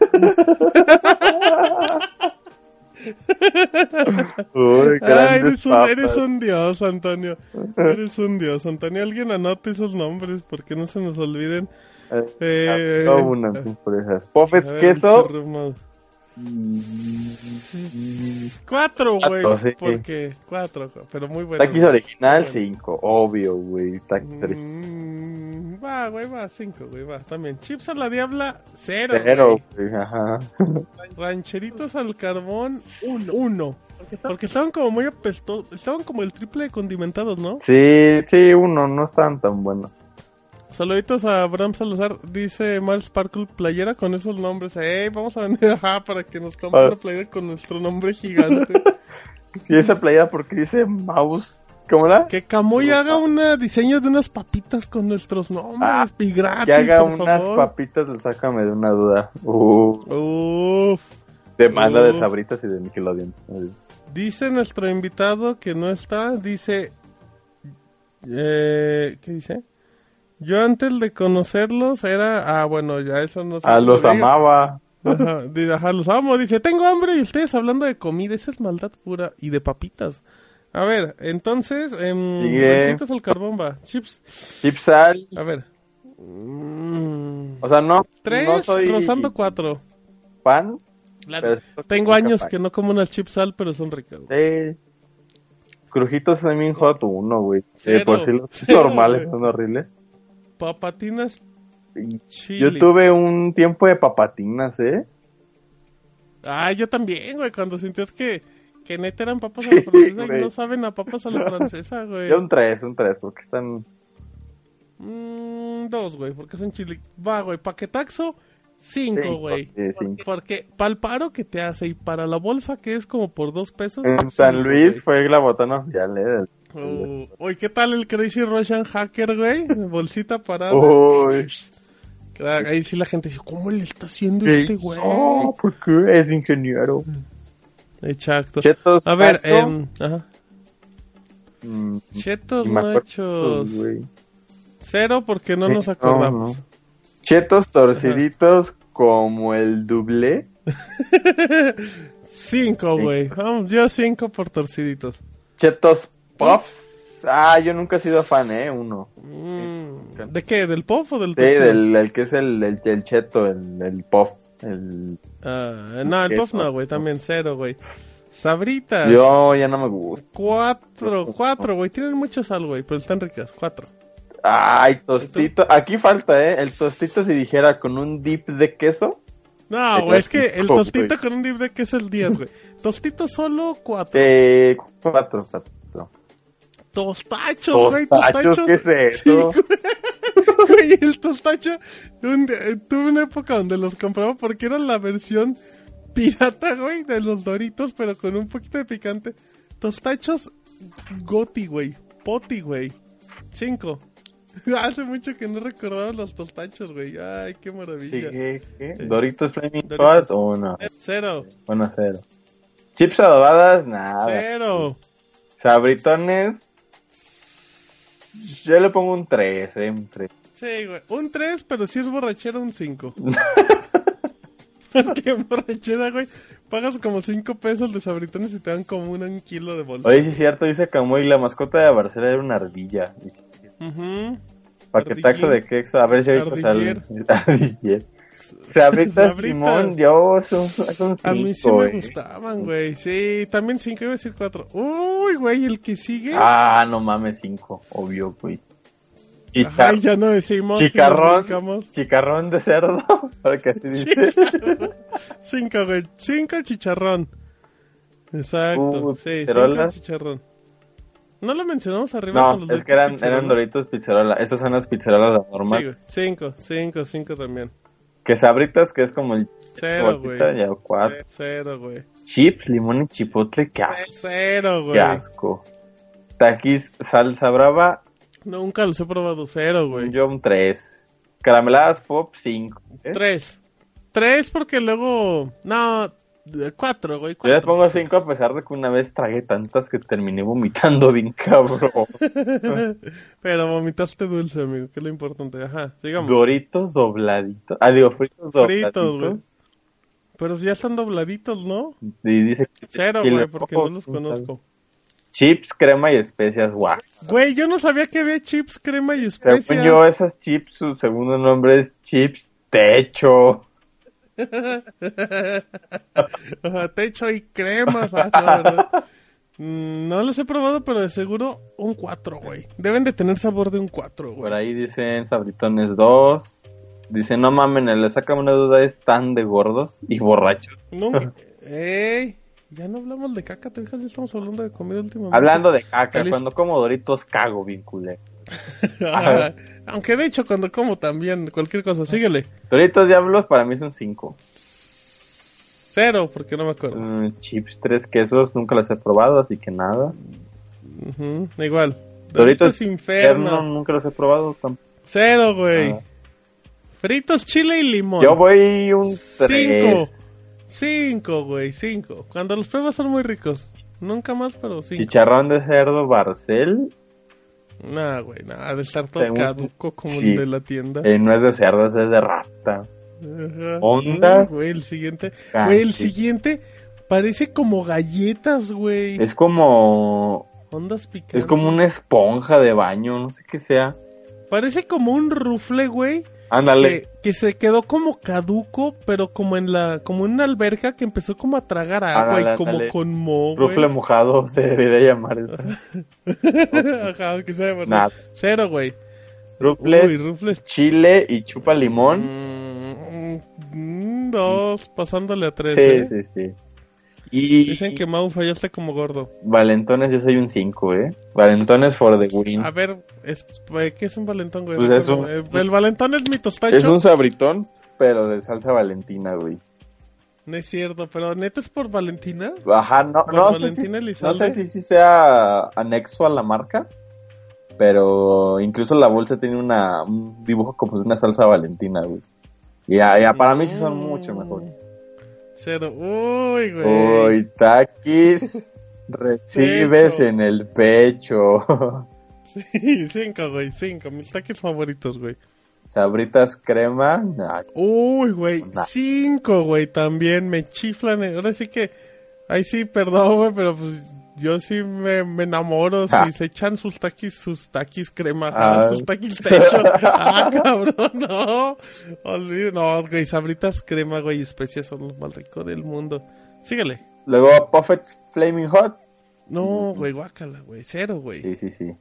Uy, Ay, eres un, eres un dios, Antonio. Eres un dios, Antonio. Alguien anote esos nombres porque no se nos olviden. Eh, Eh, no, una ver, el queso. Cuatro, güey. Sí. Porque cuatro, pero muy bueno. Taquis original, cinco. Obvio, güey. Taquis original. Mm, va, güey, va, cinco, güey, va, también. Chips a la diabla, cero. Cero, güey. güey. Ajá. *laughs* Rancheritos al carbón, uno. uno. Porque estaban como muy apestosos, estaban como el triple de condimentados, ¿no? Sí, sí, uno. No están tan buenos. Saluditos a Abraham Salazar, dice Mar Sparkle playera con esos nombres. Ey, vamos a vender *laughs* ajá, para que nos compre Ah. una playera con nuestro nombre gigante. *laughs* Y esa playera porque dice mouse. ¿Cómo era? que Camuy haga un diseño de unas papitas con nuestros nombres Ah, y gratis, Que haga por unas favor. papitas Sácame de una duda. Uh, Uf. demanda de. Sabritas y de Nickelodeon. Dice nuestro invitado que no está, dice... Eh, ¿Qué dice? Yo antes de conocerlos era... Ah, bueno, ya eso no sé. Ah, los amaba. *laughs* Ajá, di- ajá, los amo. Dice, tengo hambre y ustedes hablando de comida. Esa es maldad pura. Y de papitas. A ver, entonces... em, ranchitos al carbón va. Chips. Chipsal. A ver. Mm, O sea, no. tres, no soy rozando cuatro. estoy Tengo años que no como unas chips sal, pero son ricas. Sí. Crujitos Flaming Hot uno, güey. Sí, Cero. por si los Cero, normales son horribles. Papatinas Yo tuve un tiempo de papatinas, ¿eh? Ah, yo también, güey, cuando sentías que, que neta eran papas a la francesa y no saben a papas a la *laughs* francesa, güey. Yo un 3, un 3, porque están... Mm, dos, güey, porque son chili. Va, güey, paquetaxo, cinco, cinco, güey. sí, cinco. Porque para el paro que te hace y para la bolsa que es como por dos pesos. En San Luis güey. fue la botana oficial, ¿eh? Oh, Oye, ¿qué tal el Crazy Russian Hacker, güey? Bolsita parada. Uy. Claro, Ahí sí la gente dice, ¿cómo le está haciendo ¿qué este güey? hizo? ¿Por qué? Es ingeniero. Exacto. Chetos A ver, em, ajá. mm, Chetos acuerdo, nachos. güey. Cero porque no nos no, acordamos. no. Chetos torciditos como el dublé. *laughs* Cinco, güey. Yo cinco por torciditos. Chetos Puffs. Ah, yo nunca he sido fan, ¿eh? Uno. Mm, ¿De qué? ¿Del pop o del Sí, del el que es el, el, el cheto, el, el puff. El... Ah, no, el Queso. pop no, güey. También cero, güey. Sabritas. Yo ya no me gusta. Cuatro, cuatro, güey. Tienen mucho sal, güey, pero están ricas. Cuatro. Ay, tostito. Aquí falta, ¿eh? El tostito si dijera con un dip de queso. No, güey, es que el tostito con un dip de queso es el 10, güey. Tostito solo cuatro. Eh, cuatro, cuatro. Tostachos, güey, Tostachos. ¿qué es eso? Sí, güey. *laughs* Güey, el tostacho. un- eh, tuve una época donde los compraba porque era la versión pirata, güey, de los doritos, pero con un poquito de picante. Tostachos Goti, güey. Poti, güey. Cinco. *laughs* Hace mucho que no recordaba los tostachos, güey. Ay, qué Sí, maravilla. ¿qué? ¿Qué? Doritos Flaming. Hot, uno. Cero. Bueno, cero. Chips adobadas, nada. Cero. Sabritones. Yo le pongo un 3, eh, un 3. Sí, güey. Un 3, pero si es borrachera, un 5. *laughs* Qué borrachera, güey. Pagas como 5 pesos de sabritones y te dan como un, kilo de bolsa. Oye, sí es cierto, dice Camuy, la mascota de Barcela era una ardilla. Sí, sí. Ujú. Paquetaxo de quexo, a ver si ahorita sale. Ardiller. *laughs* Sabritas, Sabritas. Yo son, son A mí sí cinco, me eh. gustaban, güey. Sí, también 5, iba a decir 4. Uy, güey, el que sigue. Ah, no mames, cinco, obvio, güey. Chicar- ya no decimos. chicarrón, brincamos. chicarrón de cerdo, *laughs* porque así dice. Cinco, güey. Cinco chicharrón. Exacto. Uh, sí, cinco chicharrón. No lo mencionamos arriba No, con los es que eran, eran pizzerolas? Doritos pizzerola. Estas son las pizzerolas las Sí, güey. Cinco, cinco, cinco también. Que sabritas, que es como el Cero, güey. Cero, güey. Chips, limón y chipotle, qué asco. Cero, güey. Qué asco. Taquis, salsa brava, Nunca los he probado. Cero, güey. yo un 3. Carameladas pop, 5. Tres. Tres porque luego... No, cuatro, güey. Yo Cuatro. les pongo 5 a pesar de que una vez tragué tantas que terminé vomitando bien cabrón. *laughs* Pero vomitaste dulce, amigo. Que es lo importante. Ajá, sigamos. Doritos dobladitos. Ah, digo, fritos dobladitos. Fritos, güey. Pero ya están dobladitos, ¿no? Y dice que- Cero, que güey, le porque no los conozco. Chips, crema y especias, guau. Güey, yo no sabía que había chips, crema y Según especias. yo, esas chips, su segundo nombre es chips techo. Techo y cremas. Ah, no, ¿verdad? Mm, no los he probado, pero de seguro un 4, güey. Deben de tener sabor de un 4, Por güey. ahí dicen sabritones 2. Dicen, no mamen, le saca una duda, es tan de gordos y borrachos. Nunca... Ey, ya no hablamos de caca, te fijas, ya estamos hablando de comida últimamente. Hablando de caca, cuando como doritos cago bien culé. *laughs* Ajá. Aunque de hecho cuando como también, cualquier cosa, síguele. Doritos diablos para mí son 5. Cero, porque no me acuerdo. chips, tres quesos, nunca los he probado, así que nada. Ujú, Igual. Doritos Doritos Inferno. Nunca los he probado. tampoco. Cero, güey. Ah. Fritos, chile y limón. Yo voy un 3. Cinco. Cinco, güey, cinco. Cuando los pruebas son muy ricos. Nunca más, pero cinco. Chicharrón de cerdo Barcel. Nah, güey, nada, de estar todo Según- caduco como sí. el de la tienda. Eh, no es de cerdo, es de rata. Ajá. ondas. Güey, el siguiente. Ah, Güey, el siguiente parece como galletas, güey. Es como. Ondas picantes. Es como una esponja de baño, no sé qué sea. Parece como un rufle, güey. Ándale. Que, que se quedó como caduco, pero como en la, como en una alberca que empezó como a tragar agua Ándale, y como ándale. con mo, güey. Rufle mojado *laughs* se debería llamar. eso. *laughs* Ajá, que sea verdad. Nada. Cero, güey. Rufles, Uy, rufles. chile y chupa limón. Mm, mm, dos, pasándole a tres. sí, ¿eh? sí, sí. Y Dicen que Mau fallaste como gordo. Valentones, yo soy un 5, ¿eh? Valentones for the win. A ver, es, eh, ¿qué es un valentón, güey? Pues es un- Eh, El valentón es mi tostacho. Es un sabritón, pero de salsa valentina, güey. No es cierto, pero neta es por Valentina. Ajá, no, ¿Por no, sé si, no sé si, si sea anexo a la marca, pero incluso la bolsa tiene una, un dibujo como de una salsa valentina, güey. Y ya, ya, para mí sí son Mm. mucho mejores. Cero. Uy, güey. Uy, taquis, *laughs* recibes en el pecho. *laughs* Sí, cinco, güey, cinco. Mis taquis favoritos, güey. Sabritas crema, nah, Uy, güey, Nah. cinco, güey, también me chiflan. eh. Ahora sí que, ahí sí, perdón, güey, pero pues yo sí me, me enamoro Ah. si se echan sus taquis, sus taquis crema, Ah. ajá, sus taquis techo. *laughs* ah, cabrón, no. Olvide, no, güey, sabritas crema, güey, especias son los más ricos del mundo. Síguele. Luego Puffet Flaming Hot. No, güey, guácala, güey, cero, güey. Sí, sí, sí.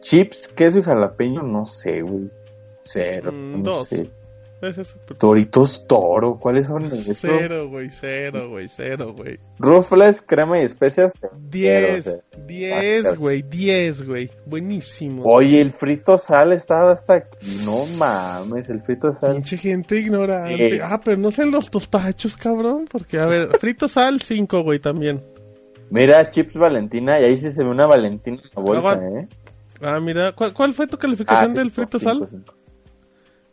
Chips, queso y jalapeño, no sé, güey. Cero, Mm, no dos. sé. Es Doritos Toro, ¿cuáles son esos? Cero, güey, cero, güey, cero, güey. Rufles, crema y especias. Diez, Cero, diez, Ah, güey, diez, güey. Buenísimo. Oye, el frito sal estaba hasta aquí. No mames, el frito sal. Pinche gente ignorante. Sí. Ah, pero no sean los tostachos, cabrón. Porque, a ver, *laughs* frito sal, cinco, güey, también. Mira, chips Valentina, y ahí sí se ve una Valentina en la bolsa. ¿eh? Ah, mira, ¿cuál, cuál fue tu calificación Ah, del frito cinco, sal? cinco.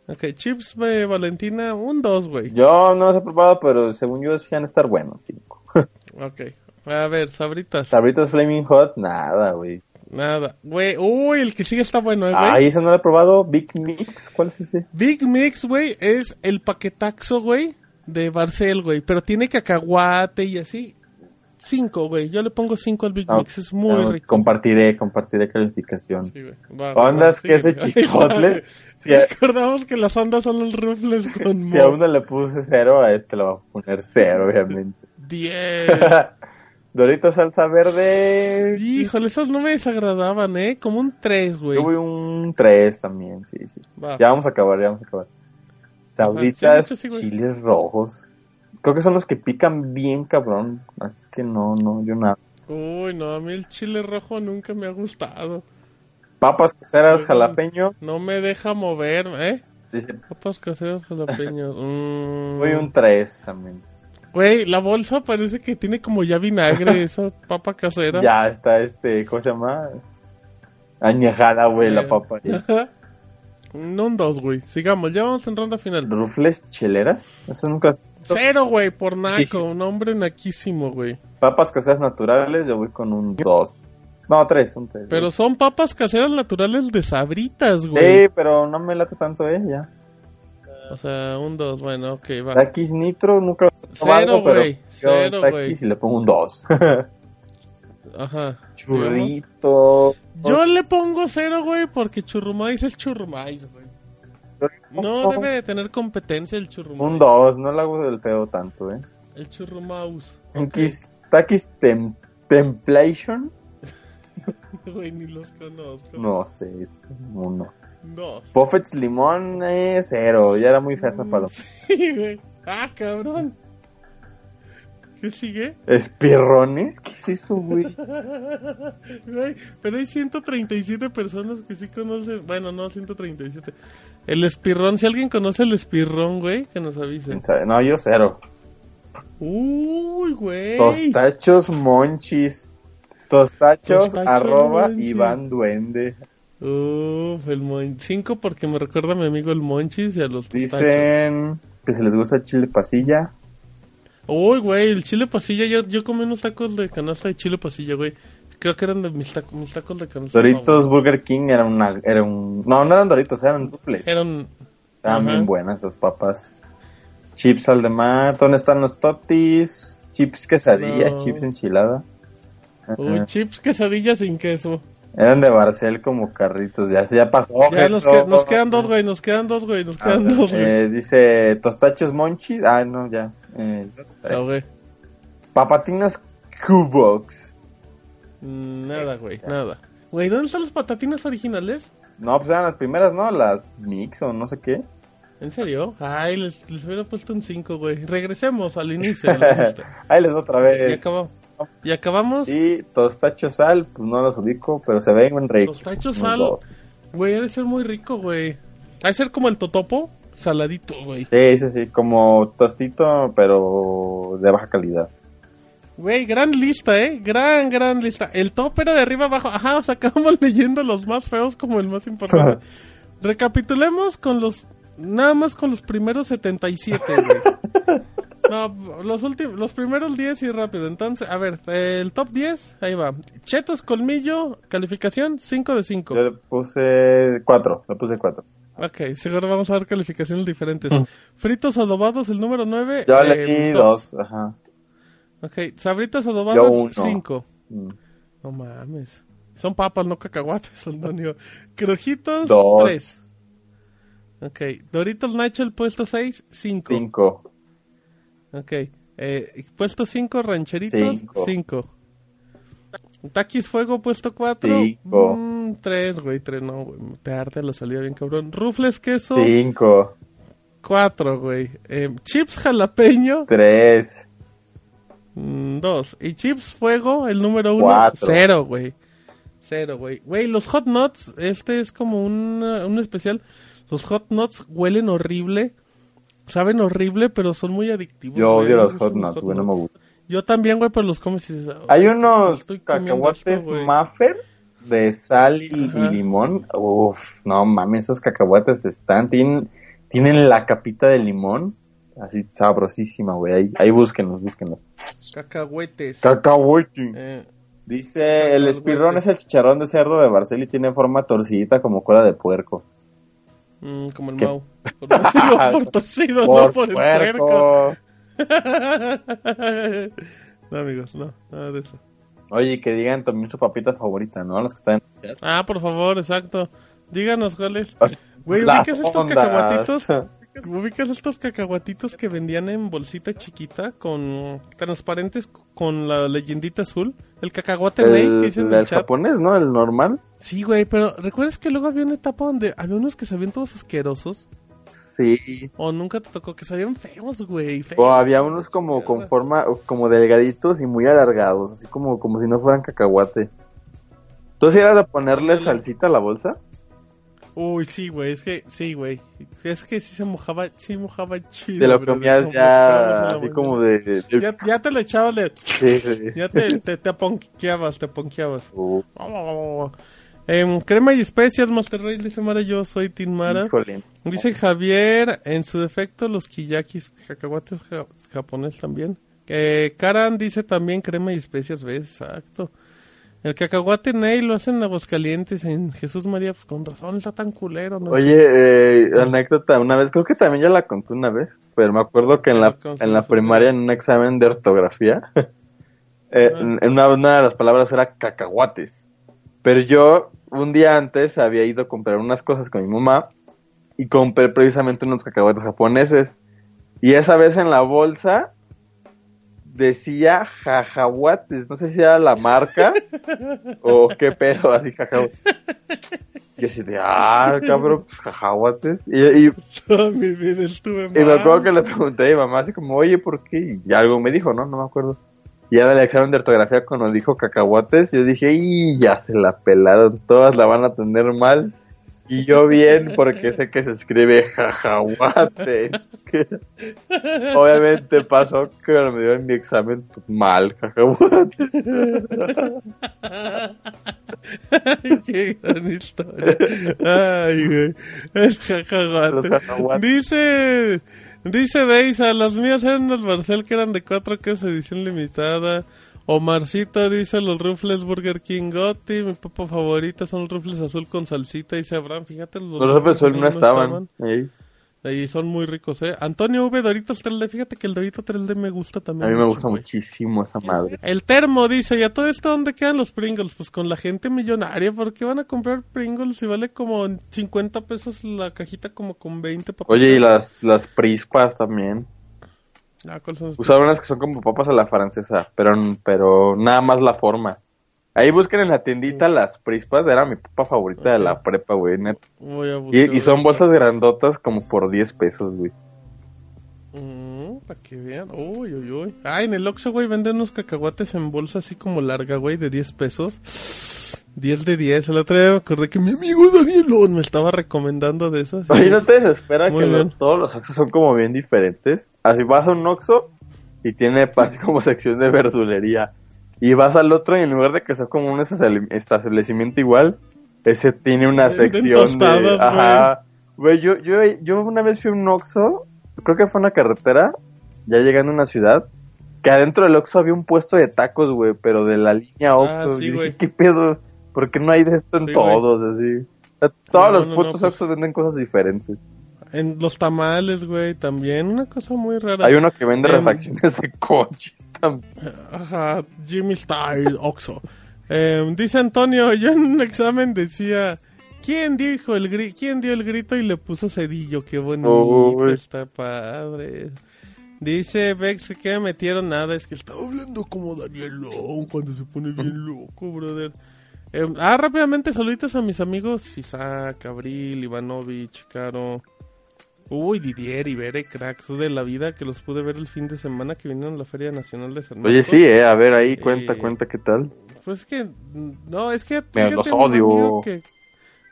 Ok, chips de Valentina, un dos, güey. Yo no los he probado, pero según yo a estar buenos, cinco. *laughs* Ok. A ver, sabritas. Sabritos Flaming Hot, nada, güey. Nada. Güey, uy, el que sigue está bueno, eh, güey. Ay, ese no lo he probado. Big Mix, ¿cuál es ese? Big Mix, güey, es el paquetaxo, güey, de Barcel, güey. Pero tiene cacahuate y así. Cinco, güey. Yo le pongo cinco al Big Ah, Mix. Es muy ah, rico. Compartiré, compartiré calificación. Sí, güey. Va, Ondas va, que ese sí, chicotle. *laughs* Si a, Recordamos que las ondas son los rufles *laughs* con si a uno le puse cero, a este le va a poner cero, obviamente. *laughs* 10. Doritos salsa verde. Híjole, esos no me desagradaban, ¿eh? Como un 3, güey. Yo voy un 3 también, sí, sí. sí. Va. Ya vamos a acabar, ya vamos a acabar. sí, hecho, sí, güey. chiles rojos. Creo que son los que pican bien, cabrón. Así que no, no, yo nada. Uy, no, a mí el chile rojo nunca me ha gustado. Papas caseras, jalapeño. No me deja mover, ¿eh? Dice, Papas caseras jalapeños. *laughs* Mm. voy un 3 también. Güey, la bolsa parece que tiene como ya vinagre, *laughs* esa papa casera. Ya está este, ¿cómo se llama? Añejada, güey, la Eh. papa. No *laughs* un 2, güey. Sigamos, ya vamos en ronda final. Rufles cheleras. Eso nunca. Cero, güey, por naco. Un hombre naquísimo, güey. Papas caseras naturales, yo voy con un 2. No, 3, un 3. Pero son papas caseras naturales de sabritas, güey. Sí, pero no me late tanto, ya. O sea, un 2, bueno, ok, va. Takis Nitro nunca lo he Cero, güey, cero, güey. y le pongo un 2. *laughs* Ajá. Churrito. Yo le pongo cero, güey, porque churrumais es churrumais, güey. No debe de tener competencia el churrumais. Un 2, no le hago del feo tanto, eh. El churrumaus. Takis, Takis Tem- Templation. *laughs* Güey, ni los conozco. No sé, es uno. Dos. Buffets Limón, eh, cero. Ya era muy fea esa paloma. *laughs* Sí, güey. Ah, cabrón. ¿Qué sigue? ¿Espirrones? ¿Qué es eso, güey? *laughs* Güey, pero hay 137 personas que sí conocen. Bueno, no, 137. El espirrón, si alguien conoce el espirrón, güey, que nos avise. No, yo cero. Uy, güey. Tostachos Monchis. Tostachos, arroba Monchis. Iván Duende. Uf, el Mon 5 porque me recuerda a mi amigo el Monchis y a los tostachos. Dicen que si les gusta chile pasilla. Uy, güey, el chile pasilla. Yo, yo comí unos tacos de canasta de chile pasilla, güey. Creo que eran de mis, tac- mis tacos de canasta. Doritos Burger King era una, era un... No, no eran Doritos, eran rufles. Eran. Estaban bien buenas esas papas. Chips al de mar. ¿Dónde están los totis? Chips quesadilla, No. chips enchilada. Uy, chips, quesadillas sin queso. Eran de Barcel como carritos. Ya, ya pasó. Ya nos, eso. que- nos quedan dos, güey. Nos quedan dos, güey. Nos Ah, quedan dos, güey. eh, dice tostachos monchis. Ah, no, ya. Eh, güey. papatinas Q-Box. Mm, Nada, güey. Nada. Güey, ¿dónde están las patatinas originales? No, pues eran las primeras, ¿no? Las mix o no sé qué. ¿En serio? Ay, les, les hubiera puesto un 5, güey. Regresemos al inicio. *laughs* Ahí les otra vez. acabamos. Y acabamos. Y tostachos sal, pues no los ubico, pero se ven ricos. Tostachos Unos sal. Güey, ha de ser muy rico, güey. Ha de ser como el totopo, saladito, güey. Sí, sí, sí, como tostito, pero de baja calidad. Güey, gran lista, ¿eh? Gran, gran lista. El top era de arriba abajo. Ajá, o sea, *laughs* acabamos leyendo los más feos como el más importante. *laughs* Recapitulemos con los... Nada más con los primeros 77, güey. *laughs* No, los últimos, los primeros 10 y rápido. Entonces, a ver, el top 10, ahí va. Chetos Colmillo, calificación 5 de 5. Yo le puse cuatro, le puse cuatro. Ok, seguro vamos a ver calificaciones diferentes. Fritos adobados, el número 9. Yo le di dos, ajá. Ok, sabritas adobadas, uno. 5. Mm. No mames. Son papas, no cacahuates, *laughs* Antonio. Crujitos, Dos. 3. Ok. Doritos Nacho, el puesto 6, 5. Cinco. Ok. Eh, puesto 5, Rancheritos, Cinco. 5. Taquis Fuego, puesto 4. Cinco. 3, güey, 3, no, güey. Te arte la salida bien cabrón. Rufles Queso, Cinco. 4, güey. Eh, chips Jalapeño, Tres. 2. Y Chips Fuego, el número 1, Cuatro. 0, güey. 0, güey. Güey, los Hot Nuts, este es como un, un especial. Los Hot Nuts huelen horrible. Saben horrible, pero son muy adictivos. Yo güey. odio los hot nuts, güey, no me gustan. Yo también, güey, pero los comes y dices... Hay "Ay, unos cacahuates esto, güey". Maffer de sal y, limón. Uf, no mames, esos cacahuates están, tienen, tienen la capita de limón. Así sabrosísima, güey. Ahí, ahí búsquenlos, búsquenlos. Cacahuetes. Cacahuete. Eh, Dice, el espirrón es el chicharrón de cerdo de Barcel y tiene forma torcidita como cola de puerco. Mm, como el ¿Qué? Mau. Por, *laughs* torcido, Por no por el puerco. *laughs* no, amigos, no, nada de eso. Oye, que digan también su papita favorita, ¿no? Los que están. Ah, por favor, exacto. Díganos cuáles. Güey, Las ¿ubicas estos cacahuatitos? ¿Ubicas estos cacahuatitos que vendían en bolsita chiquita con transparentes con la leyendita azul? El cacahuate Rey que El, dicen en el el japonés, ¿no? El normal. Sí, güey, pero ¿recuerdas que luego había una etapa donde había unos que sabían todos asquerosos? Sí. O nunca te tocó que sabían feos, güey. feos. O había unos como con forma, como delgaditos y muy alargados, así como, como si no fueran cacahuate. ¿Tú si eras de ponerle salsita a la bolsa? Uy, sí, güey, es que, sí, güey. Es que sí se mojaba, sí mojaba chido. Te lo comías ya así como de... de- Ya, ya te lo echabas de... Sí, sí. Ya te, te, te aponqueabas, te aponqueabas. Uh, Em, crema y especias, Monterrey, dice Mara, yo soy Tim Mara. híjole. Dice Javier, en su defecto, los kiyakis, cacahuates ja- japonés también. Eh, Karan dice también crema y especias, ¿ves? Exacto. El cacahuate Ney lo hacen en Aguascalientes, en Jesús María, pues con razón está tan culero, ¿no? Oye, eh, anécdota, una vez, creo que también ya la conté una vez, pero me acuerdo que en la, ¿Cómo se en la primaria, en un examen de ortografía, *laughs* eh, en- en una, una de las palabras era cacahuates. Pero yo, un día antes, había ido a comprar unas cosas con mi mamá y compré precisamente unos cacahuates japoneses. Y esa vez en la bolsa decía jajahuates, no sé si era la marca *laughs* o qué pedo, así jajahuates. Yo así de, ah, cabrón, pues jajahuates. Y, y, Toda mi vida estuve y me acuerdo que le pregunté a mi mamá así como, oye, ¿por qué? Y algo me dijo, ¿no? No me acuerdo. Y ya en el examen de ortografía cuando dijo cacahuates, yo dije, y ya se la pelaron, todas la van a tener mal. Y yo bien, porque sé que se escribe jajahuate. Obviamente pasó que me dio en mi examen mal, jajahuate. Ay, qué gran historia. Ay, güey. El cacahuates. Dice, dice Deisa, las mías eran unas Barcel que eran de cuatro quesos edición limitada. Omarcito dice los rufles Burger King Gotti, mi papa favorita son los rufles azul con salsita, dice Abraham, fíjate los, Los Rufles Azul no estaban. Ahí. Ahí son muy ricos, eh. Antonio V, Doritos 3D, fíjate que el Dorito 3D me gusta A también. mí me mucho, gusta güey. muchísimo esa madre. El termo dice, ¿y a todo esto dónde quedan los Pringles? Pues con la gente millonaria, ¿por qué van a comprar Pringles si vale como 50 pesos la cajita como con 20 papitas? Oye, y las, las prispas también. Ah, ¿cuáles son los- Usaron unas que son como papas a la francesa, pero, pero nada más la forma. Ahí busquen en la tiendita las prispas, era mi papa favorita de la prepa, güey. neta. Voy a buscar Y, y son bolsas grandotas como por 10 pesos, güey. Mm, para que vean. Uy, uy, uy. Ah, en el Oxxo, güey, venden unos cacahuates en bolsa así como larga, güey, de 10 pesos. 10 de 10. El otro día me acordé que mi amigo Danielón me estaba recomendando de esas. Oye, ¿no te desespera Muy que todos los Oxxos son como bien diferentes? Así vas a un Oxxo y tiene así como *laughs* sección de verdulería. Y vas al otro y en lugar de que sea como un establecimiento- igual, ese tiene una sección de... tostadas, Ajá. Güey, yo, yo, yo una vez fui a un Oxxo, creo que fue una carretera, ya llegando a una ciudad, que adentro del Oxxo había un puesto de tacos, güey, pero de la línea Oxxo. Ah, sí, y dije. ¿qué pedo? ¿Por qué no hay de esto en Sí, güey. todos, así? O sea, todos No, los no, no, putos pues- Oxxos venden cosas diferentes. En los tamales, güey, también. Una cosa muy rara. Hay uno que vende Em, refacciones de coches también. Ajá, Jimmy Style, Oxo. Eh, dice Antonio, yo en un examen decía, ¿quién dijo el gri quién dio el grito y le puso cedillo? Qué bonito, está padre. Dice Vex que me metieron nada, es que estaba hablando como Danielón cuando se pone bien *laughs* loco, brother. Eh, ah, rápidamente saluditos a mis amigos Isaac, Abril, Ivanovich, Caro. Uy, Didier y Bere, cracks de la vida que los pude ver el fin de semana que vinieron a la Feria Nacional de San Marcos. Oye, sí, eh, a ver ahí, cuenta, Eh, cuenta qué tal. Pues es que, no, es que... Me los odio. que-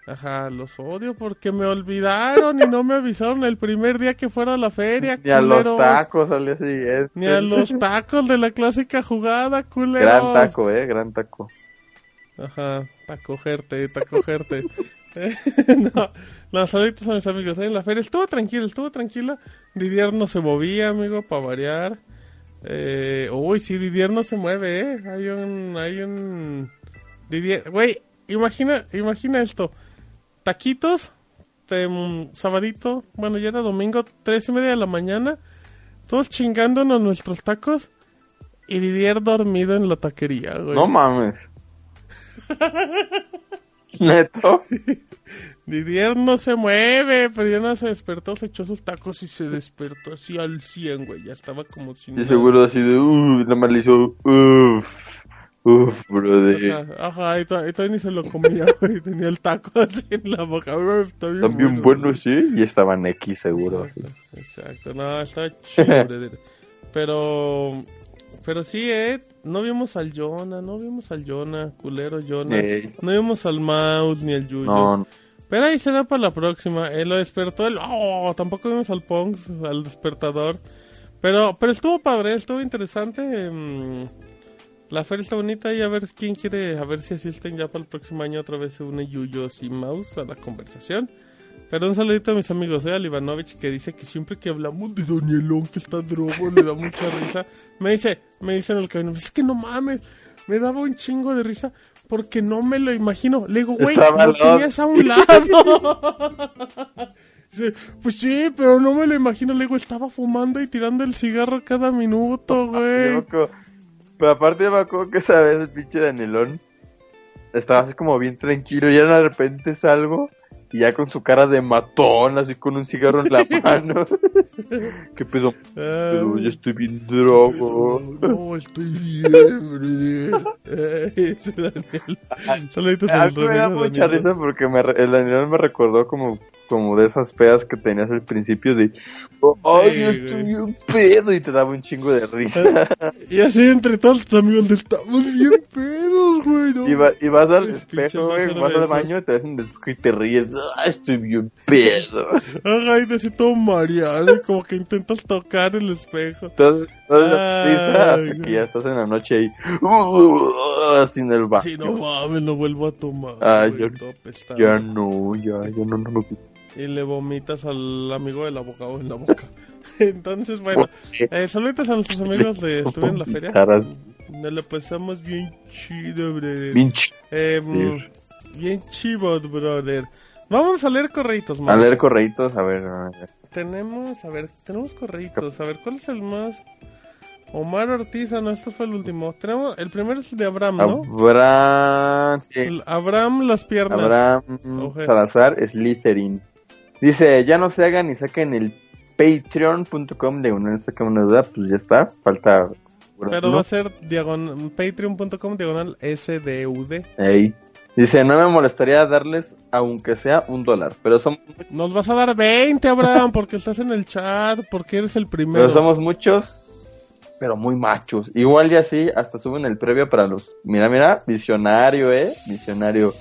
Ajá, los odio porque me olvidaron y no me avisaron el primer día que fuera a la feria, Ni a los tacos al día siguiente. Ni a los tacos de la clásica jugada, culeros. Gran taco, eh, gran taco. Ajá, tacogerte, tacogerte. *laughs* Eh, no, no, saluditos a mis amigos ahí en la feria. Estuvo tranquilo, estuvo tranquila. Didier no se movía, amigo, para variar. Eh, uy, sí, Didier no se mueve, eh. Hay un, hay un... Didier, güey, imagina, imagina esto. Taquitos, mm, sabadito, bueno, ya era domingo, tres y media de la mañana, todos chingándonos nuestros tacos y Didier dormido en la taquería, güey. No mames. *laughs* Neto. Didier no se mueve, pero ya no se despertó, se echó sus tacos y se despertó así al 100, güey. Ya estaba como sin. Y nada. seguro así de, nada más le hizo, uff, uff, brother. Ajá, ajá, y, to- y todavía ni se lo comía, *laughs* güey. Tenía el taco *laughs* así en la boca. También bueno, sí. Y estaban X seguro. Exacto, exacto. No, está chido, brother. Pero, pero sí, eh. No vimos al Jonah, no vimos al Jonah, culero Jonah. Ey. No vimos al Mouse ni al Yuyo. No, no. Pero ahí será para la próxima. Él lo despertó. El... Oh, tampoco vimos al Ponks, al despertador. Pero, pero estuvo padre, estuvo interesante. mm, La feria está bonita y a ver quién quiere, a ver si asisten ya para el próximo año otra vez se une Yuyos y Mouse a la conversación. Pero un saludito a mis amigos, eh, al Ivanovich que dice que siempre que hablamos de Danielón que está drogo le da mucha risa. Me dice, me dice en el camino, es que no mames, me daba un chingo de risa porque no me lo imagino. Le digo, güey, lo tenías a un lado. *laughs* Dice, pues sí, pero no me lo imagino. Le digo, estaba fumando y tirando el cigarro cada minuto, güey. Loco. Pero aparte me acuerdo que esa vez el pinche Danielón estaba así como bien tranquilo y ya de repente salgo y ya con su cara de matón, así con un cigarro en la *laughs* mano. *laughs* ¿Qué pedo? Ah, Pero yo estoy bien drogo. No, estoy bien, *laughs* Daniel. Saluditos A a mí me da mucha Daniel. risa porque me, el Danielón me recordó como, como de esas pedas que tenías al principio de ¡Ay, yo estoy bien pedo! Y te daba un chingo de risa. *laughs* Y así entre todos tus amigos estamos bien pedos, güey. ¿no? Y, va- y vas al espejo, güey, vas al baño, te ves en el espejo y te ríes. ¡Ah, estoy bien pedo! Ajá, y así todo mareado y como que intentas tocar el espejo. Entonces, Ay, que ya estás en la noche *laughs* así en el baño. Sí, no mames, no vuelvo a tomar. Ah, yo- apestado. Ya no, ya, ya no, no, no. Y le vomitas al amigo del abogado en la boca. *laughs* Entonces, bueno, eh, saluditos a nuestros amigos de *laughs* Estuve en la Feria. Nos lo pasamos bien chido, brother. bien ch- Eh, bien chivo, brother. Vamos a leer correitos, A man. leer correitos, a ver, a ver. Tenemos, a ver, tenemos correitos. A ver, ¿cuál es el más? Omar Ortiz, ah, no, esto fue el último. Tenemos, el primero es el de Abraham, ¿no? Abraham, sí, Abraham las piernas. Abraham Oje. Salazar Slytherin. Dice, ya no se hagan y saquen el patreon.com de una saca una duda, pues ya está, falta... Pero ¿no? va a ser diagonal, patreon.com diagonal SDUD. Ey. Dice, no me molestaría darles, aunque sea un dólar, pero somos, Nos vas a dar 20, Abraham, porque estás en el chat, porque eres el primero. pero somos muchos, pero muy machos. Igual y así, hasta suben el previo para los... Mira, mira, visionario, eh, visionario.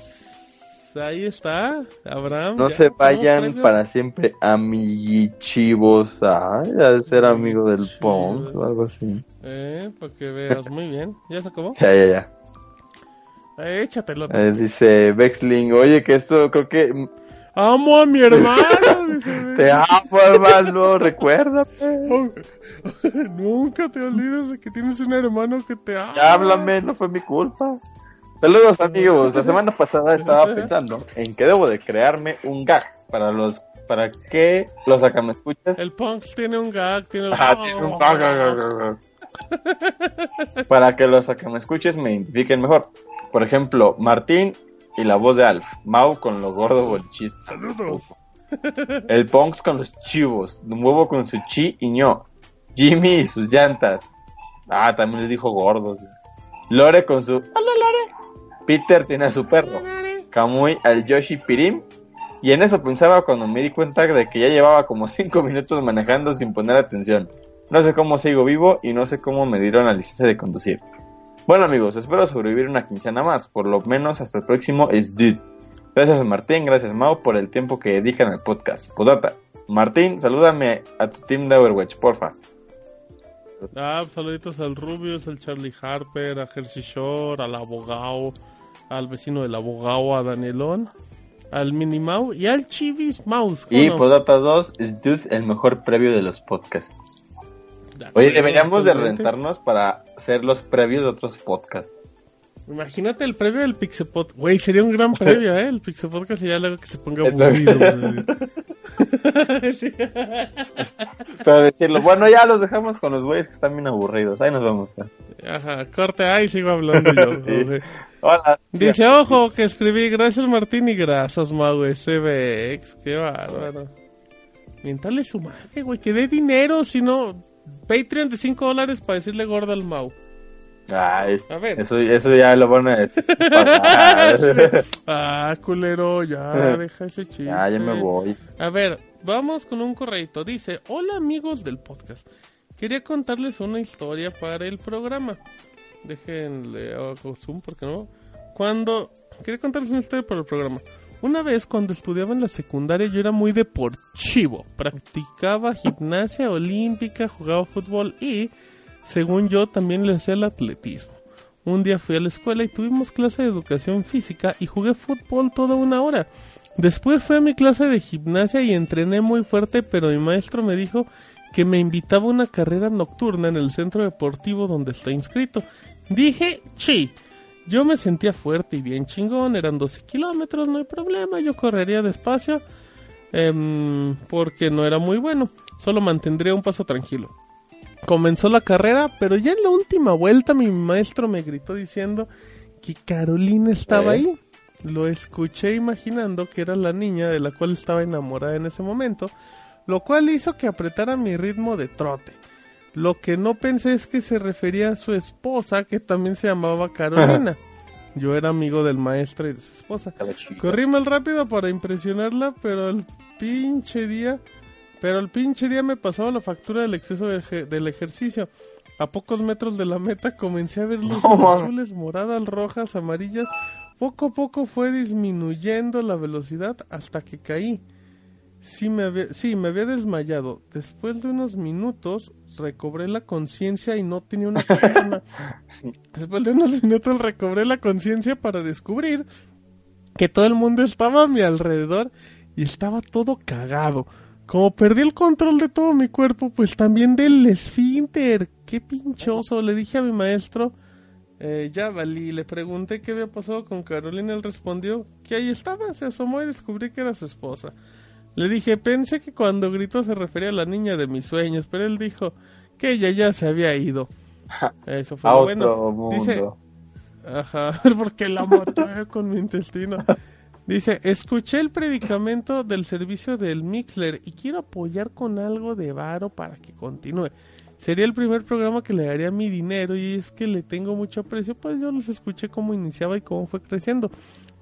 Ahí está, Abraham. No se vayan para siempre amiguichivos. Ha de ser amigo del. Pong o algo así. Eh, para que veas, muy bien. ¿Ya se acabó? Ya, ya, ya. Eh, échatelo. Eh, dice Vexling, oye, que esto creo que Amo a mi hermano. *laughs* dice. te amo, hermano, recuérdame. *laughs* Nunca te olvides de que tienes un hermano que te ama. Ya háblame, no fue mi culpa. Saludos amigos, la semana pasada estaba *laughs* pensando en que debo de crearme un gag para los para que los acá me escuchas. El punk tiene un gag, tiene un Ajá, tiene un gag, gag, gag, gag, gag. *laughs* Para que los acá me escuches me identifiquen mejor. Por ejemplo, Martín y la voz de Alf, Mau con lo gordo o el chiste. Saludos. *laughs* El Ponks con los chivos, Nuevo con su chi y ño, Jimmy y sus llantas. Ah, también le dijo gordos. Lore con su... Hola Lore. Peter tiene a su perro. Kamui al Yoshi Pirim. Y en eso pensaba cuando me di cuenta de que ya llevaba como 5 *laughs* minutos manejando sin poner atención. No sé cómo sigo vivo y no sé cómo me dieron la licencia de conducir. Bueno amigos, espero sobrevivir una quincena más, por lo menos hasta el próximo es. Gracias Martín, gracias Mau por el tiempo que dedican al podcast. Posdata, Martín, salúdame a tu team de Overwatch, porfa. Ah, saluditos al Rubius, al Charlie Harper, a Jersey Shore, al abogado, al vecino del abogado, a Danielón, al Minimau y al Chivis Mouse. ¿cómo Y no? Posdata 2 es Dude el mejor previo de los podcasts. De Oye, acuerdo, deberíamos de rentarnos para hacer los previos de otros podcasts. Imagínate el previo del Pixepod. Güey, sería un gran previo, ¿eh? El Pixepodcast sería algo que se ponga aburrido. *laughs* Sí. Pero decirlo, bueno, ya los dejamos con los güeyes que están bien aburridos. Ahí nos vemos. Ajá, corte ahí, sigo hablando yo. *laughs* Sí. Hola. Dice, ojo, que escribí, gracias Martín y gracias Mau SBX. Qué bárbaro. Mientale su madre, güey, que dé dinero, si no... Patreon de 5 dólares para decirle gordo al Mau. Ay, A ver. eso, eso ya lo van a decir. pasar. *laughs* Ah, culero, ya, deja ese chiste. *laughs* ya, ya me voy. A ver, vamos con un correito. Dice, hola amigos del podcast. Quería contarles una historia para el programa. Déjenle hago zoom porque no. Cuando quería contarles una historia para el programa. Una vez cuando estudiaba en la secundaria yo era muy deportivo. Practicaba gimnasia olímpica, jugaba fútbol y, según yo, también le hacía el atletismo. Un día fui a la escuela y tuvimos clase de educación física y jugué fútbol toda una hora. Después fui a mi clase de gimnasia y entrené muy fuerte, pero mi maestro me dijo que me invitaba a una carrera nocturna en el centro deportivo donde está inscrito. Dije, sí. Yo me sentía fuerte y bien chingón, eran 12 kilómetros, no hay problema, yo correría despacio em, porque no era muy bueno, solo mantendría un paso tranquilo. Comenzó la carrera, pero ya en la última vuelta mi maestro me gritó diciendo que Carolina estaba ¿Eh? ahí. Lo escuché imaginando que era la niña de la cual estaba enamorada en ese momento, lo cual hizo que apretara mi ritmo de trote. Lo que no pensé es que se refería a su esposa, que también se llamaba Carolina. Yo era amigo del maestro y de su esposa. Corrí mal rápido para impresionarla, pero el pinche día, pero el pinche día me pasaba la factura del exceso de eje- del ejercicio. A pocos metros de la meta comencé a ver luces No, azules, moradas, rojas, amarillas. Poco a poco fue disminuyendo la velocidad hasta que caí. Sí me, había, sí, me había desmayado. Después de unos minutos recobré la conciencia y no tenía una pierna. *laughs* Después de unos minutos recobré la conciencia para descubrir que todo el mundo estaba a mi alrededor y estaba todo cagado. Como perdí el control de todo mi cuerpo, pues también del esfínter. Qué pinchoso. Le dije a mi maestro, eh, ya valí. Le pregunté qué había pasado con Carolina. Él respondió que ahí estaba. Se asomó y descubrí que era su esposa. Le dije, pensé que cuando gritó se refería a la niña de mis sueños, pero él dijo que ella ya se había ido. *laughs* Eso fue A lo otro bueno. mundo. Dice, Ajá, *laughs* porque la maté con mi intestino. Dice, escuché el predicamento del servicio del Mixler y quiero apoyar con algo de varo para que continúe. Sería el primer programa que le daría mi dinero y es que le tengo mucho aprecio, pues yo los escuché cómo iniciaba y cómo fue creciendo.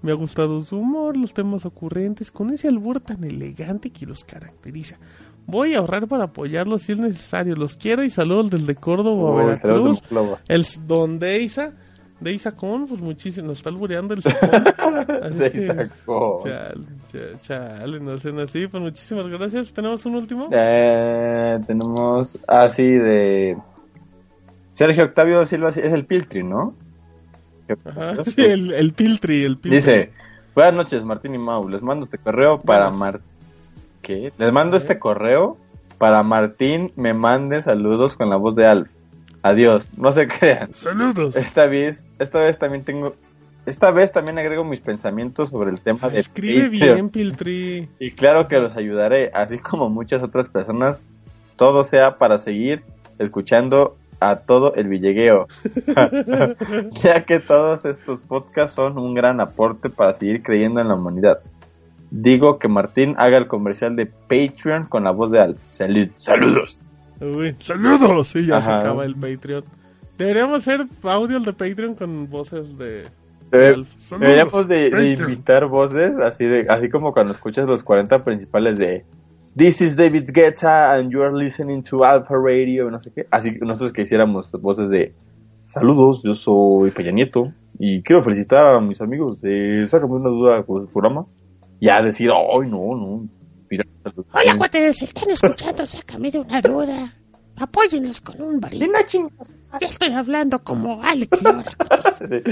Me ha gustado su humor, los temas ocurrentes, con ese albur tan elegante que los caracteriza. Voy a ahorrar para apoyarlos si es necesario. Los quiero y saludos desde Córdoba, Uy, Veracruz. El don Deisa, Deisa Con, pues muchísimo, nos está albureando el *laughs* Deisa Con. Chale, cha- chale, no sean así, pues muchísimas gracias. ¿Tenemos un último? Eh, tenemos así de Sergio Octavio Silva es el Piltri, ¿no? Ajá, sí, el, el Piltri, el Piltri. Dice, buenas noches Martín y Mau, les mando este correo para Vamos. Mar... ¿Qué? Les mando este correo para Martín me mande saludos con la voz de Alf. Adiós, no se *laughs* crean. Saludos. Esta vez, esta vez también tengo, esta vez también agrego mis pensamientos sobre el tema de Escribe Patreon. bien, Piltri. *laughs* Y claro que los ayudaré, así como muchas otras personas, todo sea para seguir escuchando a todo el villegueo. *laughs* ya que todos estos podcasts son un gran aporte para seguir creyendo en la humanidad. Digo que Martín haga el comercial de Patreon con la voz de Alf. Salud, saludos. Uy, saludos. Sí, ya se acaba el Patreon. Deberíamos hacer audio de Patreon con voces de... Eh, Alf. Saludos, Deberíamos de, de invitar voces así de así como cuando escuchas los 40 principales de This is David Guetta and you are listening to Alpha Radio, no sé qué. Así que nosotros que hiciéramos voces de Saludos, yo soy Peña Nieto y quiero felicitar a mis amigos de Sácame una duda con el programa. Ya decir, ay, no, no. mira, Hola, cuates, están escuchando, sácame de una duda. Apóyenlos con un baril. Ya estoy hablando como Alex Lora, *laughs* cuates. Sí.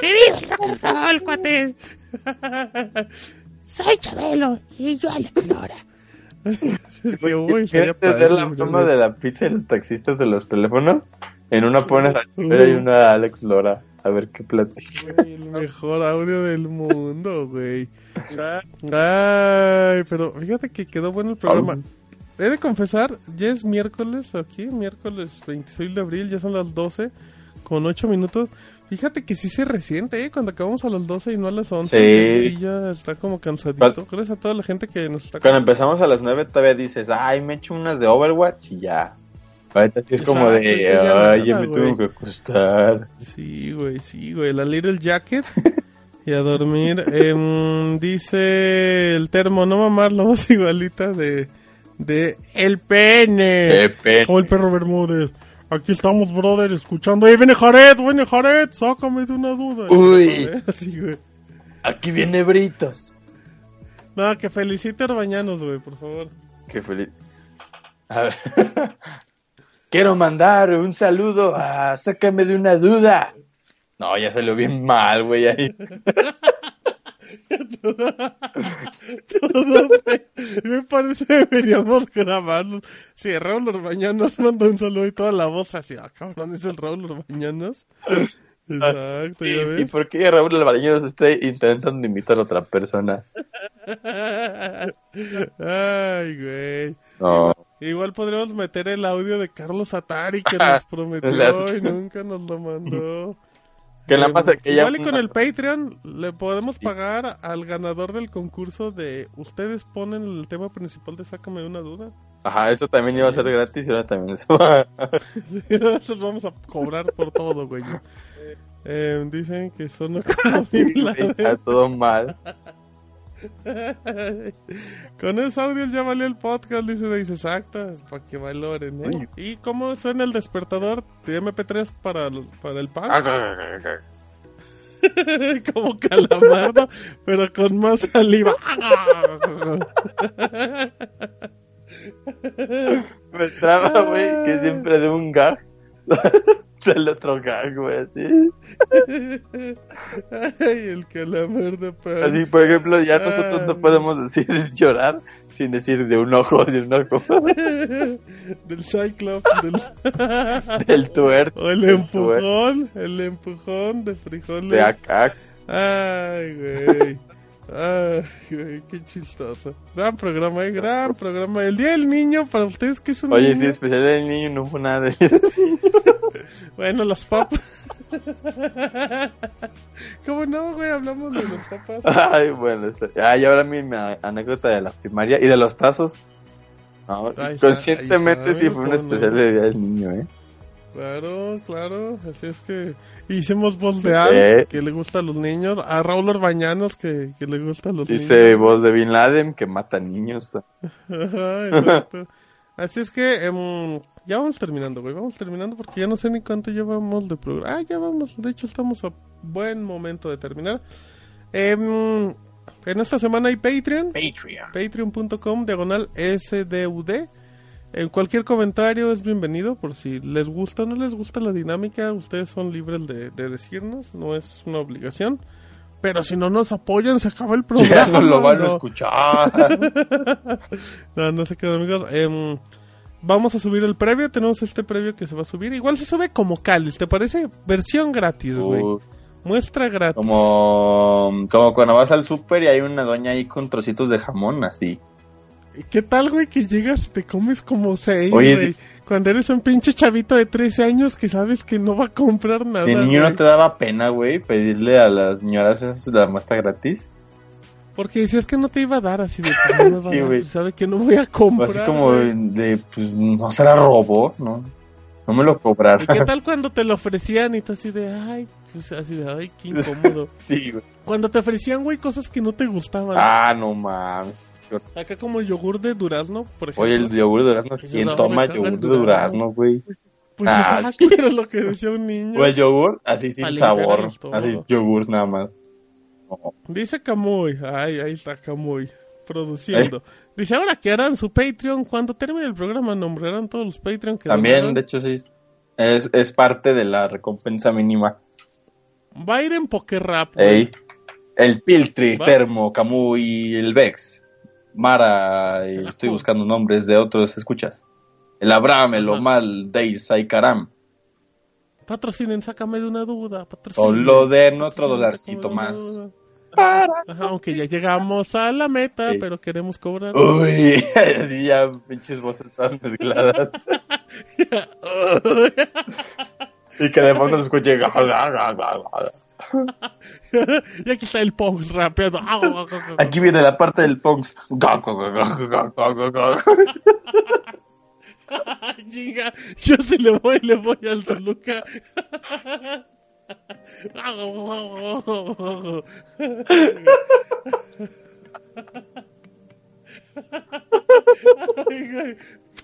¡Que viva el rock and roll, cuates! *laughs* Soy Chabelo y yo Alex Lora. *laughs* ¿Quieres hacer la broma de la pizza y los taxistas de los teléfonos? En una pones a. Chávez y una a Alex Lora. A ver qué platica. Güey, el mejor audio del mundo, güey. Ay, pero fíjate que quedó bueno el programa. He de confesar, ya es miércoles aquí, miércoles 26 de abril, ya son las 12 con 8 minutos. Fíjate que sí se resiente, ¿eh? Cuando acabamos a las 12 y no a las 11. Sí. Sí, ya está como cansadito. Gracias a toda la gente que nos está... Cuando empezamos a las 9 todavía dices, ay, me echo unas de Overwatch y ya. Ahorita sí es como de, ay, me tengo que acostar. Sí, güey, sí, güey. La Little Jacket. *laughs* Y a dormir. Em, dice el termo, no mamar la voz *laughs* igualita de, de El Pene. Pepe. Como el perro Bermúdez. Aquí estamos, brother, escuchando. ¡Eh, viene Jared! ¡Viene Jared! ¡Sácame de una duda! Uy. *laughs* Güey. Aquí viene Britos. No, que felicite a Orbañanos, güey, por favor. Qué feliz. A ver. *laughs* Quiero mandar un saludo a Sácame de una duda. No, ya salió bien mal, güey. Ahí. *laughs* Todo Me parece que deberíamos grabarlo. Sí, Raúl Orbañanos manda un saludo y toda la voz así. Ah, cabrón, es el Raúl Orbañanos. Exacto, ya ¿Y, y ves. por qué Raúl Alvareños esté intentando imitar a otra persona? Ay, güey. No. Igual podríamos meter el audio de Carlos Atari que *laughs* nos prometió y nunca nos lo mandó. Que la pasa que ya. Igual y con el Patreon le podemos pagar al ganador del concurso de ustedes ponen el tema principal de Sácame una duda. Ajá, eso también iba a ser gratis y ahora también se *laughs* va. Sí, *laughs* nosotros vamos a cobrar por todo, güey. *laughs* Eh, dicen que son Bin Laden. Está todo mal. *laughs* Con esos audios ya valió el podcast, dice dice exactas, para que valoren, ¿eh? ¿Y cómo suena el despertador de MP3 para, para el pan? *laughs* como calamardo, pero con más saliva. *laughs* Me traba, güey, que siempre de un gag *laughs* sale otro gag, güey, así. *laughs* Ay, el calamardo pan. Así, por ejemplo, ya nosotros no podemos decir *laughs* llorar sin decir de un ojo, de un ojo. del Cyclops, del... Del tuerto. o el empujón, el empujón de frijoles. De acá. Ay, güey. Ay, güey, qué chistoso. Gran programa, eh, gran programa. El Día del Niño, para ustedes, que es un Oye, niño? sí, especial del niño, no fue nada *laughs* Bueno, los papas. *laughs* ¿Cómo no, güey? Hablamos de los papas. Ay, bueno, está- ah, y ahora mi, anécdota de la primaria y de los tazos. No, está, conscientemente está, sí fue un especial no. de Día del Niño, ¿eh? Claro, claro. Así es que hicimos voz de Al, Eh. que le gusta a los niños. A Raúl Orbañanos, que, que le gusta a los Dice niños. voz de Bin Laden que mata niños. *laughs* Ajá, exacto. Así es que em, ya vamos terminando, güey. Vamos terminando porque ya no sé ni cuánto llevamos de programa. Ah, ya vamos. De hecho, estamos a buen momento de terminar. Em, en esta semana hay Patreon. Patreon. Patreon.com diagonal SDUD. En cualquier comentario es bienvenido. Por si les gusta o no les gusta la dinámica, ustedes son libres de, de decirnos. No es una obligación. Pero si no nos apoyan, se acaba el programa. *laughs* Ya no lo van a escuchar. *laughs* No, no se quedan amigos. Em, vamos a subir el previo. Tenemos este previo que se va a subir. Igual se sube como Cáliz, ¿te parece? Versión gratis, güey. Uh, Muestra gratis. como, como cuando vas al súper y hay una doña ahí con trocitos de jamón, así. ¿Qué tal, güey, que llegas y te comes como seis, Oye, güey? Cuando eres un pinche chavito de 13 años que sabes que no va a comprar nada, De niño güey. no te daba pena, güey, pedirle a las señoras esas la muestra gratis. Porque decías que no te iba a dar así de... pues, *laughs* no Sí, güey. pues, sabe que no voy a comprar, así como güey. de, pues, no se la robó, ¿no? No me lo cobraron. ¿Y qué tal cuando te lo ofrecían y tú así de... Ay, pues, así de... Ay, qué incómodo. *laughs* sí, güey. cuando te ofrecían, güey, cosas que no te gustaban. Ah, no mames. Acá como el yogur de durazno, por ejemplo. Oye, el yogur de durazno. Dices, ¿Quién no, toma yogur de durazno. güey? Pues Ah, exacto, era lo que decía un niño. O el yogur, así sin sabor. Así, yogur nada más. No. Dice Camuy, ay, ahí está Camuy, produciendo. Dice, ahora que harán su Patreon, cuando termine el programa nombrarán todos los Patreon que También, donaron. de hecho, sí. Es, es parte de la recompensa mínima. Va a ir en Poker Rap. güey. Ey. El Filtri, Va. Termo, Camuy, el Vex. Mara, y estoy buscando nombres de otros escuchas. El Abraham, el. Omal, Deis, Aikaram. Patrocinen, sácame de una duda. O Patrocinen. lo den otro dolarcito más. Ajá, aunque ya llegamos a la meta, Sí. pero queremos cobrar. Uy, *laughs* así ya pinches voces todas mezcladas. *laughs* y que de fondo se escuche. *laughs* y aquí está el Pogs rapeando. Aquí viene la parte del. Ay, chinga, yo sí le voy, le voy al Toluca.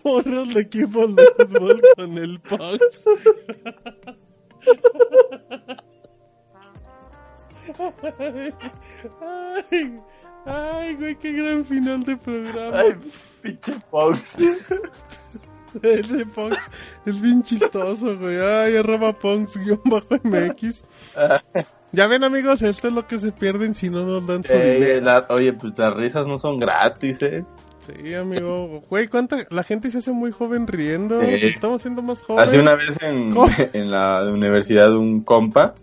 Porros de equipos de fútbol con el Pogs. Ay, ay, güey, qué gran final de programa. Ay, pinche punks. Ese Punks es bien chistoso, güey. Ay, arroba Punks-MX. Ya ven, amigos, esto es lo que se pierden si no nos dan su Eh, dinero. la- oye, pues las risas no son gratis, eh. Sí, amigo. Güey, ¿cuánta... La gente se hace muy joven riendo. Sí. Estamos siendo más jóvenes. Hace una vez en, en la universidad un compa,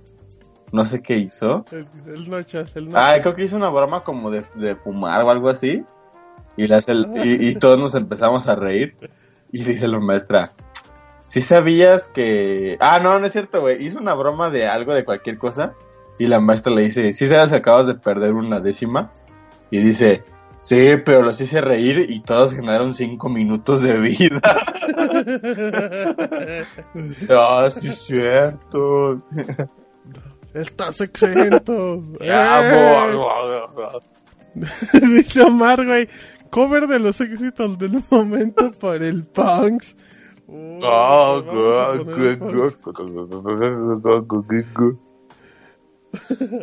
no sé qué hizo. El, el nochas, el Ah, creo que hizo una broma como de, de fumar o algo así. Y, hace el- y, y todos nos empezamos a reír. Y dice la maestra, si sabías que... Ah, no, no es cierto, güey. Hizo una broma de algo, de cualquier cosa. Y la maestra le dice, si sabes que acabas de perder una décima. Y dice, sí, pero los hice reír y todos ganaron cinco minutos de vida. *laughs* *laughs* Ah, sí es cierto. *laughs* Estás exento. ¡Eh! *laughs* Dice Omar, güey. Cover de los éxitos del momento por el Punks. Gu-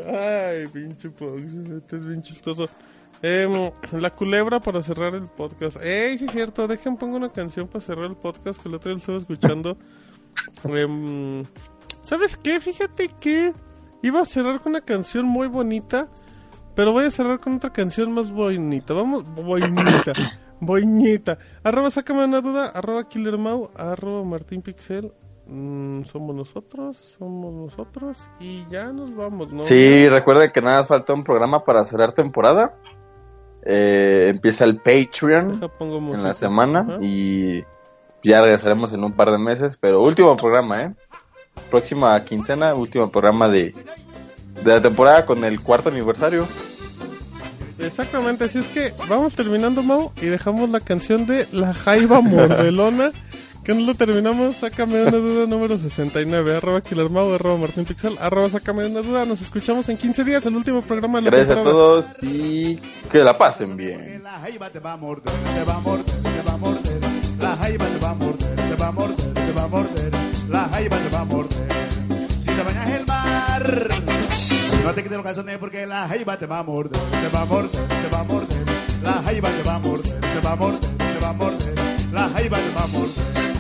Ay, pinche Punks. Este es bien chistoso. Em, la culebra para cerrar el podcast. Ey, sí es cierto. Dejen pongo una canción para cerrar el podcast que el otro día lo estaba escuchando. *laughs* Em, ¿Sabes qué? Fíjate que iba a cerrar con una canción muy bonita. Pero voy a cerrar con otra canción más bonita. Vamos, bonita. *coughs* Bonita. Arroba, sácame una duda. Arroba killermau. Arroba martín pixel. Mm, somos nosotros. Somos nosotros. Y ya nos vamos, ¿no? Sí, recuerden que nada falta un programa para cerrar temporada. Eh, empieza el Patreon en la semana Ajá. y ya regresaremos en un par de meses. Pero último programa, ¿eh? Próxima quincena, último programa de, de la temporada con el cuarto aniversario. Exactamente, así es que vamos terminando, Mau, y dejamos la canción de La Jaiba Mordelona. *laughs* Que no lo terminamos, sácame una duda número 69, arroba Killer Mau, arroba Martín Pixel, arroba sácame una duda. Nos escuchamos en 15 días, el último programa de la Gracias a todos y que la pasen bien. La jaiba te va a morder, te va a morder, te va a morder. La jaiba te va a morder, te va a morder, te va a morder. La jaiba te va a morder. Si te bañas el mar, no te quites los calzones porque la jaiba te va a morder, te va a morder, te va a morder. La jaiba te va a morder, te va a morder, te va a morder. La jaiba te va a morder.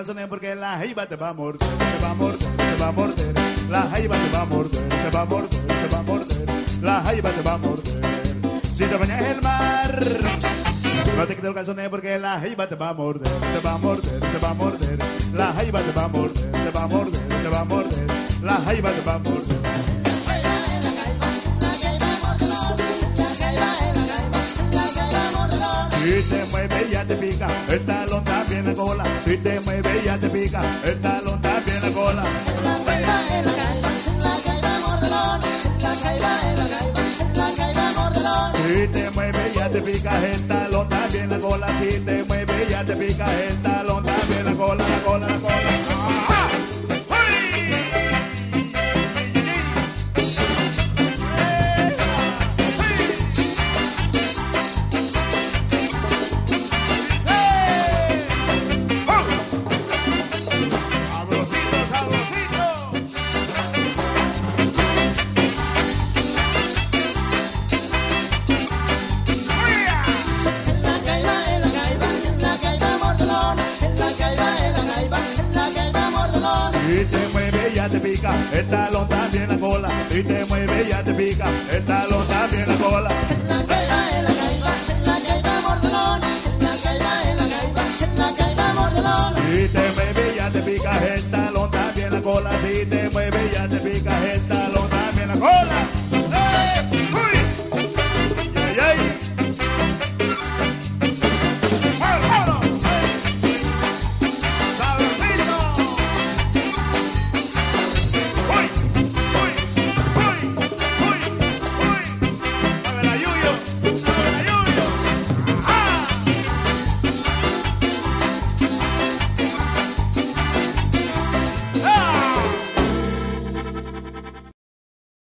Calzones porque la jaiba te va a morder, te va a morder, te va a morder. La jaiba te va a morder, te va a morder, te va a morder. La jaiba te va a morder. Si te bañas en el mar, no te quites los calzones porque la jaiba te va a morder, te va a morder, te va a morder. La jaiba te va a morder, te va a morder, te va a morder. La jaiba te va a morder. Si te mueve ya te pica, el talón también la cola. Si te mueve ya te pica, el talón también la cola. Si te mueve ya te pica el talón también la cola. Si te mueve ya te pica el talón también la cola, la cola, la cola. Pica,